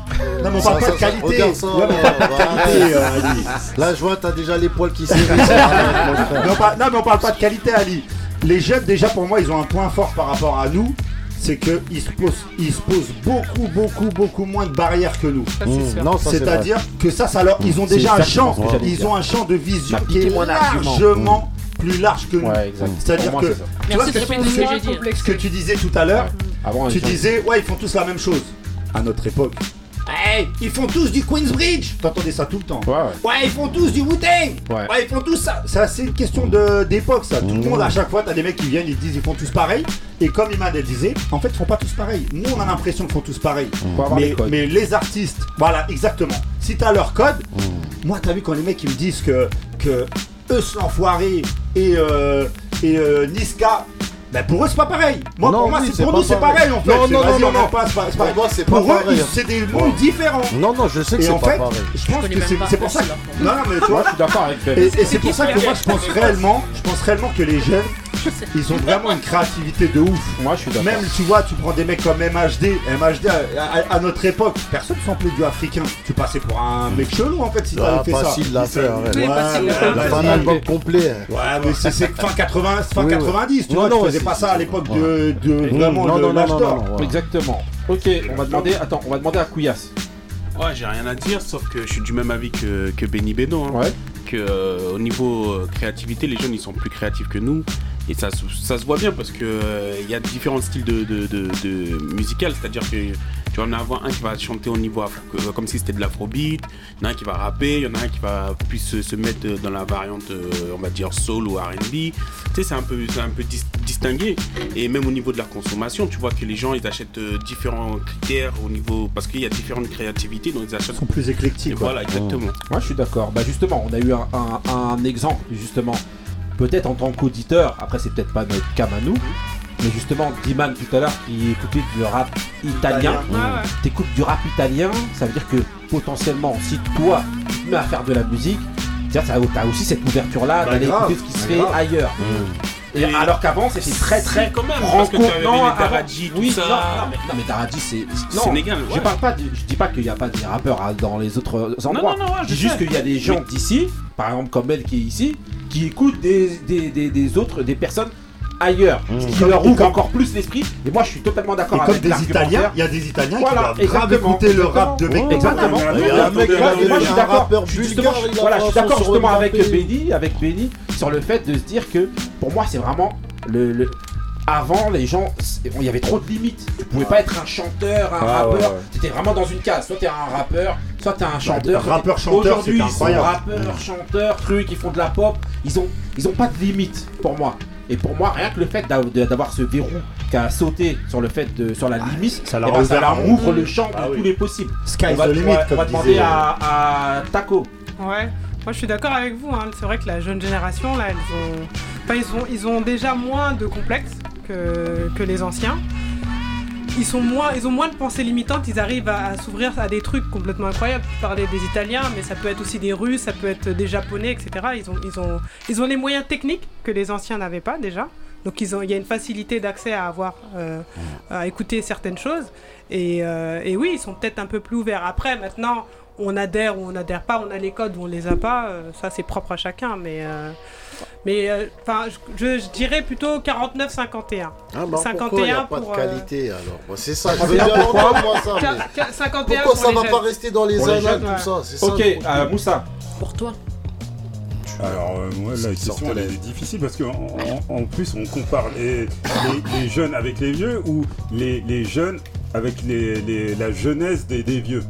Non, mais on parle pas de qualité. regarde ça, Ouais, mais on parle pas de qualité, euh, Ali. Là, je vois, t'as déjà les poils qui s'érissent. Non, mais on parle pas de qualité, Ali. Les jeunes, déjà, pour moi, ils ont un point fort par rapport à nous. C'est qu'ils se, posent, ils se posent beaucoup, beaucoup, beaucoup moins de barrières que nous. Ça, c'est Mmh. sûr. Non, ça, c'est C'est-à dire vrai. que ça, ça leur, ils ont C'est déjà un exactement champ, ce que j'allais ils dire. ont un champ de vision T'as qui est piqué mon argument. largement plus large que nous. Ouais, exact. C'est-à-dire moi, que, c'est ça. tu vois, Merci de ce répéter ce que j'ai dit. ce que tu disais tout à l'heure, Avant, tu disais, ouais, ils font tous la même chose. À notre époque. Hey, ils font tous du Queensbridge T'entendais ça tout le temps. Ouais, ils font tous du Wu-Tang Ouais. ils font tous ça. Ça, c'est une question de- d'époque, ça. Tout le monde, à chaque fois, t'as des mecs qui viennent, ils disent, ils font tous pareil. Et comme elle disait, en fait, ils font pas tous pareil. Nous, on a l'impression qu'ils font tous pareil. Les Mais, les artistes, voilà, exactement. Si t'as leur code, moi, t'as vu quand les mecs ils me disent que, que Eus l'enfoiré et, euh, et euh, Niska. Ben pour eux c'est pas pareil. Moi Non, pour moi oui, c'est c'est pour nous c'est pareil. pareil en fait. Non, C'est- non, non, non, pas- Pour pareil. moi, c'est Pour pas eux, c'est des mondes différents. Non, non, je sais que c'est pas fait, pareil. je pense que c'est pour ça. Non, non, mais tu vois, je suis d'accord avec Ben. Et, et c'est pour ça que moi je pense réellement, je pense réellement que les jeunes, ils ont vraiment une créativité de ouf. Moi je suis d'accord. Même tu vois, tu prends des mecs comme MHD, MHD à, à- à notre époque, personne s'en du africain. Tu passais pour un mec chelou en fait si Ah, t'avais fait ça. facile l'affaire, arrête. Ouais, ouais, facile. vas-y. Pas un album complet. Ouais, mais c'est c'est fin 80, fin Oui, oui. 90, tu Non, vois, non, tu faisais c'est- pas ça à l'époque de, de vraiment non, de non, non, l'âge non. Exactement. Ok, on va demander. Attends, on va demander à Couillasse. Ouais, j'ai rien à dire, sauf que je suis du même avis que, que Benny Beno. hein. Ouais. Que euh, au niveau euh, créativité, les jeunes ils sont plus créatifs que nous. Et ça, se- ça se voit bien parce que euh, il y a différents styles de, de, de, de musical, c'est-à-dire que tu vas en avoir un qui va chanter au niveau afro- euh, comme si c'était de l'afrobeat, il y en a un qui va rapper, il y en a un qui va plus se, se mettre dans la variante, euh, on va dire soul ou R&B. Tu sais, c'est un peu, un peu dis- distingué. Et même au niveau de la consommation, tu vois que les gens ils achètent euh, différents critères au niveau parce qu'il y a différentes créativités, donc ils achètent. sont plus éclectiques. Quoi. Voilà, exactement. Moi, je suis d'accord. Bah, justement, on a eu un, un- un exemple, justement, peut-être en tant qu'auditeur, après, c'est peut-être pas notre cas à nous, mais justement, Diman tout à l'heure qui écoutait du rap italien. Ouais. T'écoutes du rap italien, ça veut dire que potentiellement, si toi, tu te mets à faire de la musique, t'as aussi cette ouverture-là Bah, d'aller écouter ce qui se bah, fait grave. ailleurs. Et, alors qu'avant, c'était très très quand même, parce que non, les Daradji, tout oui, ça. Non, non, mais, non, mais Daradji, c'est. non, Sénégal, Je parle pas, de- je dis pas qu'il n'y a pas des rappeurs dans les autres endroits. non, non, ouais, je dis juste qu'il y a des gens d'ici, par exemple comme elle qui est ici, qui écoutent des, des, des, des autres, des personnes ailleurs, ce qui leur ouvre encore plus l'esprit. Et moi, je suis totalement d'accord comme avec des. Italiens, il y a des Italiens qui doivent écouter le rap de exactement. Beck. Exactement. Moi, je suis d'accord. Voilà, je suis d'accord justement avec Benny, avec Benny, sur le fait de se dire que pour moi, c'est vraiment le. Avant, les gens, il y avait trop de limites. Tu pouvais pas être un chanteur, un Ah, rappeur. ouais, ouais. T'étais vraiment dans une case. Soit t'es un rappeur, soit t'es un chanteur. Bah, rappeur, chanteur, Aujourd'hui, ils sont rappeurs, chanteurs, trucs, ils font de la pop. Ils ont, ils ont pas de limite pour moi. Et pour moi, rien que le fait d'avoir ce verrou qui a sauté sur le fait de sur la limite, ça leur eh ben, ça leur ouvre le champ de Ah oui. tous les possibles. Sky on va, the on limit, va- on comme va demander disait, à, à Taco. Ouais, moi je suis d'accord avec vous. hein. C'est vrai que la jeune génération, là, elles ont... Enfin, ils, ont, ils ont déjà moins de complexes que, que les anciens. Ils, sont moins, ils ont moins de pensées limitantes, ils arrivent à, s'ouvrir à des trucs complètement incroyables. Tu parlais des Italiens, mais ça peut être aussi des Russes, ça peut être des Japonais, etc. Ils ont, ils ont, ils ont les moyens techniques que les anciens n'avaient pas déjà. Donc ils ont, il y a une facilité d'accès à avoir, euh, à écouter certaines choses. Et, euh, et oui, ils sont peut-être un peu plus ouverts. Après, maintenant, on adhère ou on n'adhère pas, on a les codes ou on les a pas. euh, ça, c'est propre à chacun. Mais, euh, mais euh, enfin, je, je dirais plutôt 49-51. Ah bah pourquoi il n'y a pas de pour, euh, qualité alors C'est ça, je veux pourquoi moi ça. Mais 51 Pourquoi pour ça va jeunes. pas rester dans les Pour les annales tout ouais. ça C'est ça. Ok, euh, Moussa. Pour toi. Alors, euh, moi, la question elle est difficile parce qu'en en, en plus, on compare les, les- les jeunes avec les vieux ou les, les jeunes avec les, les- la jeunesse des, des vieux?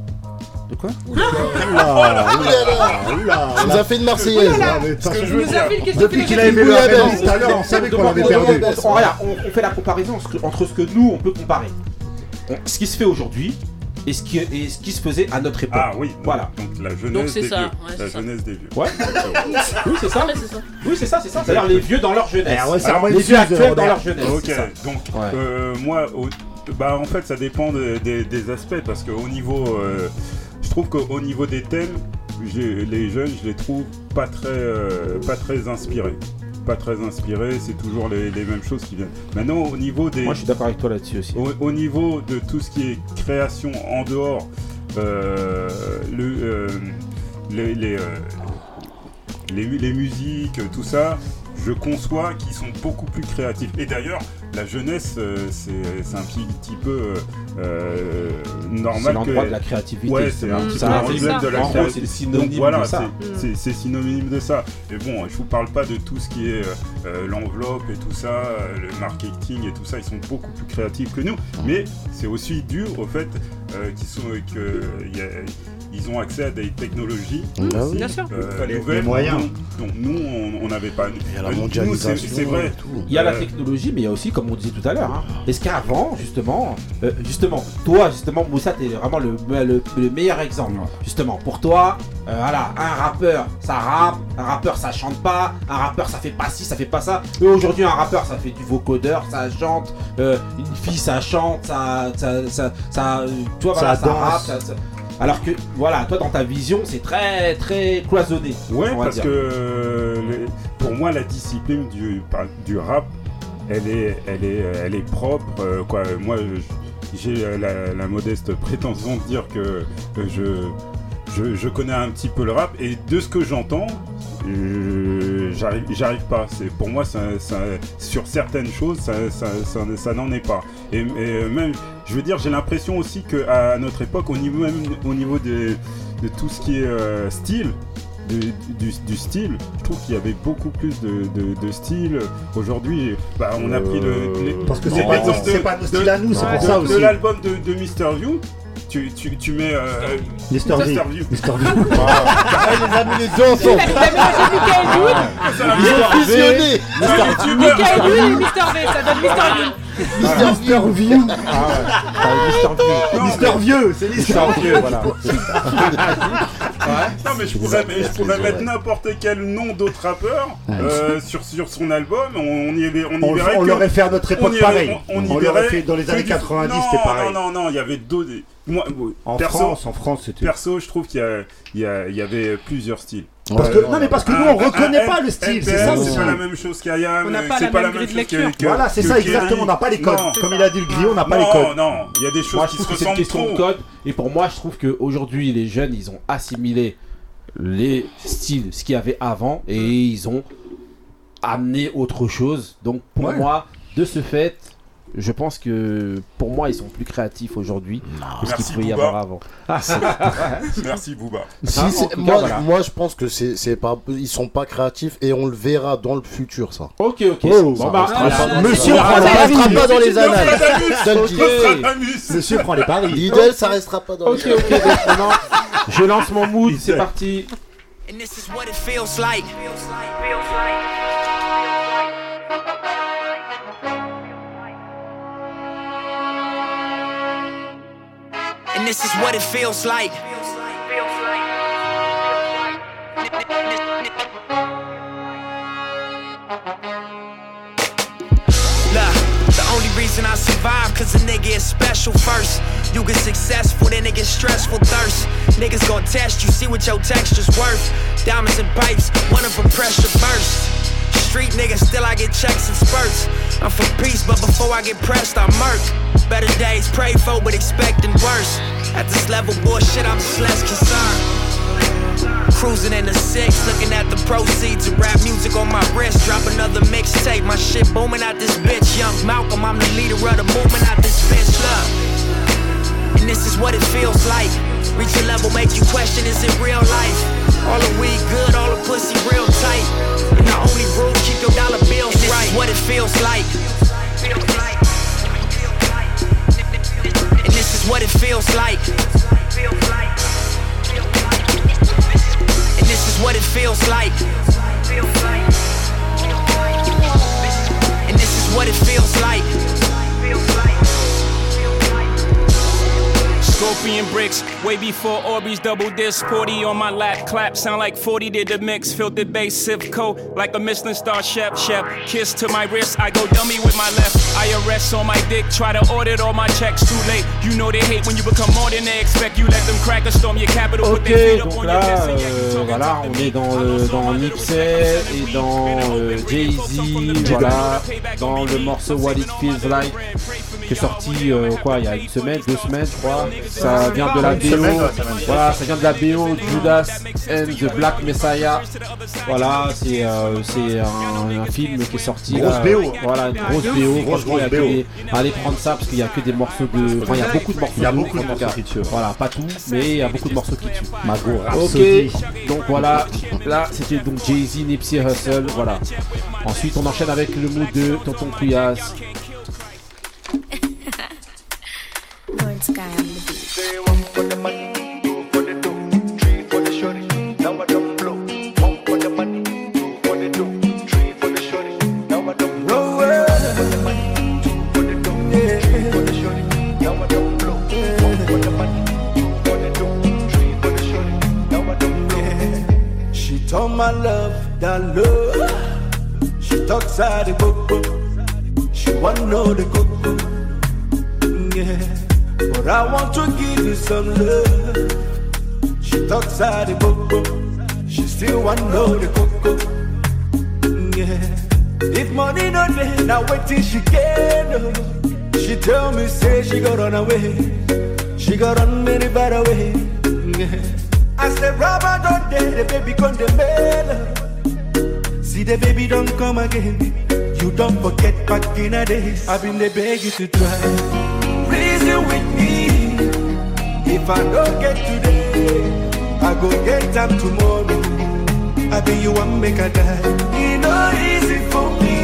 De quoi Oula, oula, Tu nous fait une Marseillaise. Ah, a fait une question Depuis qu'il a aimé le tout à l'heure, on savait qu'on l'avait perdu. on- fait la comparaison entre- ce que nous on peut comparer. Ce qui se fait aujourd'hui et ce qui, et ce qui se faisait à notre époque. Ah oui, donc, Voilà. donc la jeunesse Donc c'est des ça, vieux. ouais, la c'est ça. jeunesse des vieux. Ouais. oui, c'est ça. Ouais, c'est ça. Oui, c'est ça, c'est ça. C'est-à-dire les vieux dans leur jeunesse. Eh ouais, Alors, les vieux actuels dans leur jeunesse. Ok, donc Ouais. euh, moi, au- bah en fait ça dépend de- des- des aspects parce qu'au niveau, euh, je trouve qu'au niveau des thèmes, les jeunes je les trouve pas très, euh, pas très inspirés. Pas très inspirés, c'est toujours les, les mêmes choses qui viennent. Maintenant au niveau des, Moi, je suis d'accord avec toi là-dessus aussi. au, au niveau de tout ce qui est création en dehors, euh, le, euh, les, les, les musiques, tout ça, je conçois qu'ils sont beaucoup plus créatifs. Et d'ailleurs, la jeunesse, euh, c'est un petit, petit peu euh, normal. C'est l'endroit que- de la créativité. Ouais, c'est un petit Ça, peu ça. de la créativité. c'est synonyme Donc voilà, de ça. c'est- c'est c'est synonyme de ça. Et bon, je vous parle pas de tout ce qui est euh, euh, l'enveloppe et tout ça, euh, le marketing et tout ça, ils sont beaucoup plus créatifs que nous. Mais c'est aussi dû au fait euh, qu'ils sont que il y a- ils ont accès à des technologies Mmh, aussi, bien sûr. euh, Les- les nouvelles moyens. dont, dont nous on n'avait pas. Il y a la Euh, nous, mondialisation. c'est- vrai. Il y a la Euh, technologie, mais il y a aussi, comme on disait tout à l'heure, hein, est-ce qu'avant, justement, euh, justement, toi, justement, Moussa, t'es vraiment le, le- le meilleur exemple. Justement, pour toi, euh, voilà, un rappeur, ça rappe, un rappeur, ça chante pas, un rappeur, ça fait pas ci, ça fait pas ça. Et aujourd'hui, un rappeur, ça fait du vocodeur, ça chante, euh, une fille, ça chante, ça, ça, ça, ça, tu vois, voilà, Ça rappe, ça- ça- Alors que, voilà, toi, dans ta vision, c'est très, très cloisonné. Ouais, parce dire. que euh, pour moi, la discipline du, rap, elle est, elle est, elle est propre. euh, quoi. Moi, j'ai euh, la, la modeste prétention de dire que que je, je, je connais un petit peu le rap et de ce que j'entends, euh, j'arrive, j'arrive pas. C'est pour moi, ça, ça- sur certaines choses, ça, n'en est pas. Et, et même, je veux dire, j'ai l'impression aussi que à notre époque, au niveau même au niveau de, de tout ce qui est euh, style de- du, du style, je trouve qu'il y avait beaucoup plus de, de- de style. Aujourd'hui, bah, on a pris le. les- Parce que c'est pas c'est pas nos styles à nous, c'est pour de- ça De aussi. l'album de, de Mr. Tu, tu, tu mets. Euh, Mr. V. View. Mr. V. Ah, il les a mis les deux ensemble. Il a mélangé Michael Youn. Ils ont fusionné. Michael Youn et Mr. V, ça donne Mr. Youn. Mister View. Ah ouais. Mister Vieux, c'est Mister Vieux, voilà. Non mais je pourrais, mais je pourrais mettre n'importe quel nom d'autre rappeur euh, sur, sur son album, on, on y, avait- on y On- verrait on que- l'aurait fait à notre époque on y pareil. On, y On verrait fait dans les années du- 90, non, c'était pareil. Non, non, non, il y avait d'autres... Moi, En perso, France, en France, c'était. Perso, je trouve qu'il y, a- il y, y avait plusieurs styles. Parce que- non, mais parce que nous, on reconnaît pas le style, c'est ça. C'est pas la même chose qu'Ayam, On n'a pas c'est la pas la même chose que, Voilà, c'est ça, exactement, on n'a pas les codes. Non. Comme il a dit le griot, on n'a pas Non, les codes. Non, il y a des choses Moi, qui je se trouve que c'est une ressemblent question trop. de code. Et pour moi, je trouve qu'aujourd'hui, les jeunes, ils ont assimilé les styles, ce qu'il y avait avant, et ils ont amené autre chose. Donc, pour Ouais. moi, de ce fait, je pense que pour moi, ils sont plus créatifs aujourd'hui que ce qu'il Merci, pouvait y avoir avant. Merci. Si, en tout cas, moi, voilà. moi, je pense que c'est pas, ils sont pas créatifs et on le verra dans le futur, ça. Ok, ok. Oh, Bon, ça bah, restera ah, pas- là, Monsieur Ça restera pas dans les annales. Ok. Monsieur prend les paris. Lidl, ça restera pas dans Ok, les ok, donc maintenant, je lance mon mood, c'est parti. And this is what it feels like. And this is what it feels like. Look, the only reason I survive, cause a nigga is special first. You get successful, then it gets stressful thirst. Niggas gon' test you, see what your texture's worth. Diamonds and pipes, one of them pressure burst. Street niggas, still I get checks and spurts. I'm for peace, but before I get pressed, I murk. Better days pray for, but expecting worse. At this level, bullshit, I'm just less concerned. Cruising in the six, looking at the proceeds of rap music on my wrist. Drop another mixtape, my shit booming out this bitch. Young Malcolm, I'm the leader of the movement out this bitch. Look, and this is what it feels like. Reach a level, make you question, is it real life? All the weed good, all the pussy real tight. And the only dollar bills and this right. Is what it feels like. And this is what it feels like. And this is what it feels like. And this is what it feels like. Scorpion bricks, way before Orbeez double disc. 40 on my lap, clap, sound like 40 did the mix. Filtered bass, Sivco, like a Michelin star chef. Chef, kiss to my wrist, I go dummy with my left. IRS on my dick, try to audit all my checks. Too late, you know they hate when you become more than they expect. You let them crackers storm your capital, put their feet up donc on your you euh, voilà, on est dans, euh, dans Nipsey et dans euh, Jay-Z, voilà, dans le morceau What It Feels Like, qui est sorti, euh, quoi, il y a une semaine, deux semaines, je crois. Ça vient de la BO, voilà, ça vient de la BO Judas and the Black Messiah. Voilà, c'est euh, c'est un, un film qui est sorti. Grosse là, BO. Voilà, une grosse BO. grosse, grosse BO. des- Allez prendre ça parce qu'il y a que des morceaux de. Enfin, il y a beaucoup de morceaux. Il y a beaucoup de morceaux qui tuent. Voilà, pas tout, mais il y a beaucoup de morceaux qui tuent. Mago, Ok, Rhapsody. donc voilà, là c'était donc Jay-Z, Nipsey Hussle, voilà. Ensuite on enchaîne avec le mood de Tonton Couillasse. Some love. She talks out the book. She still want know the cook. Yeah, if money no day, now wait till she get. oh. She tell me say she got run away. She got run many bad away. Yeah. I said, Robert, don't dare the baby come the mail. See the baby don't come again. You don't forget back in the days. I've been the beg you to try. Reason with me. If I don't get today, I go get time tomorrow. I be you want make a die. It no easy for me.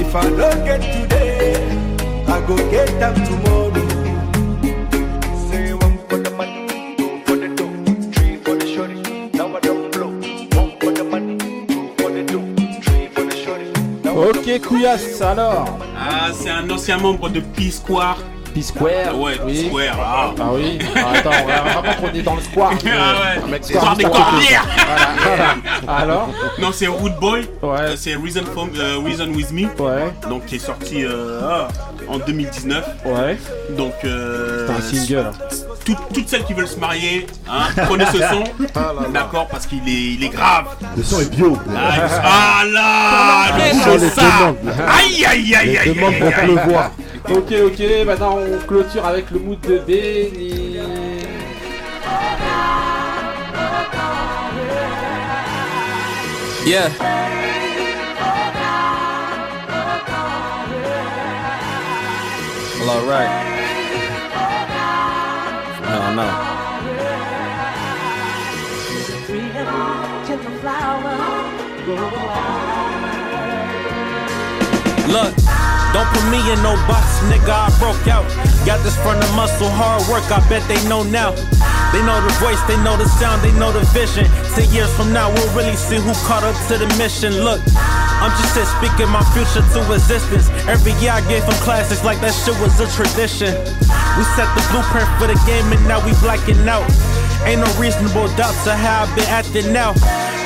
If I don't get today, I go get them tomorrow. Say one for the money, two for the dough, three for the shorty. Now I don't blow. One for the money, two for the dough, three for the shorty. Ok, Couillasse, alors Ah, c'est un ancien membre de P-Square. P-Square Ouais, oui. P-Square. Ah, Ah oui Ah, Attends, on va vraiment qu'on est dans le square. Ah ouais. Mec Square des square. Corbières. Voilà, voilà. Alors Non, c'est Rude Boy. Euh, C'est Reason, for- euh, Reason With Me. Donc, qui est sorti euh, ah, en 2019. Ouais. Donc, euh, C'est un single. tout- toutes celles qui veulent se marier, hein, prenez ce son. D'accord, parce qu'il est, il est grave. Le son est bio. Ah, ah là, le ça. Aïe, aïe, aïe, Les aïe, aïe, vont aïe, pleuvoir. Ok, ok, maintenant on clôture avec le mood de Benny. Yeah. Well, alright. No, no. Look, don't put me in no box, nigga. I broke out. Got this from the muscle, hard work. I bet they know now. They know the voice, they know the sound, they know the vision. Ten years from now, we'll really see who caught up to the mission. Look, I'm just here speaking my future to existence. Every year I gave them classics like that shit was a tradition. We set the blueprint for the game and now we blacking out. Ain't no reasonable doubt to how I've been acting now.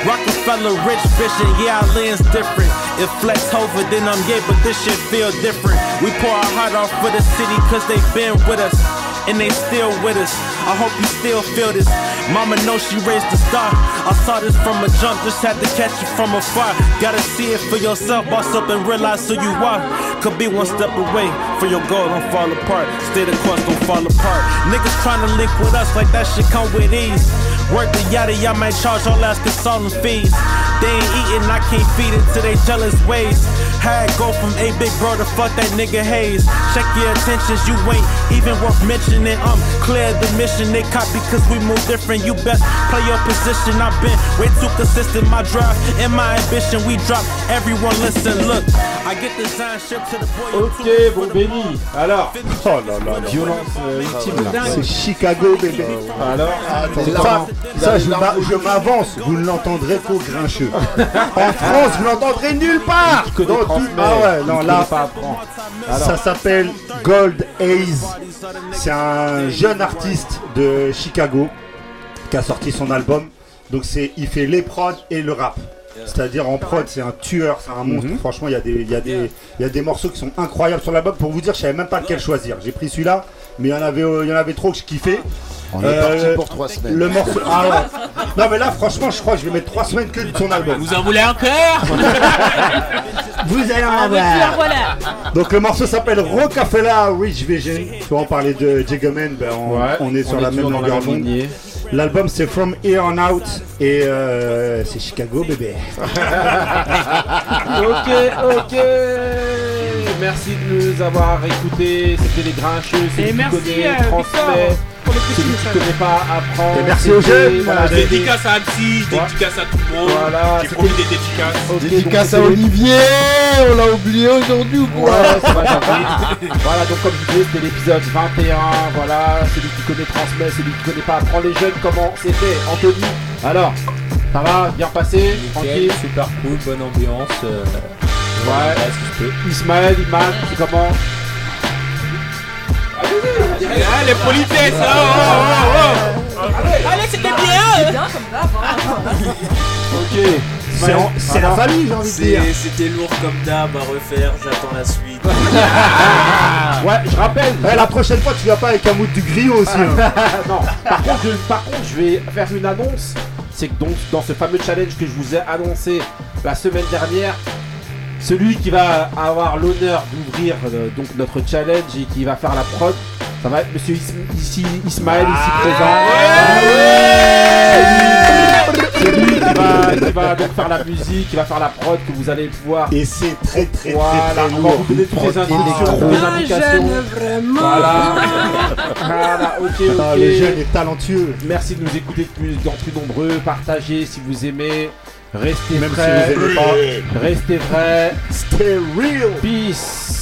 Rockefeller, rich vision, yeah, our lens different. If flex over, then I'm gay, but this shit feel different. We pour our heart off for the city, cause they been with us. And they still with us. I hope you still feel this. Mama knows she raised a star. I saw this from a jump, just had to catch it from afar. Gotta see it for yourself, boss up and realize who you are. Could be one step away for your goal, don't fall apart. Stay the course, don't fall apart. Niggas trying to link with us like that shit come with ease. Work the yada, y'all might charge all ass consulting fees. They ain't eating, I can't feed into they jealous ways. Had go from a big bro to fuck that nigga Hayes. Check your intentions, you ain't even worth mentioning. I'm clear the mission, they copy cause we move different. You best play your position. I've been way too consistent. My drive and my ambition, we drop. Everyone listen, look. I get the sign ship to the boy. Ok, bon Benny. Alors Oh là là, violence euh, ultime là. C'est Chicago, bébé. Alors C'est ça, ça, je m'a- je m'avance, vous ne l'entendrez qu'au grincheux. En France, vous l'entendrez nulle part. tout- transmet, Ah ouais, non là, pas ça s'appelle Gold Haze. C'est un jeune artiste de Chicago qui a sorti son album. Donc c'est, il fait les prods et le rap. C'est-à-dire en prod, c'est un tueur, c'est un monstre. Mhm. Franchement, il y, a des- il y, a des- il y a des morceaux qui sont incroyables sur l'album. Pour vous dire, je savais même pas lequel choisir. J'ai pris celui-là, mais il y en avait, euh, il y en avait trop que je kiffais. On est parti pour trois semaines. Le morceau. Ah ouais. Non, mais là, franchement, je crois que je vais mettre trois semaines que de son album. Vous en voulez encore? Vous allez en Ah, avoir. voilà. Donc le morceau s'appelle Rocafella Rich Vision. Tu vois, on parlait de Jiggaman, ben on, Ouais, on est sur on est la même longueur d'onde. L'album c'est From Here On Out et euh, c'est Chicago bébé. ok, ok. Merci de nous avoir écoutés. C'était les grincheux. Et merci, connaît, euh, qui message. connaît pas, apprend. Et merci aux jeunes. Voilà, Je Dédicace à Absi, dédicace à tout le monde. Voilà, J'ai promis des dédicaces. Dédicace à Olivier, on l'a oublié aujourd'hui ou quoi Ouais, c'est voilà, donc comme je disais, c'était l'épisode 21. Voilà, celui qui connaît transmet, celui qui connaît pas apprend les jeunes. Comment c'était, Anthony Alors, ça va Bien passé Tranquille super cool, bonne ambiance. euh, Ouais. voilà, si je peux. Ismaël, Iman, c'est comment? Ah, les politesses oh, oh, oh, oh. Allez, c'était bien Bien comme d'hab. hein. Ok. C'est en- c'est la famille, j'ai envie de dire. C'est- C'était lourd comme d'hab à refaire, j'attends la suite. Ouais, je rappelle. Eh, la prochaine fois, tu viens pas avec un mood du griot aussi. hein. non, par contre, je, par contre, je vais faire une annonce. C'est que donc dans ce fameux challenge que je vous ai annoncé la semaine dernière, celui qui va avoir l'honneur d'ouvrir euh, donc notre challenge et qui va faire la prod, ça va être Monsieur Is- ici Ismaël ici présent. C'est lui qui va, qui va donc faire la musique, qui va faire la prod que vous allez pouvoir. Et c'est très très Voilà, très très on va lourd. vous donner toutes les instructions, toutes les indications. vraiment. Voilà. voilà, ok, ok. Ah, le jeune est talentueux. Merci de nous écouter de plus, en plus nombreux. Partagez si vous aimez. Restez Même si frais. vous aimez pas. Restez vrais. Stay real. Peace.